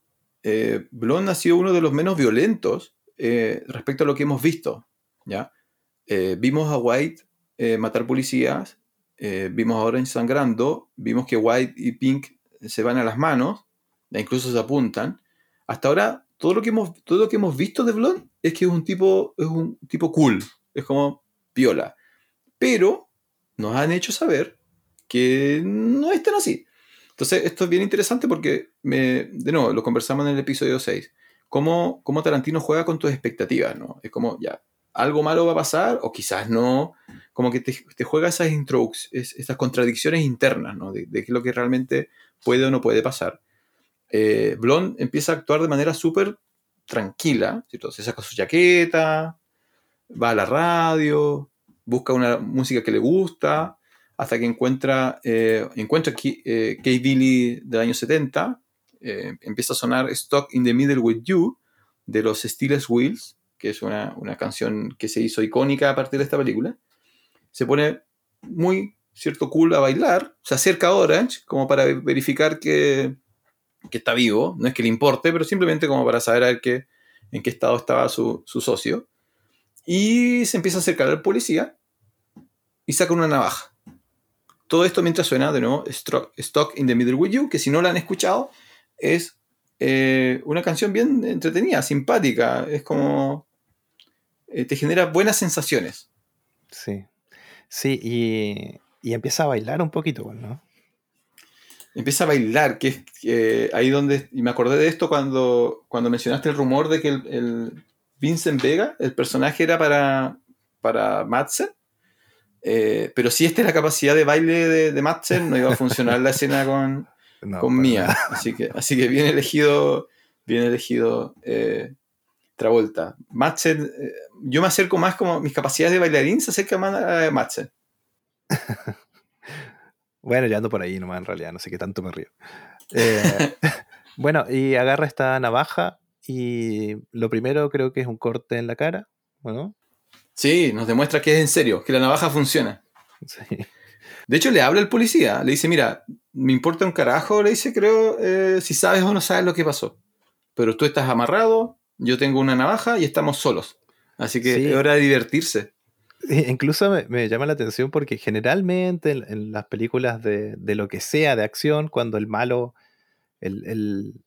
Eh, Blonde ha sido uno de los menos violentos eh, respecto a lo que hemos visto, ¿ya? Eh, vimos a White matar policías, eh, vimos a Orange sangrando, vimos que White y Pink se van a las manos, e incluso se apuntan. Hasta ahora, todo lo que hemos, todo lo que hemos visto de Blonde es que es un tipo, es un tipo cool, es como piola. Pero nos han hecho saber que no es tan así. Entonces, esto es bien interesante porque, me, de nuevo, lo conversamos en el episodio 6. Cómo, cómo Tarantino juega con tus expectativas, ¿no? Es como, ya, algo malo va a pasar o quizás no. Como que te, te juega esas es- esas contradicciones internas. De, qué es lo que realmente puede o no puede pasar. Eh, Blonde empieza a actuar de manera súper tranquila, ¿cierto? Se saca su chaqueta, va a la radio, busca una música que le gusta, hasta que encuentra, eh, encuentra Key, eh, Kay Billy del año 70, eh, empieza a sonar Stuck in the Middle with You de los Steelers Wheels, que es una, una canción que se hizo icónica a partir de esta película. Se pone muy, cierto, cool a bailar, se acerca a Orange como para verificar que, que está vivo, no es que le importe, pero simplemente como para saber en qué estado estaba su, su socio. Y se empieza a acercar al policía y saca una navaja. Todo esto mientras suena de nuevo Stock in the Middle with You, que si no la han escuchado, es eh, una canción bien entretenida, simpática. Es como. Eh, te genera buenas sensaciones. Sí. Sí, y, y empieza a bailar un poquito, pues, ¿no? Empieza a bailar, que es eh, ahí donde. Y me acordé de esto cuando, cuando mencionaste el rumor de que el, el Vincent Vega, el personaje, era para, para Madsen. Eh, pero si esta es la capacidad de baile de, de Madsen, no iba a funcionar la escena con, No, con nada. Así que, así que bien elegido, bien elegido eh, Travolta. Madsen, eh, yo me acerco más como mis capacidades de bailarín se acercan más a Madsen. Bueno, ya ando por ahí nomás en realidad, no sé qué tanto me río. Eh, bueno, y agarra esta navaja y lo primero creo que es un corte en la cara, ¿no? Sí, nos demuestra que es en serio, que la navaja funciona. Sí. De hecho, le habla al policía, le dice, mira, me importa un carajo, le dice, creo, eh, si sabes o no sabes lo que pasó. Pero tú estás amarrado, yo tengo una navaja y estamos solos. Así que Sí. es hora de divertirse. Incluso me, me llama la atención porque generalmente en, en las películas de, de lo que sea de acción, cuando el malo, el, el,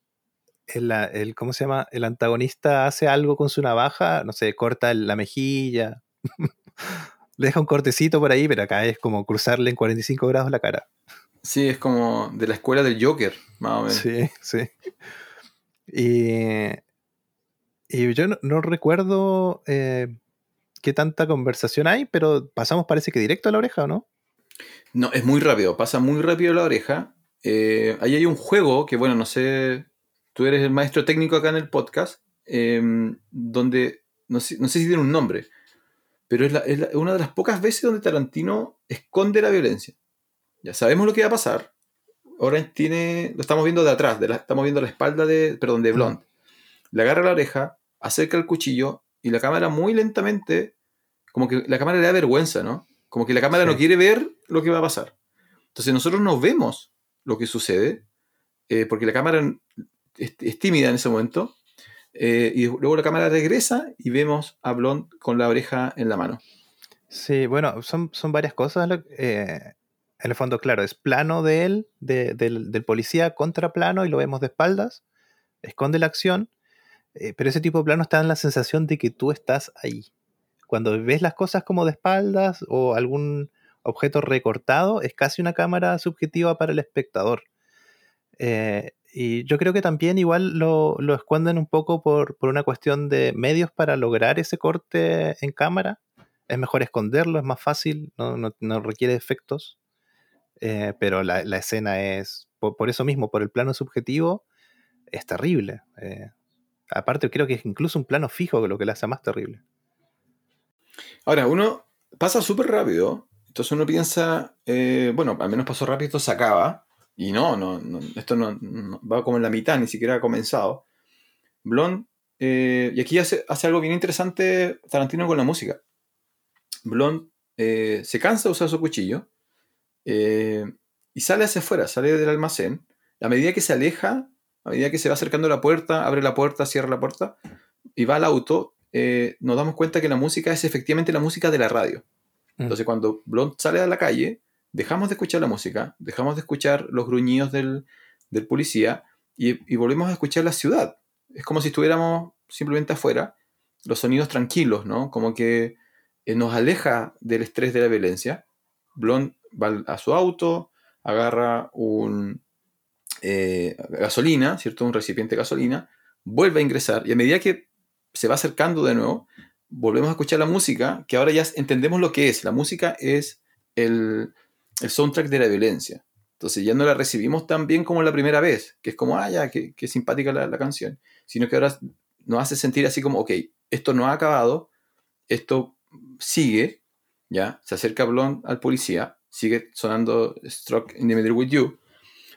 el- ¿cómo se llama? El antagonista hace algo con su navaja, no sé, corta la mejilla, le deja un cortecito por ahí, pero acá es como cruzarle en 45 grados la cara. Sí, es como de la escuela del Joker, más o menos. Sí, sí. Y, y yo no, no recuerdo eh, qué tanta conversación hay, pero pasamos parece que directo a la oreja, ¿o no? No, es muy rápido, pasa muy rápido la oreja. Eh, ahí hay un juego que, bueno, no sé, tú eres el maestro técnico acá en el podcast, eh, donde, no sé, no sé si tiene un nombre, pero es, la- es la- es una de las pocas veces donde Tarantino esconde la violencia. Ya sabemos lo que va a pasar. Orange tiene, lo estamos viendo de atrás, de la- estamos viendo la espalda de, perdón, de Blonde. Le agarra la oreja, acerca el cuchillo y la cámara muy lentamente, como que la cámara le da vergüenza, ¿no? Como que la cámara Sí. no quiere ver lo que va a pasar. Entonces nosotros no vemos lo que sucede, eh, porque la cámara es, es tímida en ese momento, eh, y luego la cámara regresa y vemos a Blond con la oreja en la mano. Sí, bueno, son, son varias cosas. eh, en el fondo, claro, es plano de él, de- del, del policía contra plano y lo vemos de espaldas, esconde la acción, eh, pero ese tipo de plano está en la sensación de que tú estás ahí. Cuando ves las cosas como de espaldas o algún objeto recortado, es casi una cámara subjetiva para el espectador. Eh, y yo creo que también igual lo, lo esconden un poco por, por una cuestión de medios para lograr ese corte en cámara. Es mejor esconderlo, es más fácil, no, no- requiere efectos. Eh, pero la, la escena es, por, por eso mismo, por el plano subjetivo, es terrible. Aparte, creo que es incluso un plano fijo lo que le hace más terrible. Ahora, uno pasa súper rápido, entonces uno piensa, eh, bueno, al menos pasó rápido, esto se acaba, y no, no, no, esto no, va como en la mitad, ni siquiera ha comenzado. Blond, eh, y aquí hace, algo bien interesante Tarantino con la música. Blond eh, se cansa de usar su cuchillo y sale hacia afuera, sale del almacén. A medida que se aleja, a medida que se va acercando a la puerta, abre la puerta, cierra la puerta y va al auto, eh, nos damos cuenta que la música es efectivamente la música de la radio. Mm. Entonces, cuando Blond sale a la calle, dejamos de escuchar la música, dejamos de escuchar los gruñidos del, del policía y, y volvemos a escuchar la ciudad. Es como si estuviéramos simplemente afuera, los sonidos tranquilos, ¿no? Como que eh, nos aleja del estrés de la violencia. Blond va a su auto, agarra un eh, gasolina, ¿cierto? Un recipiente de gasolina, vuelve a ingresar y a medida que se va acercando de nuevo, volvemos a escuchar la música, que ahora ya entendemos lo que es. La música es el, soundtrack de la violencia. Entonces ya no la recibimos tan bien como la primera vez, que es como, ah, ya, qué, qué simpática la, la canción, sino que ahora nos hace sentir así como, ok, esto no ha acabado, esto sigue, ya, se acerca Blond al policía, sigue sonando Struck in the Middle with You,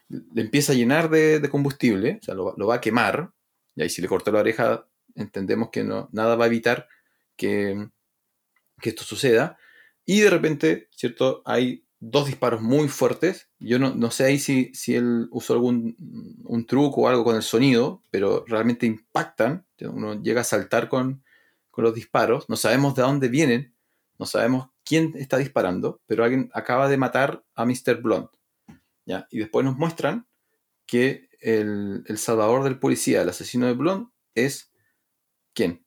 le empieza a llenar de, combustible, o sea, lo, va a quemar, y ahí si le cortó la oreja, entendemos que no, nada va a evitar que, esto suceda, y de repente, ¿cierto? Hay dos disparos muy fuertes, yo no, sé ahí si, si él usó algún un truco o algo con el sonido, pero realmente impactan, uno llega a saltar con, con los disparos, no sabemos de dónde vienen, no sabemos quién está disparando, pero alguien acaba de matar a Mr. Blunt. ¿Ya? Y después nos muestran que el, el salvador del policía, el asesino de Blunt, es ¿quién?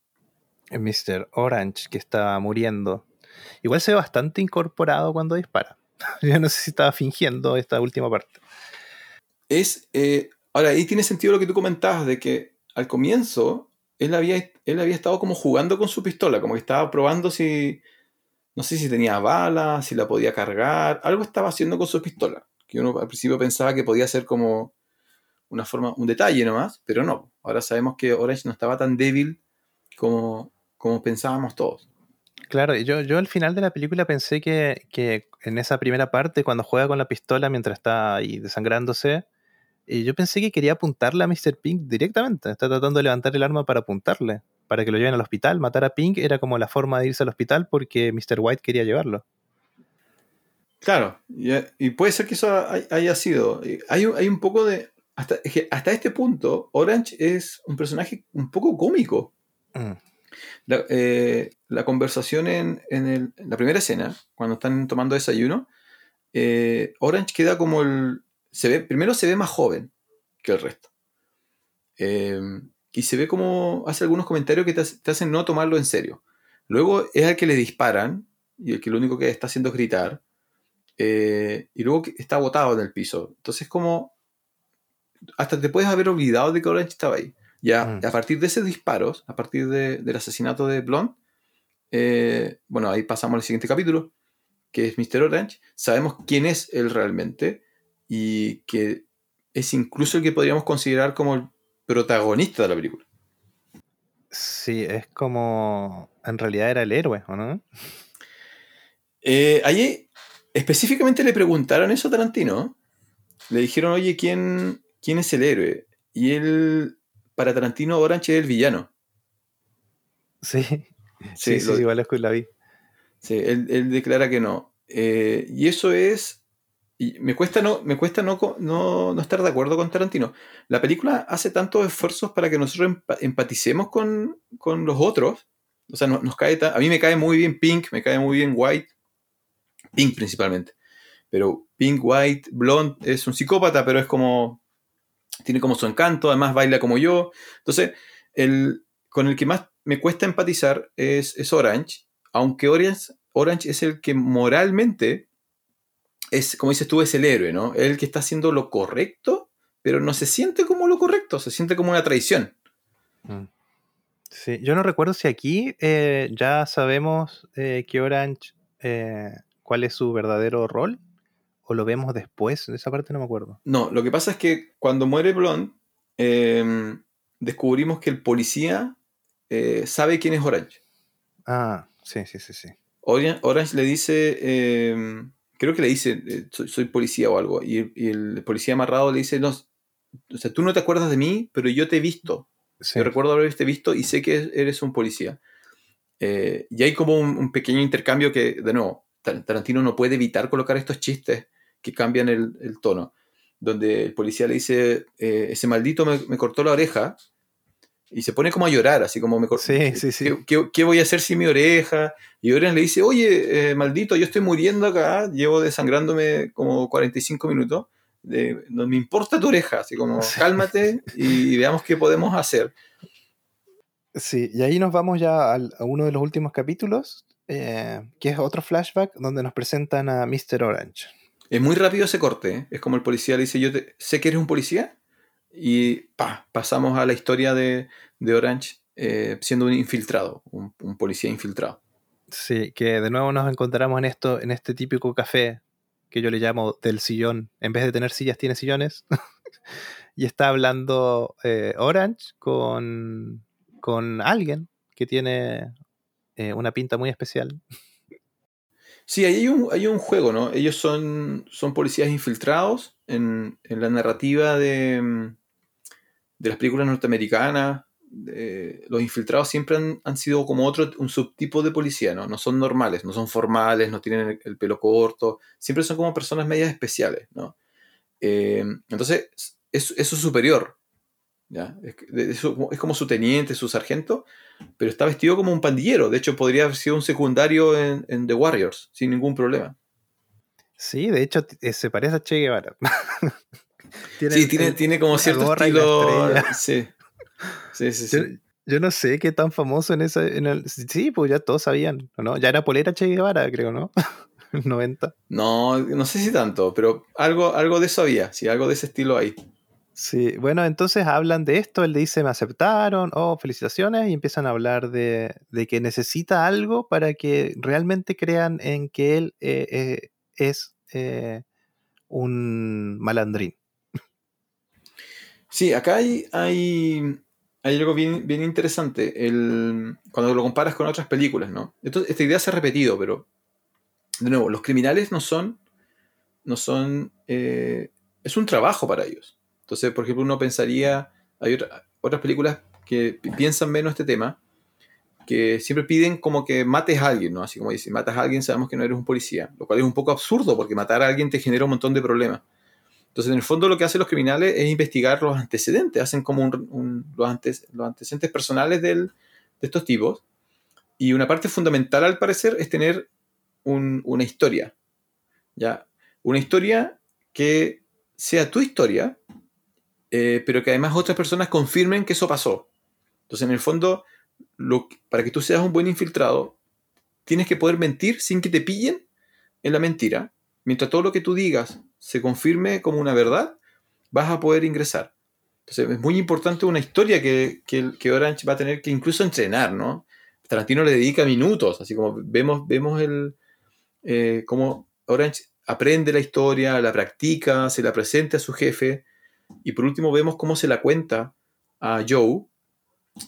El Mr. Orange, que está muriendo. Igual se ve bastante incorporado cuando dispara. Yo no sé si estaba fingiendo esta última parte. Es, eh, ahora, ahí tiene sentido lo que tú comentabas, de que al comienzo él había, él había estado como jugando con su pistola, como que estaba probando si, no sé si tenía balas, si la podía cargar, algo estaba haciendo con su pistola, que uno al principio pensaba que podía ser como una forma, un detalle nomás, pero no. Ahora sabemos que Orange no estaba tan débil como, como pensábamos todos. Claro, yo, yo al final de la película pensé que, que en esa primera parte, cuando juega con la pistola mientras está ahí desangrándose, yo pensé que quería apuntarle a Mr. Pink directamente. Está tratando de levantar el arma para apuntarle, para que lo lleven al hospital. Matar a Pink era como la forma de irse al hospital porque Mr. White quería llevarlo. Claro, y, y puede ser que eso hay- haya sido. eh, Hay, un- hay un poco de. Hasta, este punto, Orange es un personaje un poco cómico. Mm. La, eh, la conversación en, en el- en la primera escena, cuando están tomando desayuno, eh, Orange queda como el. Se ve, primero se ve más joven que el resto. Eh, y se ve como hace algunos comentarios que te, te hacen no tomarlo en serio. Luego es al que le disparan y el que lo único que está haciendo es gritar. Eh, y luego está botado en el piso. Entonces, como. Hasta te puedes haber olvidado de que Orange estaba ahí. Ya Mm. a partir de esos disparos, a partir de- del asesinato de Blonde, eh, bueno, ahí pasamos al siguiente capítulo, que es Mr. Orange. Sabemos quién es él realmente y que es incluso el que podríamos considerar como el protagonista de la película. Sí, es como. En realidad era el héroe, ¿o no? Eh, allí específicamente le preguntaron eso a Tarantino. Le dijeron, oye, ¿quién, ¿quién es el héroe? Y él, para Tarantino, Orange es el villano. Sí, sí, sí, lo- igual es que la vi. Sí, él, él declara que no. Eh, y eso es y me cuesta, no, me cuesta no, no, no estar de acuerdo con Tarantino. La película hace tantos esfuerzos para que nosotros empa- empaticemos con, con los otros. O sea, no- nos cae a mí me cae muy bien Pink, me cae muy bien White. Pink principalmente. Pero Pink, White, Blonde es un psicópata, pero es como. Tiene como su encanto, además baila como yo. Entonces, el, con el que más me cuesta empatizar es, es Orange, aunque Orange, Orange es el que moralmente es, como dices tú, es el héroe, ¿no? El que está haciendo lo correcto, pero no se siente como lo correcto, se siente como una traición. Mm. Sí, yo no recuerdo si aquí eh, ya sabemos eh, que Orange, eh, cuál es su verdadero rol, o lo vemos después, de esa parte no me acuerdo. No, lo que pasa es que cuando muere Blonde, eh, descubrimos que el policía eh, sabe quién es Orange. Ah, sí, sí, sí, sí. Orange, Orange le dice, eh, creo que le dice, eh, soy, soy policía o algo, y, el- y el policía amarrado le dice, no, o sea, tú no te acuerdas de mí, pero yo te he visto. Sí. Yo recuerdo haberte visto y sé que eres un policía. Eh, y hay como un, un pequeño intercambio que, de nuevo, Tarantino no puede evitar colocar estos chistes que cambian el, el tono. Donde el policía le dice, eh, ese maldito me, me cortó la oreja. Y se pone como a llorar, así como me cortó. Sí, sí, sí. ¿Qué, qué- qué voy a hacer sin mi oreja? Y Oren le dice, oye, eh, maldito, yo estoy muriendo acá, llevo desangrándome como 45 minutos. eh, no me importa tu oreja, así como cálmate y veamos qué podemos hacer. Sí, y ahí nos vamos ya al- a uno de los últimos capítulos, eh, que es otro flashback donde nos presentan a Mr. Orange. Es muy rápido ese corte. ¿eh? Es como el policía le dice, yo te- sé que eres un policía. Y pa, pasamos a la historia de, de Orange eh, siendo un infiltrado, un, un policía infiltrado. Sí, que de nuevo nos encontramos en esto, en este típico café que yo le llamo del sillón. En vez de tener sillas, tiene sillones. y está hablando eh, Orange con, con alguien que tiene eh, una pinta muy especial. Sí, ahí hay un, hay un juego, ¿no? Ellos son, son policías infiltrados en, en la narrativa de, mm, de las películas norteamericanas. de- los infiltrados siempre han, sido como otro, un subtipo de policía, ¿no? No son normales, no son formales, no tienen el, el pelo corto, siempre son como personas medias especiales, ¿no? Eh, entonces, es, es su superior, ¿ya? Es, es como su teniente, su sargento, pero está vestido como un pandillero. De hecho, podría haber sido un secundario en, en The Warriors, sin ningún problema. Sí, de hecho eh, se parece a Che Guevara. sí, tiene, el- tiene como cierto estilo. Sí. Sí, sí, sí. Yo, yo no sé qué tan famoso en ese. En el, sí, pues ya todos sabían, ¿no? Ya era polera Che Guevara, creo, ¿no? 90. No, no sé si tanto, pero algo, algo de eso había, sí, algo de ese estilo ahí. Sí, bueno, entonces hablan de esto, él le dice, me aceptaron, oh, felicitaciones, y empiezan a hablar de, que necesita algo para que realmente crean en que él eh, eh, es eh, un malandrín. Sí, acá hay, algo bien, interesante. Cuando lo comparas con otras películas, ¿no? Esto- esta idea se ha repetido, pero de nuevo, los criminales no son. No son. es un trabajo para ellos. Entonces, por ejemplo, uno pensaría. Hay otra- otras películas que pi- piensan menos este tema, que siempre piden como que mates a alguien, ¿no? Así como dice, matas a alguien, sabemos que no eres un policía. Lo cual es un poco absurdo, porque matar a alguien te genera un montón de problemas. Entonces, en el fondo, lo que hacen los criminales es investigar los antecedentes, hacen como los antecedentes personales del- de estos tipos. Y una parte fundamental, al parecer, es tener un- una historia. ¿ya? Una historia que sea tu historia, eh, pero que además otras personas confirmen que eso pasó. Entonces, en el fondo, lo para que tú seas un buen infiltrado, tienes que poder mentir sin que te pillen en la mentira. Mientras todo lo que tú digas se confirme como una verdad, vas a poder ingresar. Entonces, es muy importante una historia que, que, que Orange va a tener que incluso entrenar, ¿no? Tarantino le dedica minutos, así como vemos, vemos el, eh, cómo Orange aprende la historia, la practica, se la presenta a su jefe, y por último vemos cómo se la cuenta a Joe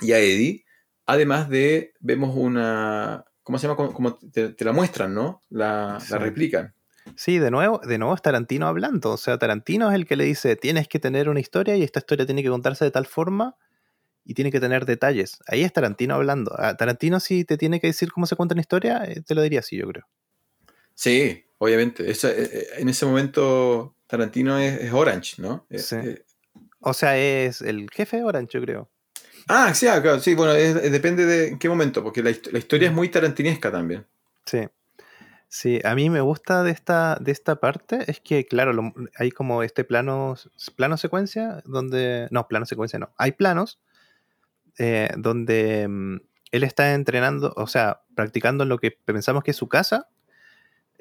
y a Eddie, además de, vemos una, ¿cómo se llama? Como, como te, te la muestran, ¿no? La, Sí. la replican. Sí, de nuevo, de nuevo es Tarantino hablando. O sea, Tarantino es el que le dice, tienes que tener una historia y esta historia tiene que contarse de tal forma y tiene que tener detalles. Ahí es Tarantino hablando. A Tarantino si te tiene que decir cómo se cuenta una historia, eh, te lo diría así, yo creo. Sí, obviamente. Esa- eh, eh, en ese momento Tarantino es, es Orange, ¿no? Eh, Sí. eh, O sea, es el jefe de Orange, yo creo. ah, sí, ah, claro, sí, bueno, es- es- depende de en qué momento, porque la, hist- la historia es muy tarantinesca también. Sí. Sí, a mí me gusta de esta, de esta parte, es que, claro, lo- hay como este plano, plano secuencia, donde, no, plano secuencia no, hay planos eh, donde mm, él está entrenando, o sea, practicando en lo que pensamos que es su casa,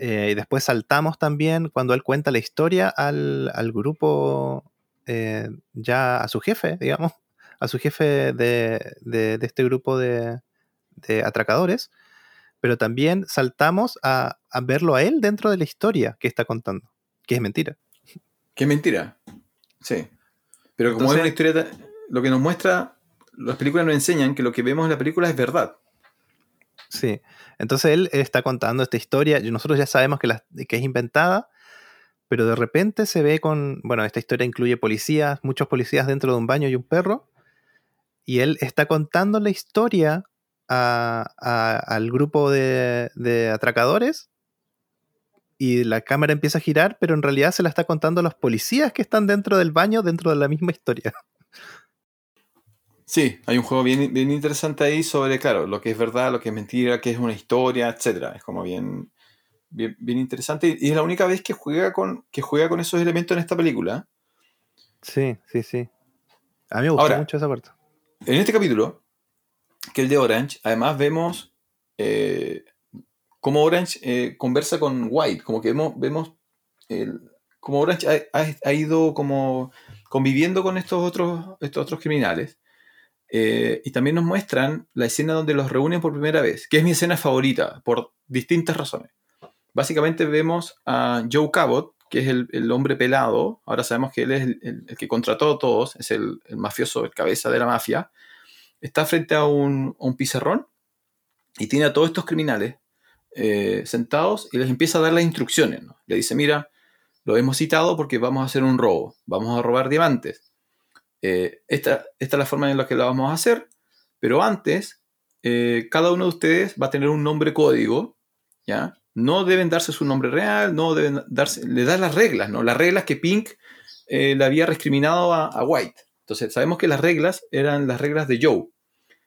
eh, y después saltamos también cuando él cuenta la historia al, al grupo, eh, ya a su jefe, digamos, a su jefe de, de- de este grupo de, de atracadores, pero también saltamos a, a verlo a él dentro de la historia que está contando, que es mentira. Que es mentira. Sí. Pero como Entonces- es una historia, lo que nos muestra, las películas nos enseñan que lo que vemos en la película es verdad. Sí. Entonces él está contando esta historia, nosotros ya sabemos que, la- que es inventada, pero de repente se ve con, bueno, esta historia incluye policías, muchos policías dentro de un baño y un perro, y él está contando la historia a- al grupo de, de atracadores, y la cámara empieza a girar, pero en realidad se la está contando a los policías que están dentro del baño, dentro de la misma historia. Sí, hay un juego bien, bien interesante ahí sobre, claro, lo que es verdad, lo que es mentira, qué es una historia, etcétera. Es como bien, bien, bien interesante. Y es la única vez que juega con, que juega con esos elementos en esta película. Sí, sí, sí. A mí me gustó Ahora- mucho esa parte. En este capítulo, que es el de Orange, además vemos eh, cómo Orange eh, conversa con White, como que vemos, vemos el- cómo Orange ha, ha- ha ido como conviviendo con estos otros, estos otros criminales. Eh, y también nos muestran la escena donde los reúnen por primera vez, que es mi escena favorita, por distintas razones. Básicamente vemos a Joe Cabot, que es el, hombre pelado, ahora sabemos que él es el, que contrató a todos, es el, mafioso, el cabeza de la mafia, está frente a un, pizarrón y tiene a todos estos criminales eh, sentados y les empieza a dar las instrucciones. Le dice, mira, lo hemos citado porque vamos a hacer un robo, vamos a robar diamantes. Eh, esta, es la forma en la que lo vamos a hacer, pero antes, eh, cada uno de ustedes va a tener un nombre código, ¿ya? No deben darse su nombre real, no deben darse, le da las reglas, ¿no? Las reglas que Pink eh, le había recriminado a, a White. Entonces, sabemos que las reglas eran las reglas de Joe.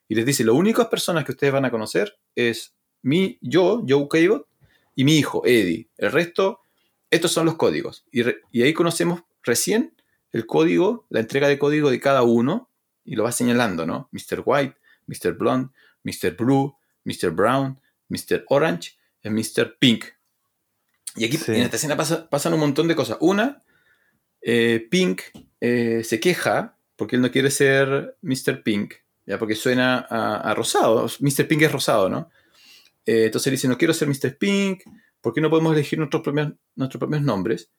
Y les dice, las únicas personas que ustedes van a conocer es mi, yo, Joe Cabot, y mi hijo, Eddie. El resto, estos son los códigos. Y ahí conocemos recién el código, la entrega de código de cada uno, y lo va señalando, ¿no? Mr. White, Mr. Blonde, Mr. Blue, Mr. Brown, Mr. Orange, y Mr. Pink. Y aquí Sí. en esta escena pasa- pasan un montón de cosas. Una, eh, Pink eh, se queja porque él no quiere ser Mr. Pink, ya porque suena a, a rosado. Mr. Pink es rosado, ¿no? Eh, entonces él dice, no quiero ser Mr. Pink, ¿por qué no podemos elegir nuestros propios, nuestros propios nombres?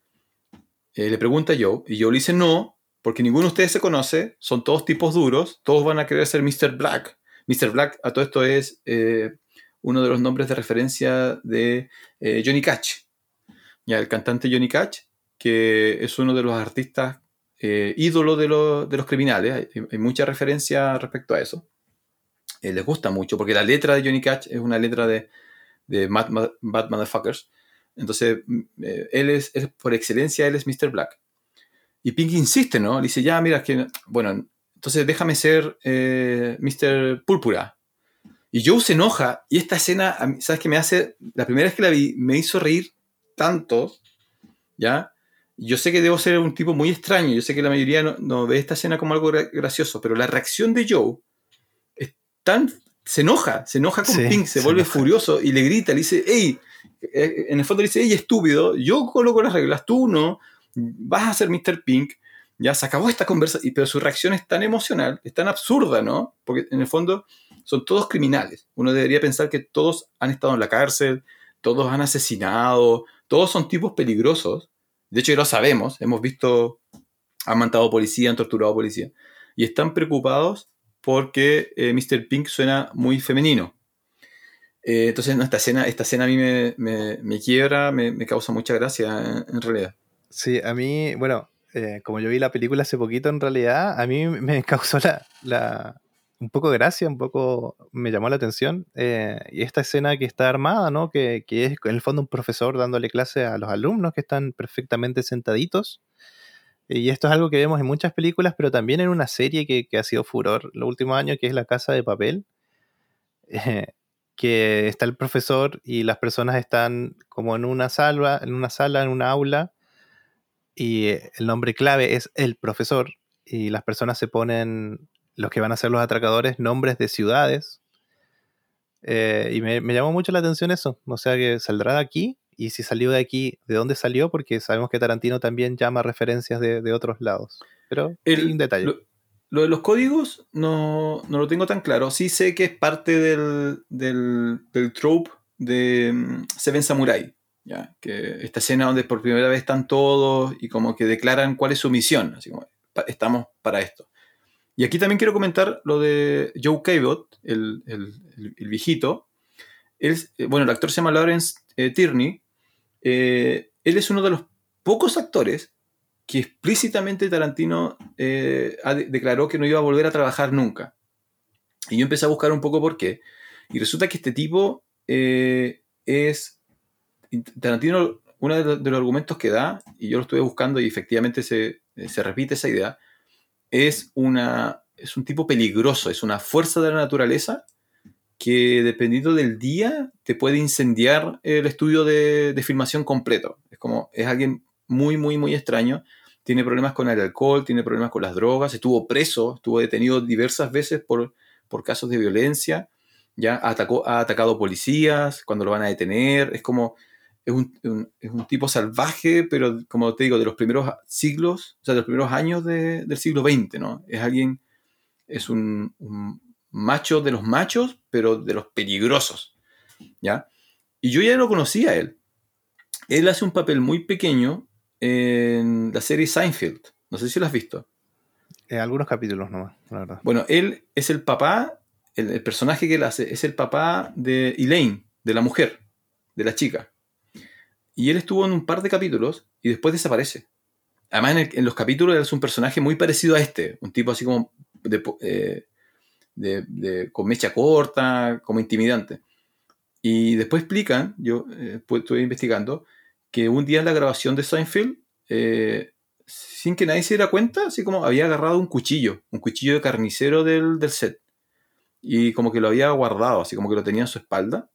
Eh, le pregunta Joe, y Joe le dice, no, porque ninguno de ustedes se conoce, son todos tipos duros, todos van a querer ser Mr. Black. Mr. Black, a todo esto es eh, uno de los nombres de referencia de eh, Johnny Cash. Ya, el cantante Johnny Cash, que es uno de los artistas ídolo de, los- de los criminales. Hay, mucha referencia respecto a eso. Les gusta mucho, porque la letra de Johnny Cash es una letra de, de Mad, Mad- Motherfuckers. Entonces, mm, eh, él es, él, por excelencia, él es Mr. Black. Y Pink insiste, ¿no? Le dice, ya, mira, es que, bueno, entonces déjame ser eh, Mr. Púrpura. Y Joe se enoja, y esta escena, ¿sabes qué me hace? La primera vez que la vi, me hizo reír tanto, ¿ya? Yo sé que debo ser un tipo muy extraño, yo sé que la mayoría no, no ve esta escena como algo gra- gracioso, pero la reacción de Joe es tan... Se enoja, se enoja con Sí, Pink, se, se vuelve enoja. furioso y le grita, le dice, hey, en el fondo dice, hey, estúpido, yo coloco las reglas, tú no, vas a ser Mr. Pink, ya se acabó esta conversación, pero su reacción es tan emocional, es tan absurda, ¿no? Porque en el fondo son todos criminales. Uno debería pensar que todos han estado en la cárcel, todos han asesinado, todos son tipos peligrosos. De hecho, ya lo sabemos, hemos visto, han matado policía, han torturado policía. Y están preocupados porque eh, Mr. Pink suena muy femenino. Eh, entonces, esta, escena, esta escena a mí me, me- me quiebra, me, me causa mucha gracia en, realidad. Sí, a mí, bueno, eh, como yo vi la película hace poquito, en realidad, a mí me causó la, la, un poco gracia, un poco me llamó la atención. eh, y esta escena que está armada, ¿no? Que, que es en el fondo un profesor dándole clase a los alumnos que están perfectamente sentaditos. Y esto es algo que vemos en muchas películas, pero también en una serie que, que ha sido furor los últimos años, que es La Casa de Papel. que está el profesor y las personas están como en una sala, en una sala, en una aula, y eh, el nombre clave es el profesor, y las personas se ponen, los que van a ser los atracadores, nombres de ciudades. Eh, y me, me llamó mucho la atención eso, o sea que saldrá de aquí, y si salió de aquí, ¿de dónde salió? Porque sabemos que Tarantino también llama referencias de, de otros lados. Pero El- un detalle. Lo, lo de los códigos no, no lo tengo tan claro. Sí sé que es parte del, del, del trope de mm, Seven Samurai. ¿ya? Que esta escena donde por primera vez están todos y como que declaran cuál es su misión. Así como, "Pa- estamos para esto. Y aquí también quiero comentar lo de Joe Cabot, el, el- el- viejito. Eh, bueno, el actor se llama Lawrence eh, Tierney. Eh, él es uno de los pocos actores que explícitamente Tarantino eh, declaró que no iba a volver a trabajar nunca. Y yo empecé a buscar un poco por qué. Y resulta que este tipo eh, es... Tarantino, uno de los, argumentos que da, y yo lo estuve buscando y efectivamente se, se repite esa idea, es, una, es un tipo peligroso, es una fuerza de la naturaleza que dependiendo del día te puede incendiar el estudio de, de filmación completo. Es como, es alguien muy, muy, muy extraño. Tiene problemas con el alcohol, tiene problemas con las drogas, estuvo preso, estuvo detenido diversas veces por, por casos de violencia, ya atacó, ha atacado policías cuando lo van a detener, es como, es un, es un tipo salvaje, pero como te digo, de los primeros siglos, o sea, de los primeros años de- del siglo XX, ¿no? Es alguien, es un, un macho de los machos, pero de los peligrosos, ¿ya? Y yo ya lo conocía a él. Él hace un papel muy pequeño en la serie Seinfeld. No sé si lo has visto. Eh, algunos capítulos nomás, la verdad. Bueno, él es el papá, el, el personaje que él hace es el papá de Elaine, de la mujer, de la chica. Y él estuvo en un par de capítulos y después desaparece. Además, en, el- en los capítulos él es un personaje muy parecido a este, un tipo así como de, eh, de- de- con mecha corta, como intimidante. Y después explican, yo eh, pues, estuve investigando, que un día en la grabación de Seinfeld, eh, sin que nadie se diera cuenta, así como había agarrado un cuchillo, un cuchillo de carnicero del, del set. Y como que lo había guardado, así como que lo tenía en su espalda.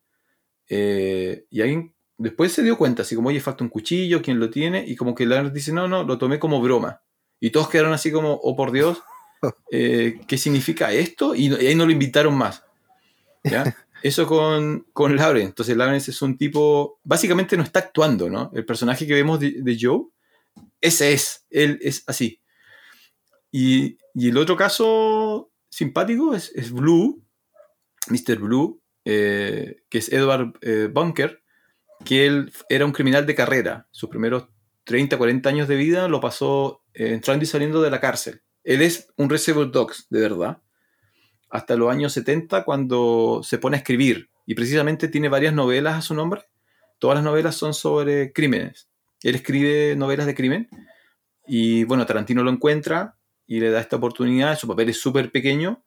Eh, y alguien después se dio cuenta, así como, oye, falta un cuchillo, ¿quién lo tiene? Y como que Lars dice, no, no, lo tomé como broma. Y todos quedaron así como, oh por Dios, eh, ¿qué significa esto? Y ahí no lo invitaron más. ¿ya? Eso con, con Lawrence. Entonces Lawrence es un tipo, básicamente no está actuando, ¿no? El personaje que vemos de, Joe, ese es, él es así. Y, y el otro caso simpático es, es Blue, Mr. Blue, eh, que es Edward eh, Bunker, que él era un criminal de carrera. Sus primeros 30, 40 años de vida lo pasó entrando y saliendo de la cárcel. Él es un Reservoir Dogs, de verdad. Hasta los años 70, cuando se pone a escribir. Y precisamente tiene varias novelas a su nombre. Todas las novelas son sobre crímenes. Él escribe novelas de crimen. Y bueno, Tarantino lo encuentra y le da esta oportunidad. Su papel es súper pequeño,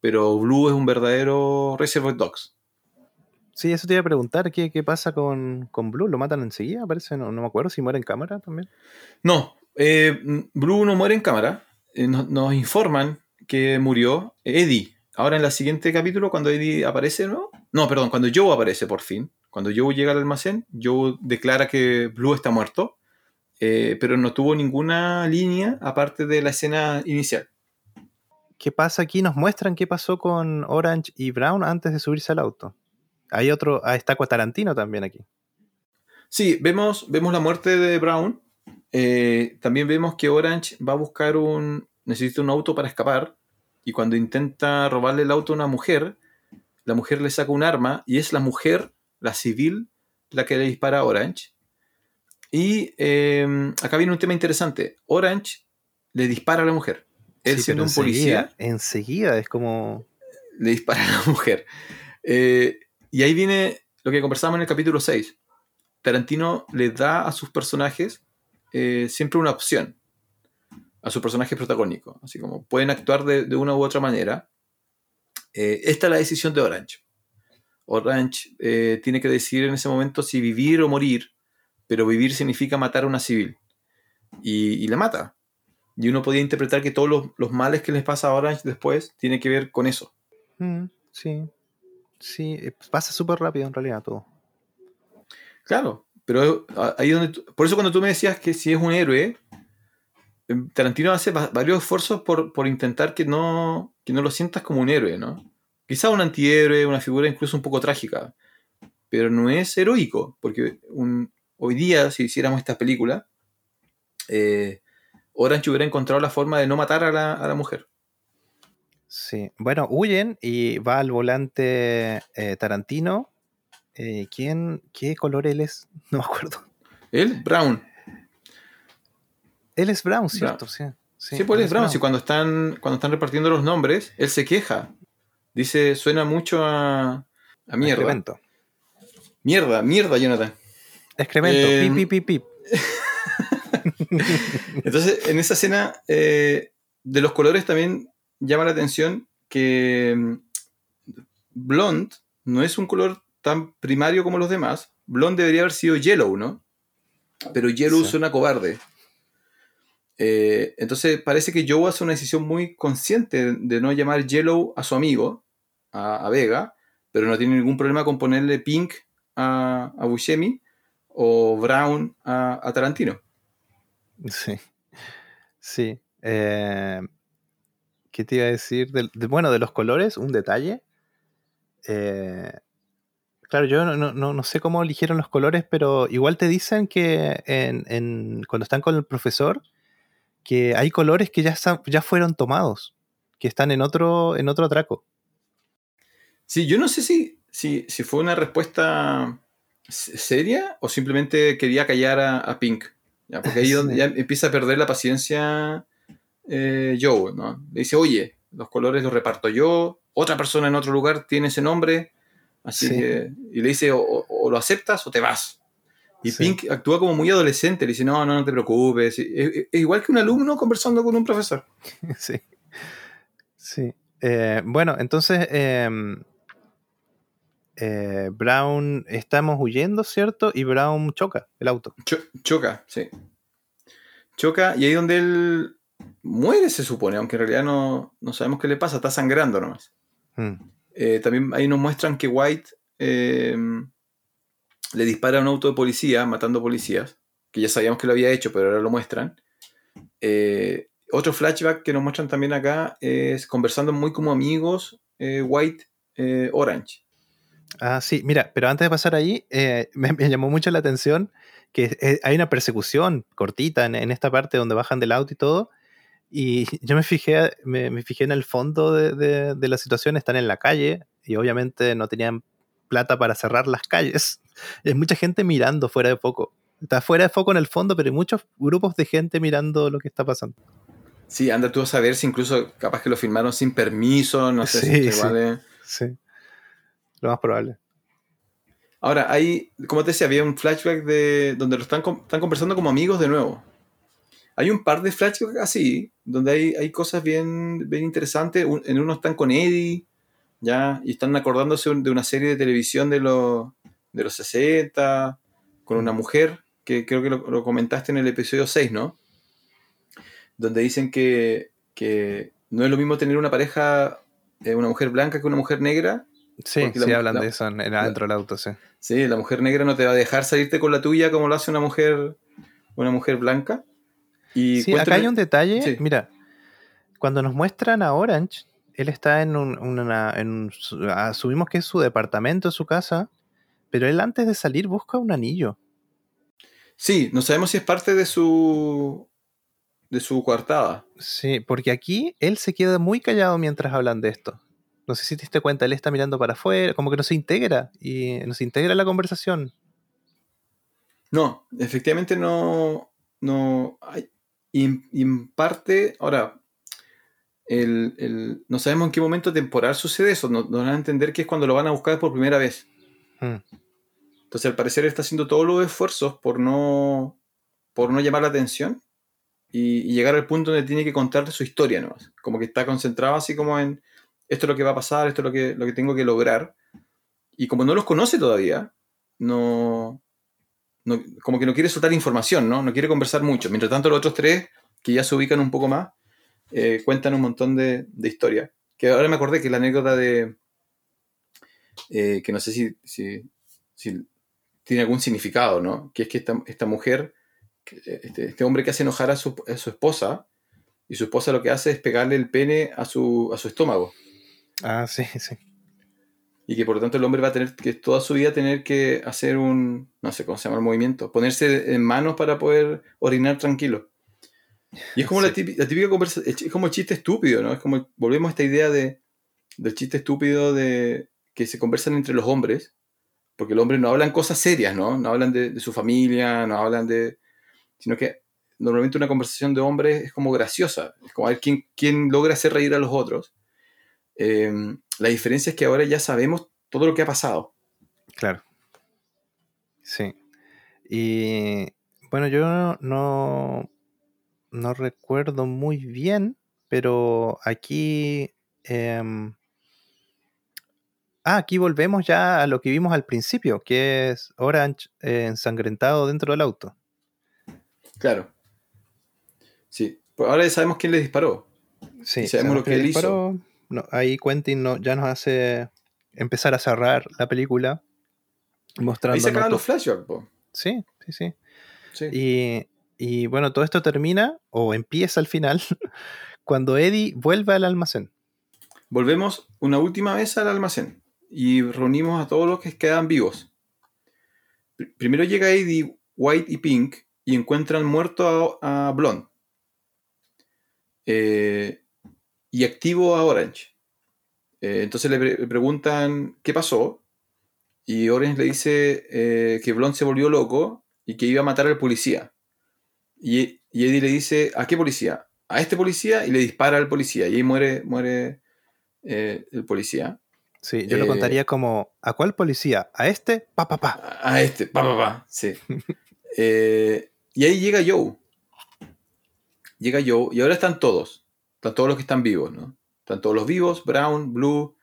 pero Blue es un verdadero Reservoir Dogs. Sí, eso te iba a preguntar, ¿qué, qué pasa con, con Blue? ¿Lo matan enseguida? Parece, no, no me acuerdo si muere en cámara también. No, eh, Blue no muere en cámara. Eh, nos, nos informan que murió Eddie. Ahora en el siguiente capítulo, cuando Eddie aparece, ¿no? No, perdón, cuando Joe aparece por fin. Cuando Joe llega al almacén, Joe declara que Blue está muerto, eh, pero no tuvo ninguna línea aparte de la escena inicial. ¿Qué pasa aquí? Nos muestran qué pasó con Orange y Brown antes de subirse al auto. Hay otro, ah, está Tarantino también aquí. Sí, vemos, vemos la muerte de Brown. Eh, también vemos que Orange va a buscar un. necesita un auto para escapar. Y cuando intenta robarle el auto a una mujer, la mujer le saca un arma y es la mujer, la civil, la que le dispara a Orange. Y eh, acá viene un tema interesante. Orange le dispara a la mujer. Él Sí, siendo un policía, enseguida- es como. le dispara a la mujer. Eh, y ahí viene lo que conversábamos en el capítulo 6. Tarantino le da a sus personajes eh, siempre una opción. A su personaje protagónico. Así como pueden actuar de, de una u otra manera. Eh, esta es la decisión de Orange. Orange eh, tiene que decidir en ese momento si vivir o morir, pero vivir significa matar a una civil. Y, la mata. Y uno podía interpretar que todos los, los, males que les pasa a Orange después tiene que ver con eso. Mm, sí. Sí, eh, pasa súper rápido en realidad todo. Claro, pero ahí donde. por eso cuando tú me decías que si es un héroe, Tarantino hace varios esfuerzos por, por intentar que no, que no lo sientas como un héroe, ¿no? Quizá un antihéroe, una figura incluso un poco trágica, pero no es heroico, porque un, hoy día, si hiciéramos esta película, eh, Orange hubiera encontrado la forma de no matar a la, a la mujer. Sí, bueno, huyen y va al volante eh, Tarantino. Eh, ¿quién, ¿Qué color él es? No me acuerdo. Él, Brown. Él es Brown, ¿cierto? Sí, sí, pues él es Brown. Sí, cuando están, cuando están repartiendo los nombres, él se queja. Dice, suena mucho a, a mierda. Excremento. Mierda, mierda, Jonathan. Excremento, pip, pip, pip, pip. Entonces, en esa escena de los colores también llama la atención que mm, blonde no es un color tan primario como los demás. Blonde debería haber sido yellow, ¿no? Pero yellow suena cobarde. Eh, entonces parece que Joe hace una decisión muy consciente de no llamar yellow a su amigo, a, Vega, pero no tiene ningún problema con ponerle pink a, a Buscemi o brown a, Tarantino. Sí. Sí. Eh, ¿Qué te iba a decir? bueno, de los colores, un detalle. Eh, claro, yo no, sé cómo eligieron los colores, pero igual te dicen que cuando están con el profesor, que hay colores que ya, ya fueron tomados, que están en otro, en otro atraco. Sí, yo no sé si, si, fue una respuesta seria o simplemente quería callar a, Pink. Porque ahí ya empieza a perder la paciencia eh, Joe, ¿no? Le dice, oye, los colores los reparto yo, otra persona en otro lugar tiene ese nombre, así que, y le dice, o, lo aceptas o te vas. Y Pink actúa como muy adolescente, le dice, no, no, no te preocupes. Es, igual que un alumno conversando con un profesor. Sí. Sí. Eh, bueno, entonces, em, eh, Brown, estamos huyendo, ¿cierto? Y Brown choca el auto. choca, sí. Choca, y ahí donde él muere, se supone, aunque en realidad no, sabemos qué le pasa, está sangrando nomás. Hmm. Eh, también ahí nos muestran que White eh, le dispara a un auto de policía, matando policías, que ya sabíamos que lo había hecho, pero ahora lo muestran. Eh, otro flashback que nos muestran también acá es conversando muy como amigos, White, Orange. Ah, sí, mira, pero antes de pasar ahí, me, llamó mucho la atención que hay una persecución cortita en, esta parte donde bajan del auto y todo, y yo me fijé, me, fijé en el fondo de, de, la situación, están en la calle y obviamente no tenían plata para cerrar las calles. Hay mucha gente mirando fuera de foco. Está fuera de foco en el fondo, pero hay muchos grupos de gente mirando lo que está pasando. Sí, anda tú a saber si incluso capaz que lo firmaron sin permiso, no sé si sí, vale. Sí, lo más probable. Ahora, hay, como te decía, había un flashback de donde lo están, están conversando como amigos de nuevo. Hay un par de flashbacks así, donde hay, hay cosas bien, bien interesantes. en uno están con Eddie, ¿ya? Y están acordándose de una serie de televisión de los, de los 60, con una mujer, que creo que lo, comentaste en el episodio 6, ¿no? Donde dicen que, que no es lo mismo tener una pareja, eh, una mujer blanca que una mujer negra. Sí, sí, hablan de eso en, adentro del auto, sí. Sí, la mujer negra no te va a dejar salirte con la tuya como lo hace una mujer, una mujer blanca sí, acá hay un detalle. Mira, cuando nos muestran a Orange, él está en un, una, asumimos que es su departamento, su casa, pero él antes de salir busca un anillo. Sí, no sabemos si es parte de su de su coartada. Sí, porque aquí él se queda muy callado mientras hablan de esto. No sé si te diste cuenta, él está mirando para afuera, como que no se integra y no se integra la conversación. No, efectivamente no, no hay, y, en parte, ahora, el, no sabemos en qué momento temporal sucede eso. Nos, van a entender que es cuando lo van a buscar por primera vez. Hmm. Entonces, al parecer, está haciendo todos los esfuerzos por no, por no llamar la atención y, llegar al punto donde tiene que contarte su historia, ¿no? Como que está concentrado así como en, esto es lo que va a pasar, esto es lo que, lo que tengo que lograr. Y como no los conoce todavía, no, no, como que no quiere soltar información, ¿no? No quiere conversar mucho. Mientras tanto, los otros tres, que ya se ubican un poco más, eh, cuentan un montón de, de historias. Que ahora me acordé que la anécdota de. eh, que no sé si, si, si tiene algún significado, ¿no? Que es que esta, esta mujer, que, este, este hombre que hace enojar a su, a su esposa, y su esposa lo que hace es pegarle el pene a su, a su estómago. Ah, sí, sí. Y que por lo tanto el hombre va a tener que toda su vida tener que hacer un, no sé cómo se llama el movimiento, ponerse en manos para poder orinar tranquilo. Y es como la, típica, la típica conversación, es como el chiste estúpido, ¿no? Es como, volvemos a esta idea de, del chiste estúpido de que se conversan entre los hombres, porque los hombres no hablan cosas serias, ¿no? No hablan de, de su familia, no hablan de... sino que normalmente una conversación de hombres es como graciosa, es como a ver quién, quién logra hacer reír a los otros. Eh, la diferencia es que ahora ya sabemos todo lo que ha pasado. Claro. Sí. Y bueno, yo no, no recuerdo muy bien, pero aquí... em, ah, aquí volvemos ya a lo que vimos al principio, que es Orange eh, ensangrentado dentro del auto. Claro. Sí. Pues ahora ya sabemos quién le disparó. Sí, Y sabemos lo que le él hizo. disparó. No, ahí Quentin no- ya nos hace empezar a cerrar la película, mostrando... Ahí se acaban los flashbacks, po. Sí, sí, sí. Sí. Y, y bueno, todo esto termina o empieza al final cuando Eddie vuelve al almacén. Volvemos una última vez al almacén y reunimos a todos los que quedan vivos. Pr- Primero llega Eddie, White y Pink y encuentran muerto a, a Blonde. Eh, y activo a Orange. Eh, entonces le preguntan qué pasó. Y Orange le dice eh, que Blonde se volvió loco y que iba a matar al policía. Y, y Eddie le dice, ¿a qué policía? A este policía y le dispara al policía. Y ahí muere, muere eh, el policía. Sí, yo lo Eh, contaría como, ¿a cuál policía? ¿A este? Pa, pa, pa. A, a este, pa, pa, pa. Sí. Eh, y ahí llega Joe. Llega Joe y ahora están todos. Están todos los que están vivos, ¿no? Están todos los vivos, Brown, Blue.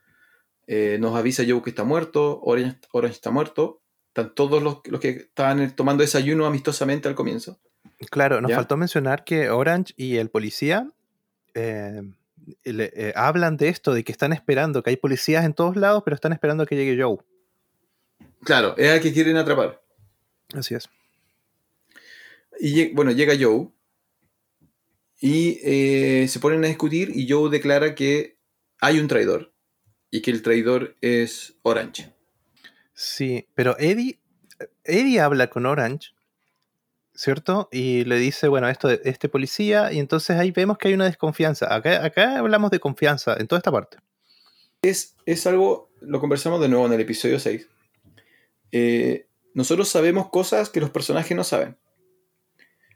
eh, nos avisa Joe que está muerto, Orange, Orange está muerto. Están todos los, los que estaban tomando desayuno amistosamente al comienzo. Claro, nos ¿Ya? faltó mencionar que Orange y el policía eh, le- eh, hablan de esto, de que están esperando, que hay policías en todos lados, pero están esperando a que llegue Joe. Claro, es al que quieren atrapar. Así es. Y bueno, llega Joe y eh, se ponen a discutir y Joe declara que hay un traidor y que el traidor es Orange. Sí, pero Eddie, Eddie habla con Orange, ¿cierto? Y le dice, bueno, esto de este policía, y entonces ahí vemos que hay una desconfianza. Acá, acá hablamos de confianza en toda esta parte. Es, es algo, lo conversamos de nuevo en el episodio 6. Eh, nosotros sabemos cosas que los personajes no saben.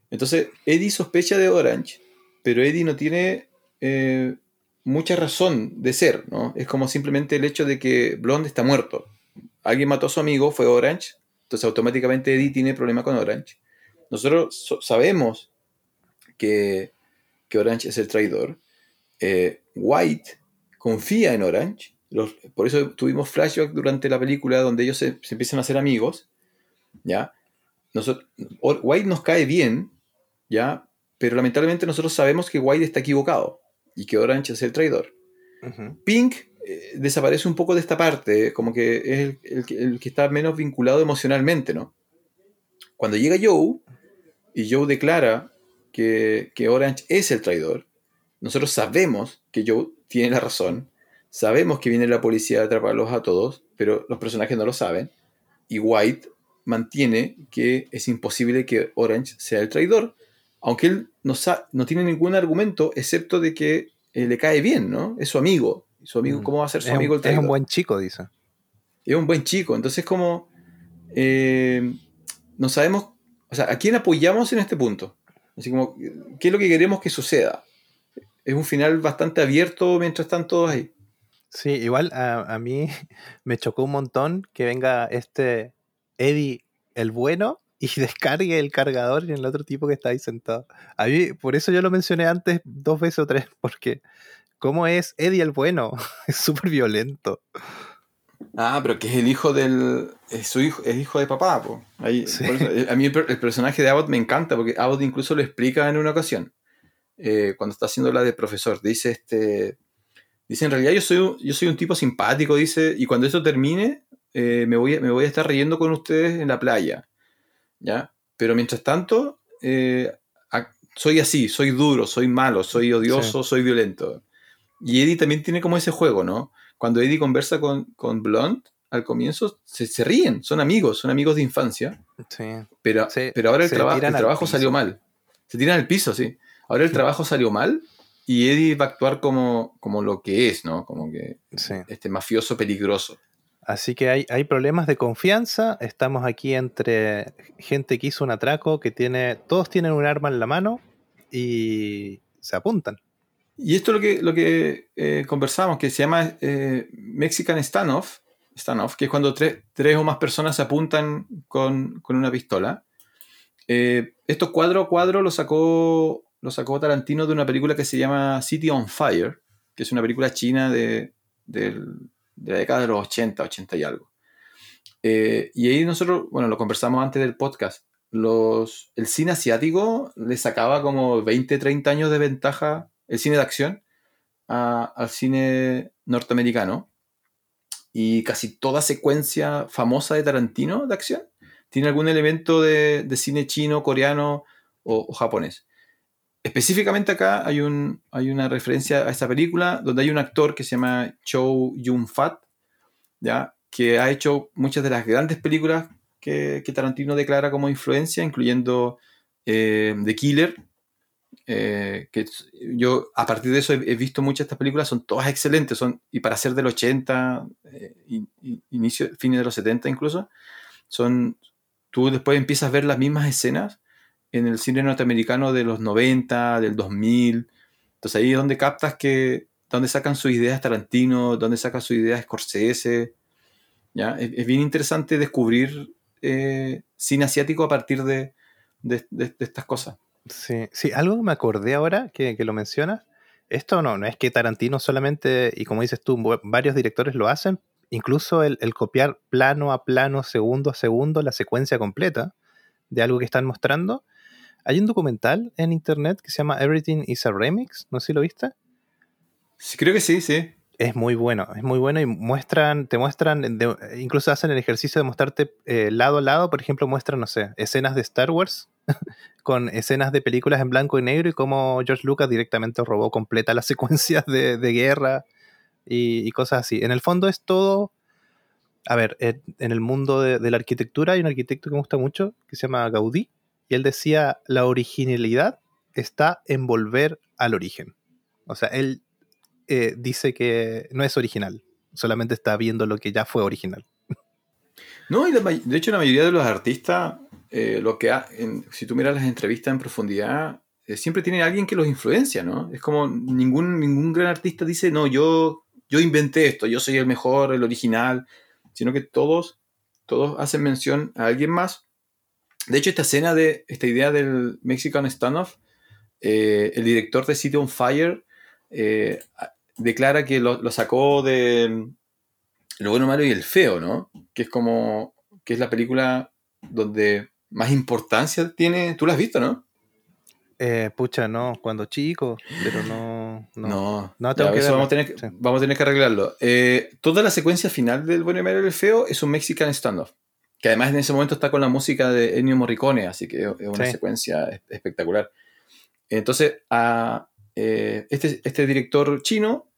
Entonces, Eddie sospecha de Orange, pero Eddie no tiene eh, mucha razón de ser, ¿no? Es como simplemente el hecho de que Blonde está muerto. Alguien mató a su amigo, fue Orange, entonces automáticamente Eddie tiene problema con Orange. Nosotros so- sabemos que, que Orange es el traidor. Eh, White confía en Orange. Los- por eso tuvimos flashback durante la película donde ellos se, se empiezan a hacer amigos. ¿ya? Nosotros, White nos cae bien, ¿ya? pero lamentablemente nosotros sabemos que White está equivocado y que Orange es el traidor. Pink eh, desaparece un poco de esta parte, como que es el, el que está menos vinculado emocionalmente, ¿no? Cuando llega Joe y Joe declara que, que Orange es el traidor, nosotros sabemos que Joe tiene la razón, sabemos que viene la policía a atraparlos a todos, pero los personajes no lo saben, y White mantiene que es imposible que Orange sea el traidor, aunque él no, no tiene ningún argumento excepto de que eh, le cae bien, ¿no? Es su amigo. Su amigo, Mm. ¿cómo va a ser su Es un, amigo el es traidor? un buen chico, dice. es un buen chico. Entonces, como eh, no sabemos, o sea, ¿a quién apoyamos en este punto? Así como, ¿qué es lo que queremos que suceda? Es un final bastante abierto mientras están todos ahí. Sí, igual a, mí me chocó un montón que venga este Eddie el bueno y descargue el cargador en el otro tipo que está ahí sentado. A mí, por eso yo lo mencioné antes dos veces o tres, porque ¿Cómo es Eddie el bueno? Es súper violento. Ah, pero que es el hijo del. Es su hijo, es hijo de papá, po. Ahí, eh, a mí el, personaje de Abbott me encanta porque Abbott incluso lo explica en una ocasión. Eh, cuando está haciendo la de profesor. Dice este. Dice, en realidad yo soy, yo soy un tipo simpático, dice, y cuando eso termine, eh, me, voy, me voy a estar riendo con ustedes en la playa. ¿Ya? Pero mientras tanto, soy así, soy duro, soy malo, soy odioso, soy violento. Y Eddie también tiene como ese juego, ¿no? Cuando Eddie conversa con, con Blunt, al comienzo se, se, ríen, son amigos, son amigos de infancia. Sí. Pero, pero ahora el, trabajo el trabajo salió mal. Se tiran al piso, sí. Ahora el trabajo salió mal y Eddie va a actuar como, como lo que es, ¿no? Como que este mafioso peligroso. Así que hay, hay problemas de confianza. Estamos aquí entre gente que hizo un atraco, que tiene. Todos tienen un arma en la mano y se apuntan. Y esto es lo que, lo que eh, conversamos, que se llama eh, Mexican Standoff, standoff, que es cuando tres, o más personas se apuntan con, una pistola. Eh, esto cuadro a cuadro lo sacó, lo sacó Tarantino de una película que se llama City on Fire, que es una película china de, de la década de los 80, 80 y algo. y ahí nosotros, bueno, lo conversamos antes del podcast. Los, el cine asiático le sacaba como 20, 30 años de ventaja el cine de acción al cine norteamericano. Y casi toda secuencia famosa de Tarantino de acción tiene algún elemento de, cine chino, coreano o, japonés. Específicamente acá hay, un, hay una referencia a esta película donde hay un actor que se llama Chow Yun-fat, que ha hecho muchas de las grandes películas que, Tarantino declara como influencia, incluyendo eh, The Killer, eh, que yo a partir de eso he, visto muchas de estas películas, son todas excelentes, son, y para ser del 80, eh, inicio, fines de los 70 incluso, son, tú después empiezas a ver las mismas escenas en el cine norteamericano de los 90, del 2000, entonces ahí es donde captas que, donde sacan sus ideas Tarantino, donde sacan sus ideas Scorsese, ¿ya? Es, bien interesante descubrir eh, cine asiático a partir de, de estas cosas. Sí, sí, algo que me acordé ahora que, lo mencionas. Esto no, no es que Tarantino solamente, y como dices tú, varios directores lo hacen, incluso el, copiar plano a plano, segundo a segundo, la secuencia completa de algo que están mostrando. Hay un documental en internet que se llama Everything is a Remix, no sé si lo viste. Sí, creo que sí, sí. Es muy bueno, es muy bueno y muestran, te muestran, incluso hacen el ejercicio de mostrarte eh, lado a lado, por ejemplo, muestran, no sé, escenas de Star Wars con escenas de películas en blanco y negro y cómo George Lucas directamente robó completa las secuencias de, guerra y, cosas así. En el fondo es todo, a ver, en, el mundo de, la arquitectura hay un arquitecto que me gusta mucho que se llama Gaudí y él decía, la originalidad está en volver al origen. O sea, él eh, dice que no es original, solamente está viendo lo que ya fue original. No, y de, hecho la mayoría de los artistas, eh, lo que si tú miras las entrevistas en profundidad, eh, siempre tienen alguien que los influencia, ¿no? Es como ningún, ningún gran artista dice, no, yo, yo inventé esto, yo soy el mejor, el original, sino que todos, todos hacen mención a alguien más. De hecho, esta escena de, esta idea del Mexican Standoff, el director de City on Fire declara que lo, sacó de Lo bueno, malo y el feo, ¿no? Que es como, que es la película donde más importancia tiene. Tú la has visto, ¿no? Eh, pucha, no, cuando chico, pero no. No, no, tengo que vamos, a tener, vamos, a tener, que arreglarlo. Eh, toda la secuencia final del Bueno, y el Feo es un Mexican standoff. Que además en ese momento está con la música de Ennio Morricone, así que es una secuencia espectacular. Entonces, a, eh, este, este, director chino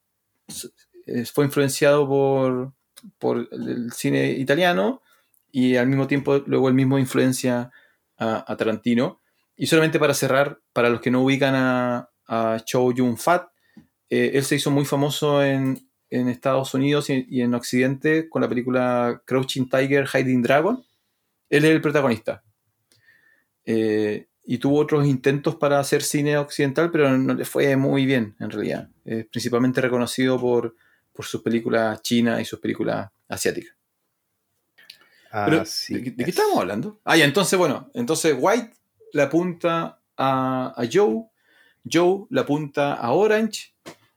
fue influenciado por, por, el cine italiano y al mismo tiempo luego el mismo influencia a, Tarantino. Y solamente para cerrar, para los que no ubican a, a Chow Yun-fat, eh, él se hizo muy famoso en, en Estados Unidos y, en Occidente con la película Crouching Tiger, Hiding Dragon. Él es el protagonista. Eh, y tuvo otros intentos para hacer cine occidental, pero no le fue muy bien en realidad. Es principalmente reconocido por, por sus películas chinas y sus películas asiáticas. ¿De, qué estamos hablando? Ah, ya, entonces, bueno, entonces White le apunta a, Joe, Joe le apunta a Orange,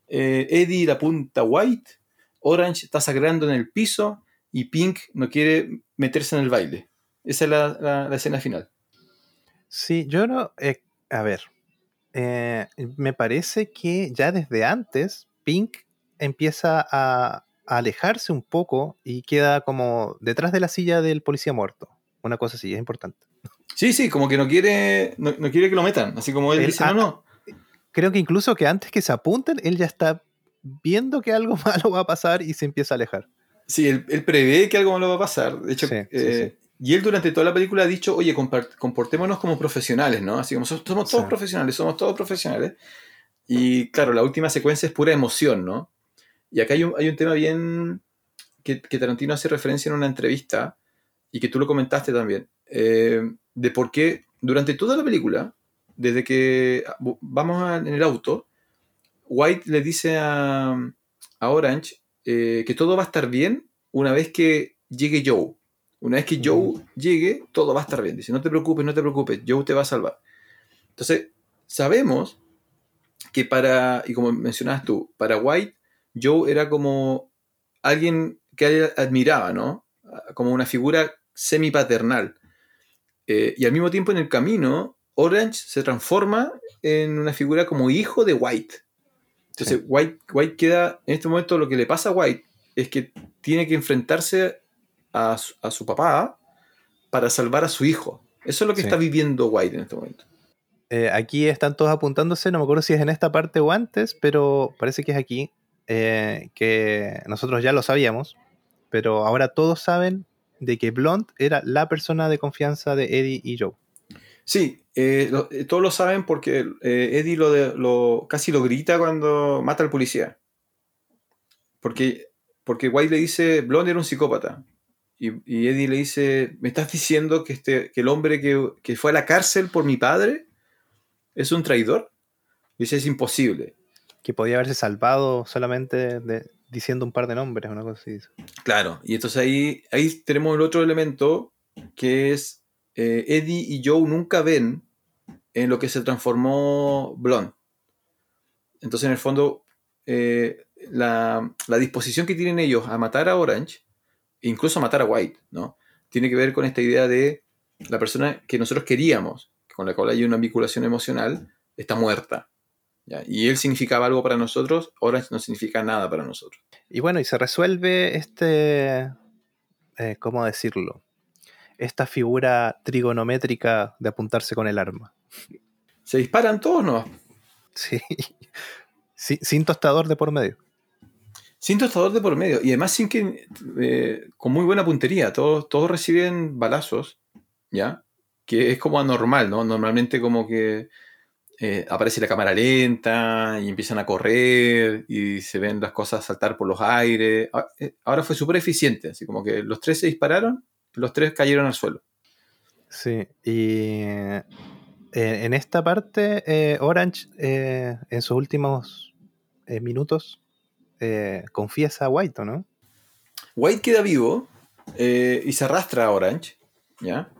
eh, Eddie la apunta a White, Orange está sangrando en el piso y Pink no quiere meterse en el baile. Esa es la, la- la escena final. Sí, yo no. eh, a ver. eh, me parece que ya desde antes Pink empieza a, a alejarse un poco y queda como detrás de la silla del policía muerto. Una cosa así, es importante. Sí, sí, como que no quiere, no, no quiere que lo metan. Así como él Él- dice, no, no. Creo que incluso que antes que se apunten, él ya está viendo que algo malo va a pasar y se empieza a alejar. Sí, él, él prevé que algo malo va a pasar. De hecho, Sí, sí, eh, y él durante toda la película ha dicho, oye, comportémonos como profesionales, ¿no? Así como somos, somos todos Sí. profesionales, somos todos profesionales. Y claro, la última secuencia es pura emoción, ¿no? Y acá hay un, hay un tema bien que, que Tarantino hace referencia en una entrevista y que tú lo comentaste también, eh, de por qué durante toda la película, desde que bu- vamos a- en el auto, White le dice a, a Orange eh, que todo va a estar bien una vez que llegue Joe. Una vez que Joe llegue, todo va a estar bien. Dice, no te preocupes, no te preocupes, Joe te va a salvar. Entonces, sabemos que para, y como mencionabas tú, para White, Joe era como alguien que admiraba, ¿no? Como una figura semi-paternal. Eh, y al mismo tiempo en el camino, Orange se transforma en una figura como hijo de White. Entonces, Sí. White, White queda, en este momento lo que le pasa a White es que tiene que enfrentarse a su, a su papá para salvar a su hijo. Eso es lo que Sí. está viviendo White en este momento. Eh, aquí están todos apuntándose, no me acuerdo si es en esta parte o antes, pero parece que es aquí, eh, que nosotros ya lo sabíamos, pero ahora todos saben de que Blonde era la persona de confianza de Eddie y Joe. Sí, eh, eh, todos lo saben porque Eddie lo, de- lo- casi lo grita cuando mata al policía. Porque, porque White le dice, Blonde era un psicópata. Y, y Eddie le dice, ¿me estás diciendo que, este, que el hombre que, que fue a la cárcel por mi padre es un traidor? Dice, es imposible. Que podía haberse salvado solamente de- diciendo un par de nombres, una cosa así. Claro, y entonces ahí, ahí tenemos el otro elemento que es eh, Eddie y Joe nunca ven en lo que se transformó Blonde. Entonces, en el fondo, eh, la, la disposición que tienen ellos a matar a Orange, e incluso a matar a White, ¿no? Tiene que ver con esta idea de la persona que nosotros queríamos, con la cual hay una vinculación emocional, está muerta. ¿Ya? Y él significaba algo para nosotros, Orange no significa nada para nosotros. Y bueno, y se resuelve este, eh, ¿cómo decirlo? Esta figura trigonométrica de apuntarse con el arma. Se disparan todos, ¿no? Sí. Sí, sin tostador de por medio. Sin tostador de por medio. Y además sin que. eh, con muy buena puntería. Todos, todos reciben balazos. ¿Ya? Que es como anormal, ¿no? Normalmente como que. Eh, aparece la cámara lenta y empiezan a correr y se ven las cosas saltar por los aires. Ah, eh, Ahora fue súper eficiente, así como que los tres se dispararon, los tres cayeron al suelo. Sí, y eh, en esta parte, eh, Orange, en sus últimos minutos, confiesa a White, ¿o ¿no? White queda vivo y se arrastra a Orange, ¿ya?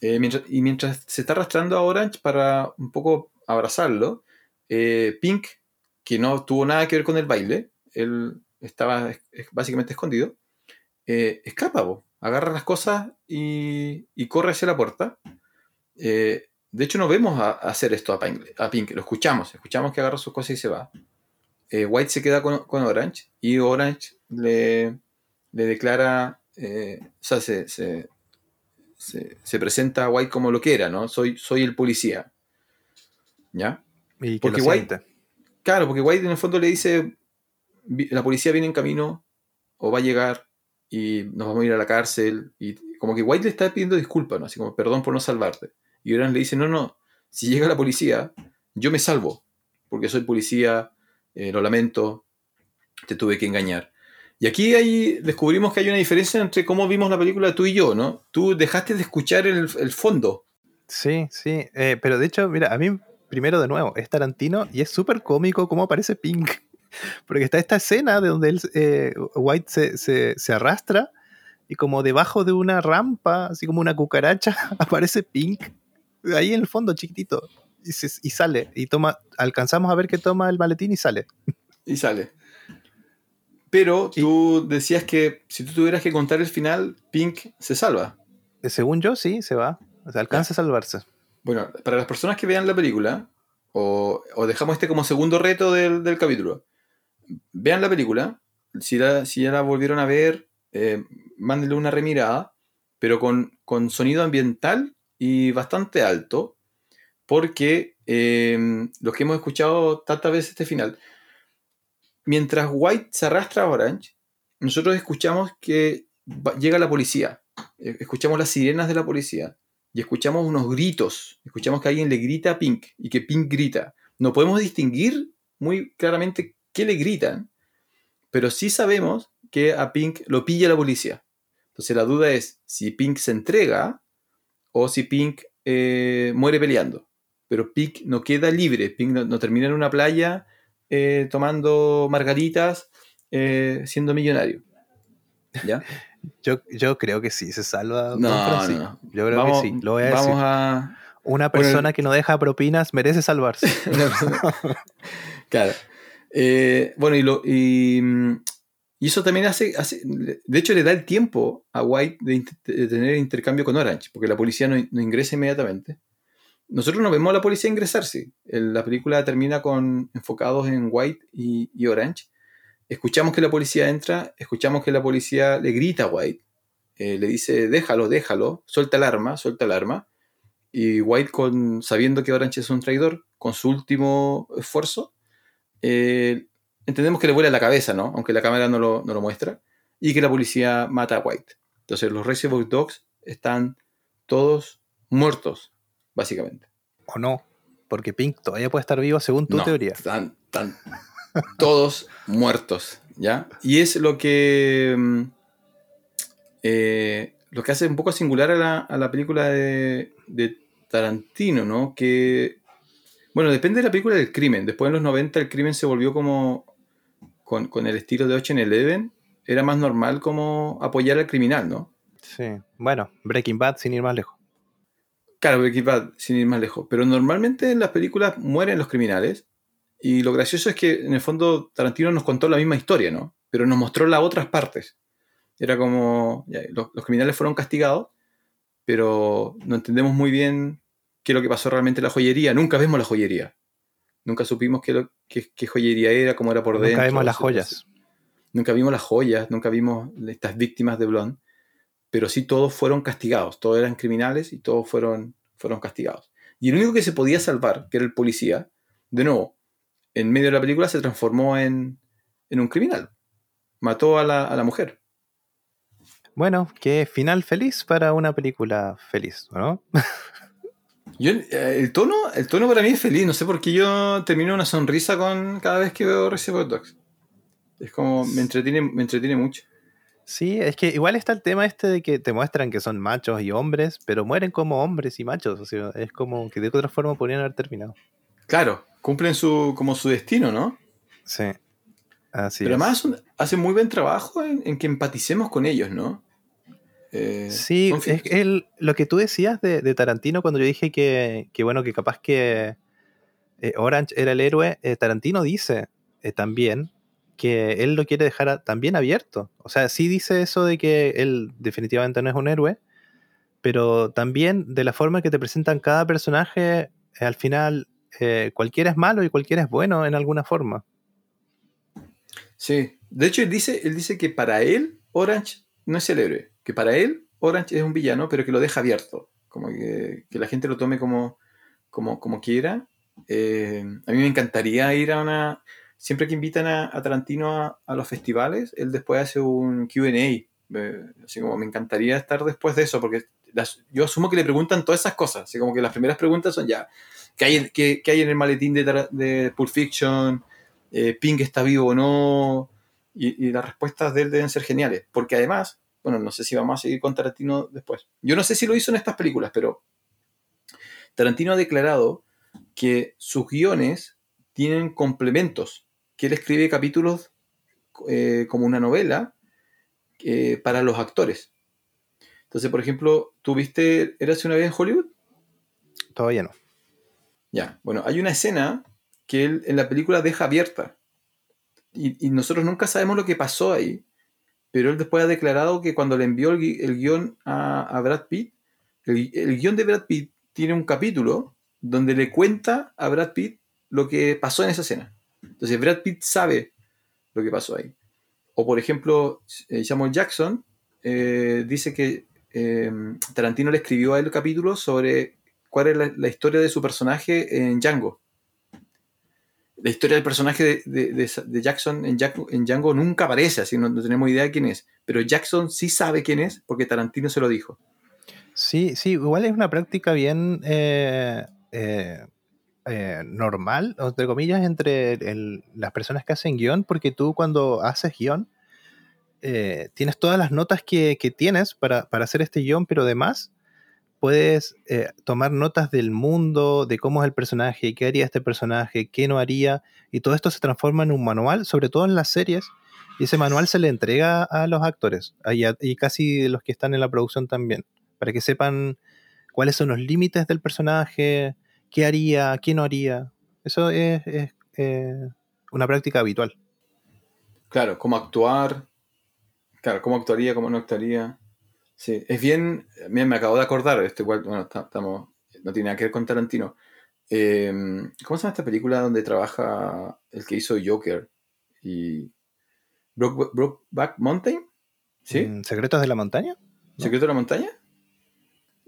Mientras- y mientras se está arrastrando a Orange para un poco abrazarlo, eh, Pink, que no tuvo nada que ver con el baile, él estaba es- es- básicamente escondido, eh, escapa, agarra las cosas y, corre hacia la puerta. Eh, de hecho, no vemos a, hacer esto a Pink, a Pink, lo escuchamos, escuchamos que agarra sus cosas y se va. White se queda con, con Orange y Orange le, declara, o sea, se, se- se- se presenta a White como lo que era, ¿no? Soy, soy el policía. ¿Ya? Y que Porque lo White-. Claro, porque White en el fondo le dice, "Vi- la policía viene en camino o va a llegar y nos vamos a ir a la cárcel. Y como que White le está pidiendo disculpas, ¿no? Así como, perdón por no salvarte. Y Orange le dice, no, no, si llega la policía, yo me salvo, porque soy policía, eh, lo lamento, te tuve que engañar. Y aquí ahí descubrimos que hay una diferencia entre cómo vimos la película tú y yo, ¿no? Tú dejaste de escuchar el, el fondo. Sí, sí. eh, pero de hecho, mira, a mí, primero de nuevo, es Tarantino y es súper cómico cómo aparece Pink. Porque está esta escena de donde él, eh, White se, se- se arrastra y como debajo de una rampa, así como una cucaracha, aparece Pink. Ahí en el fondo, chiquitito. Y, se- y sale. Y toma, alcanzamos a ver que toma el maletín y sale. y sale. Pero tú decías que si tú tuvieras que contar el final, Pink se salva. Eh, Según yo, sí, se va. O sea, alcanza a salvarse. Bueno, para las personas que vean la película, o, dejamos este como segundo reto del, del capítulo, vean la película, si, la- si ya la volvieron a ver, eh, mándenle una remirada, pero con, con sonido ambiental y bastante alto, porque eh, los que hemos escuchado tantas veces este final, mientras White se arrastra a Orange, nosotros escuchamos que llega la policía, eh, escuchamos las sirenas de la policía y escuchamos unos gritos, escuchamos que alguien le grita a Pink y que Pink grita. No podemos distinguir muy claramente qué le gritan, pero sí sabemos que a Pink lo pilla la policía. Entonces la duda es si Pink se entrega o si Pink eh, muere peleando. Pero Pink no queda libre, Pink no, termina en una playa eh, tomando margaritas, eh, siendo millonario. ¿Ya? Yo, yo creo que sí, se salva. No, no. Yo creo vamos que sí. Lo voy a vamos decir. a, Una Bueno, persona que no deja propinas merece salvarse. claro. Eh, bueno, y, lo, y, y eso también hace, hace- De hecho, le da el tiempo a White de, tener intercambio con Orange, porque la policía no, no ingresa inmediatamente. Nosotros no vemos a la policía ingresar, sí. El- la película termina con enfocados en White y, y Orange. Escuchamos que la policía entra, escuchamos que la policía le grita a White, eh, le dice, déjalo, déjalo, suelta el arma, suelta el arma. Y White, con, sabiendo que Orange es un traidor, con su último esfuerzo, eh, entendemos que le vuela la cabeza, ¿no? Aunque la cámara no lo, no lo muestra. Y que la policía mata a White. Entonces los Reservoir Dogs están todos muertos, básicamente. o no. Porque Pink todavía puede estar vivo según tu No, teoría. Están, están todos muertos, ¿ya? Y es lo que. mm, eh, lo que hace un poco singular a la, a la película de, de Tarantino, ¿no? Que. Bueno, depende de la película del crimen. Después en los 90 el crimen se volvió como. Con, con el estilo de Ocean Eleven. Era más normal como apoyar al criminal, ¿no? Sí. Bueno, Breaking Bad sin ir más lejos. Claro, Breaking Bad, sin ir más lejos. Pero normalmente en las películas mueren los criminales. Y lo gracioso es que en el fondo Tarantino nos contó la misma historia, ¿no? Pero nos mostró las otras partes. Era como, ya, los, los criminales fueron castigados, pero no entendemos muy bien qué es lo que pasó realmente en la joyería. Nunca vemos la joyería. Nunca supimos qué, lo- qué- qué joyería era, cómo era por dentro. Nunca vimos las joyas. Nunca vimos las joyas, nunca vimos estas víctimas de Blonde, pero sí todos fueron castigados, todos eran criminales y todos fueron, fueron castigados. Y el único que se podía salvar, que era el policía, de nuevo, en medio de la película se transformó en, en un criminal. Mató a la, a la mujer. Bueno, qué final feliz para una película feliz, ¿no? Yo, eh, el, tono, el tono para mí es feliz, no sé por qué yo termino una sonrisa con cada vez que veo Reservoir Dogs. Es como, me entretiene, me entretiene mucho. Sí, es que igual está el tema este de que te muestran que son machos y hombres, pero mueren como hombres y machos. O sea, es como que de otra forma podrían haber terminado. Claro, cumplen su, como su destino, ¿no? Sí. Así Pero es. además hacen muy buen trabajo en, en que empaticemos con ellos, ¿no? Eh, Sí, es el, lo que tú decías de, de Tarantino cuando yo dije que, que bueno, que capaz que eh, Orange era el héroe, eh, Tarantino dice también que él lo quiere dejar a- también abierto. O sea, sí dice eso de que él definitivamente no es un héroe, pero también de la forma que te presentan cada personaje, al final eh, cualquiera es malo y cualquiera es bueno en alguna forma. Sí. De hecho, él dice, él dice que para él Orange no es el. Que para él Orange es un villano, pero que lo deja abierto. Como que, que la gente lo tome como, como, como quiera. Eh, a mí me encantaría ir a una... Siempre que invitan a, a Tarantino a, los festivales, él después hace un QA. Eh, así como me encantaría estar después de eso, porque yo asumo que le preguntan todas esas cosas. Así como que las primeras preguntas son ya, ¿qué hay, qué- qué hay en el maletín de, de Pulp Fiction? Eh, ¿Pink está vivo o no? Y, y las respuestas de él deben ser geniales. Porque además, bueno, no sé si vamos a seguir con Tarantino después. Yo no sé si lo hizo en estas películas, pero Tarantino ha declarado que sus guiones tienen complementos, que él escribe capítulos eh, como una novela eh, para los actores. Entonces, por ejemplo, ¿tú viste Érase una vez en Hollywood? Todavía no. Ya, bueno, hay una escena que él en la película deja abierta. y, nosotros nunca sabemos lo que pasó ahí, pero él después ha declarado que cuando le envió el, guion a, Brad Pitt, el, el guion de Brad Pitt tiene un capítulo donde le cuenta a Brad Pitt lo que pasó en esa escena. Entonces Brad Pitt sabe lo que pasó ahí. O por ejemplo, eh, Samuel Jackson eh, dice que eh, Tarantino le escribió a él el capítulo sobre cuál es la, historia de su personaje en Django. La historia del personaje de, Jackson en, Django, nunca aparece, así no, tenemos idea de quién es. Pero Jackson sí sabe quién es porque Tarantino se lo dijo. Sí, sí, igual es una práctica bien eh, eh, eh, normal, entre comillas, entre las personas que hacen guion, porque tú cuando haces guion, tienes todas las notas que, tienes para, para, hacer este guion, pero además puedes eh, tomar notas del mundo, de cómo es el personaje, qué haría este personaje, qué no haría, y todo esto se transforma en un manual, sobre todo en las series, y ese manual se le entrega a los actores y, casi los que están en la producción también, para que sepan cuáles son los límites del personaje, qué haría, qué no haría. Eso es, eh, una práctica habitual. Claro, cómo actuar, claro, cómo actuaría, cómo no actuaría. Sí, es bien, me, me acabo de acordar, este bueno, estamos, no tiene nada que ver con Tarantino. Em, ¿Cómo se llama esta película donde trabaja el que hizo Joker? Y Brokeback Mountain? ¿Sí? Mm, ¿Secretos de la montaña? ¿Secretos de la montaña?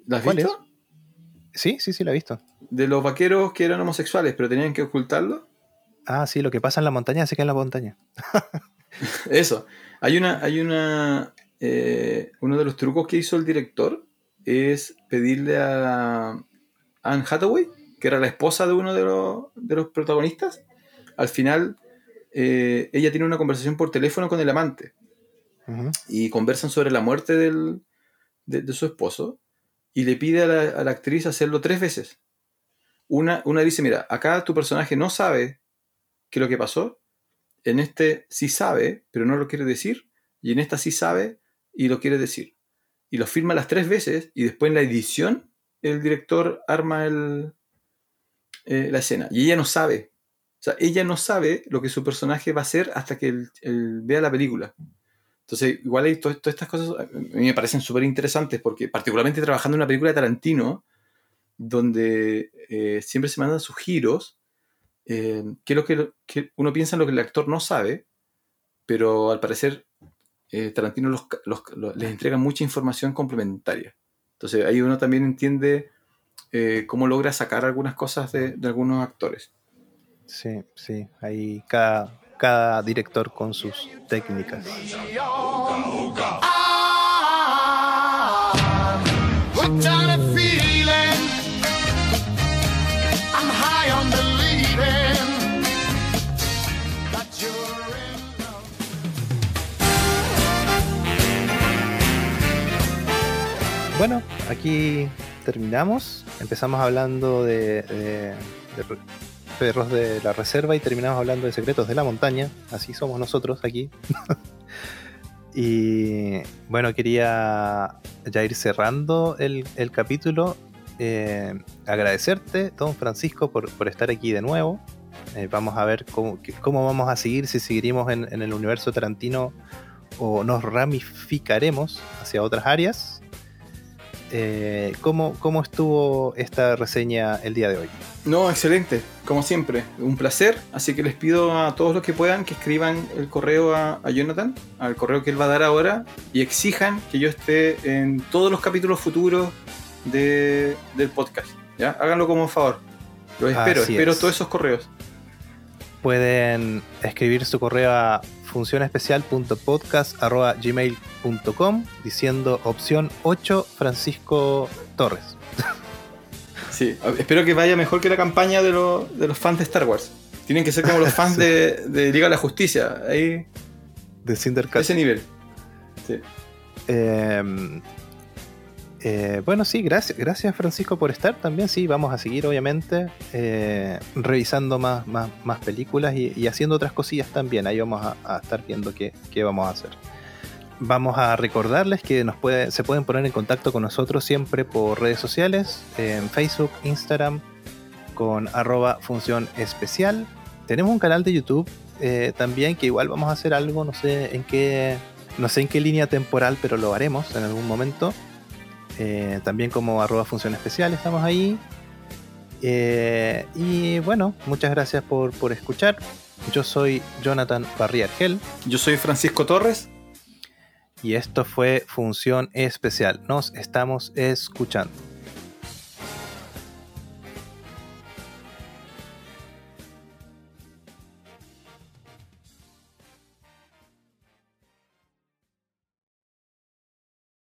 ¿La has visto? Sí, sí, sí, la he visto. De los vaqueros que eran homosexuales, pero tenían que ocultarlo. Ah, sí, lo que pasa en la montaña se queda en la montaña. Eso. Hay una, hay una, eh, uno de los trucos que hizo el director es pedirle a Anne Hathaway, que era la esposa de uno de los, protagonistas, al final eh, ella tiene una conversación por teléfono con el amante y conversan sobre la muerte de, su esposo y le pide a la, actriz hacerlo tres veces. Una, una dice, mira, acá tu personaje no sabe qué es lo que pasó, en este sí sabe, pero no lo quiere decir, y en esta sí sabe, y lo quiere decir. Y lo firma las tres veces y después en la edición el director arma el, eh, la escena. Y ella no sabe. O sea, ella no sabe lo que su personaje va a hacer hasta que él, vea la película. Entonces, igual hay todas estas cosas, a mí me parecen súper interesantes porque particularmente trabajando en una película de Tarantino, donde eh, siempre se mandan sus giros, eh, que es lo que, que, uno piensa en lo que el actor no sabe, pero al parecer eh, Tarantino les entrega mucha información complementaria. Entonces ahí uno también entiende eh, cómo logra sacar algunas cosas de, algunos actores. Sí, sí, ahí cada, cada director con sus técnicas. Bueno, aquí terminamos. Empezamos hablando de, perros de la reserva y terminamos hablando de secretos de la montaña. Así somos nosotros aquí. y bueno, quería ya ir cerrando el, capítulo. Eh, agradecerte, don Francisco, por, estar aquí de nuevo. Eh, vamos a ver cómo, vamos a seguir, si seguiremos en, en el universo Tarantino o nos ramificaremos hacia otras áreas. Eh, ¿cómo, ¿cómo, estuvo esta reseña el día de hoy? No, excelente, como siempre, un placer. Así que les pido a todos los que puedan que escriban el correo a, Jonathan, al correo que él va a dar ahora, y exijan que yo esté en todos los capítulos futuros del podcast. ¿ya? Háganlo como un favor. Los espero, espero todos esos correos. Pueden escribir su correo a funcionespecial.podcast.gmail.com diciendo opción 8 Francisco Torres. Sí, espero que vaya mejor que la campaña de, de los fans de Star Wars. Tienen que ser como los fans de, de, Liga de la Justicia. Ahí. De Cindercat. Ese nivel. Sí. Eh, eh, bueno, sí, gracias, gracias Francisco por estar también. Sí, vamos a seguir obviamente eh, revisando más, más, películas y, haciendo otras cosillas también. Ahí vamos a, estar viendo qué, vamos a hacer. Vamos a recordarles que nos puede, se pueden poner en contacto con nosotros siempre por redes sociales, en Facebook, Instagram, con arroba función especial. Tenemos un canal de YouTube eh, también que igual vamos a hacer algo, no sé en qué, no sé en qué línea temporal, pero lo haremos en algún momento. Eh, también como arroba función especial estamos ahí. Eh, y bueno, muchas gracias por, por escuchar. Yo soy Jonathan Barriargel Yo soy Francisco Torres. y esto fue Función Especial. Nos estamos escuchando.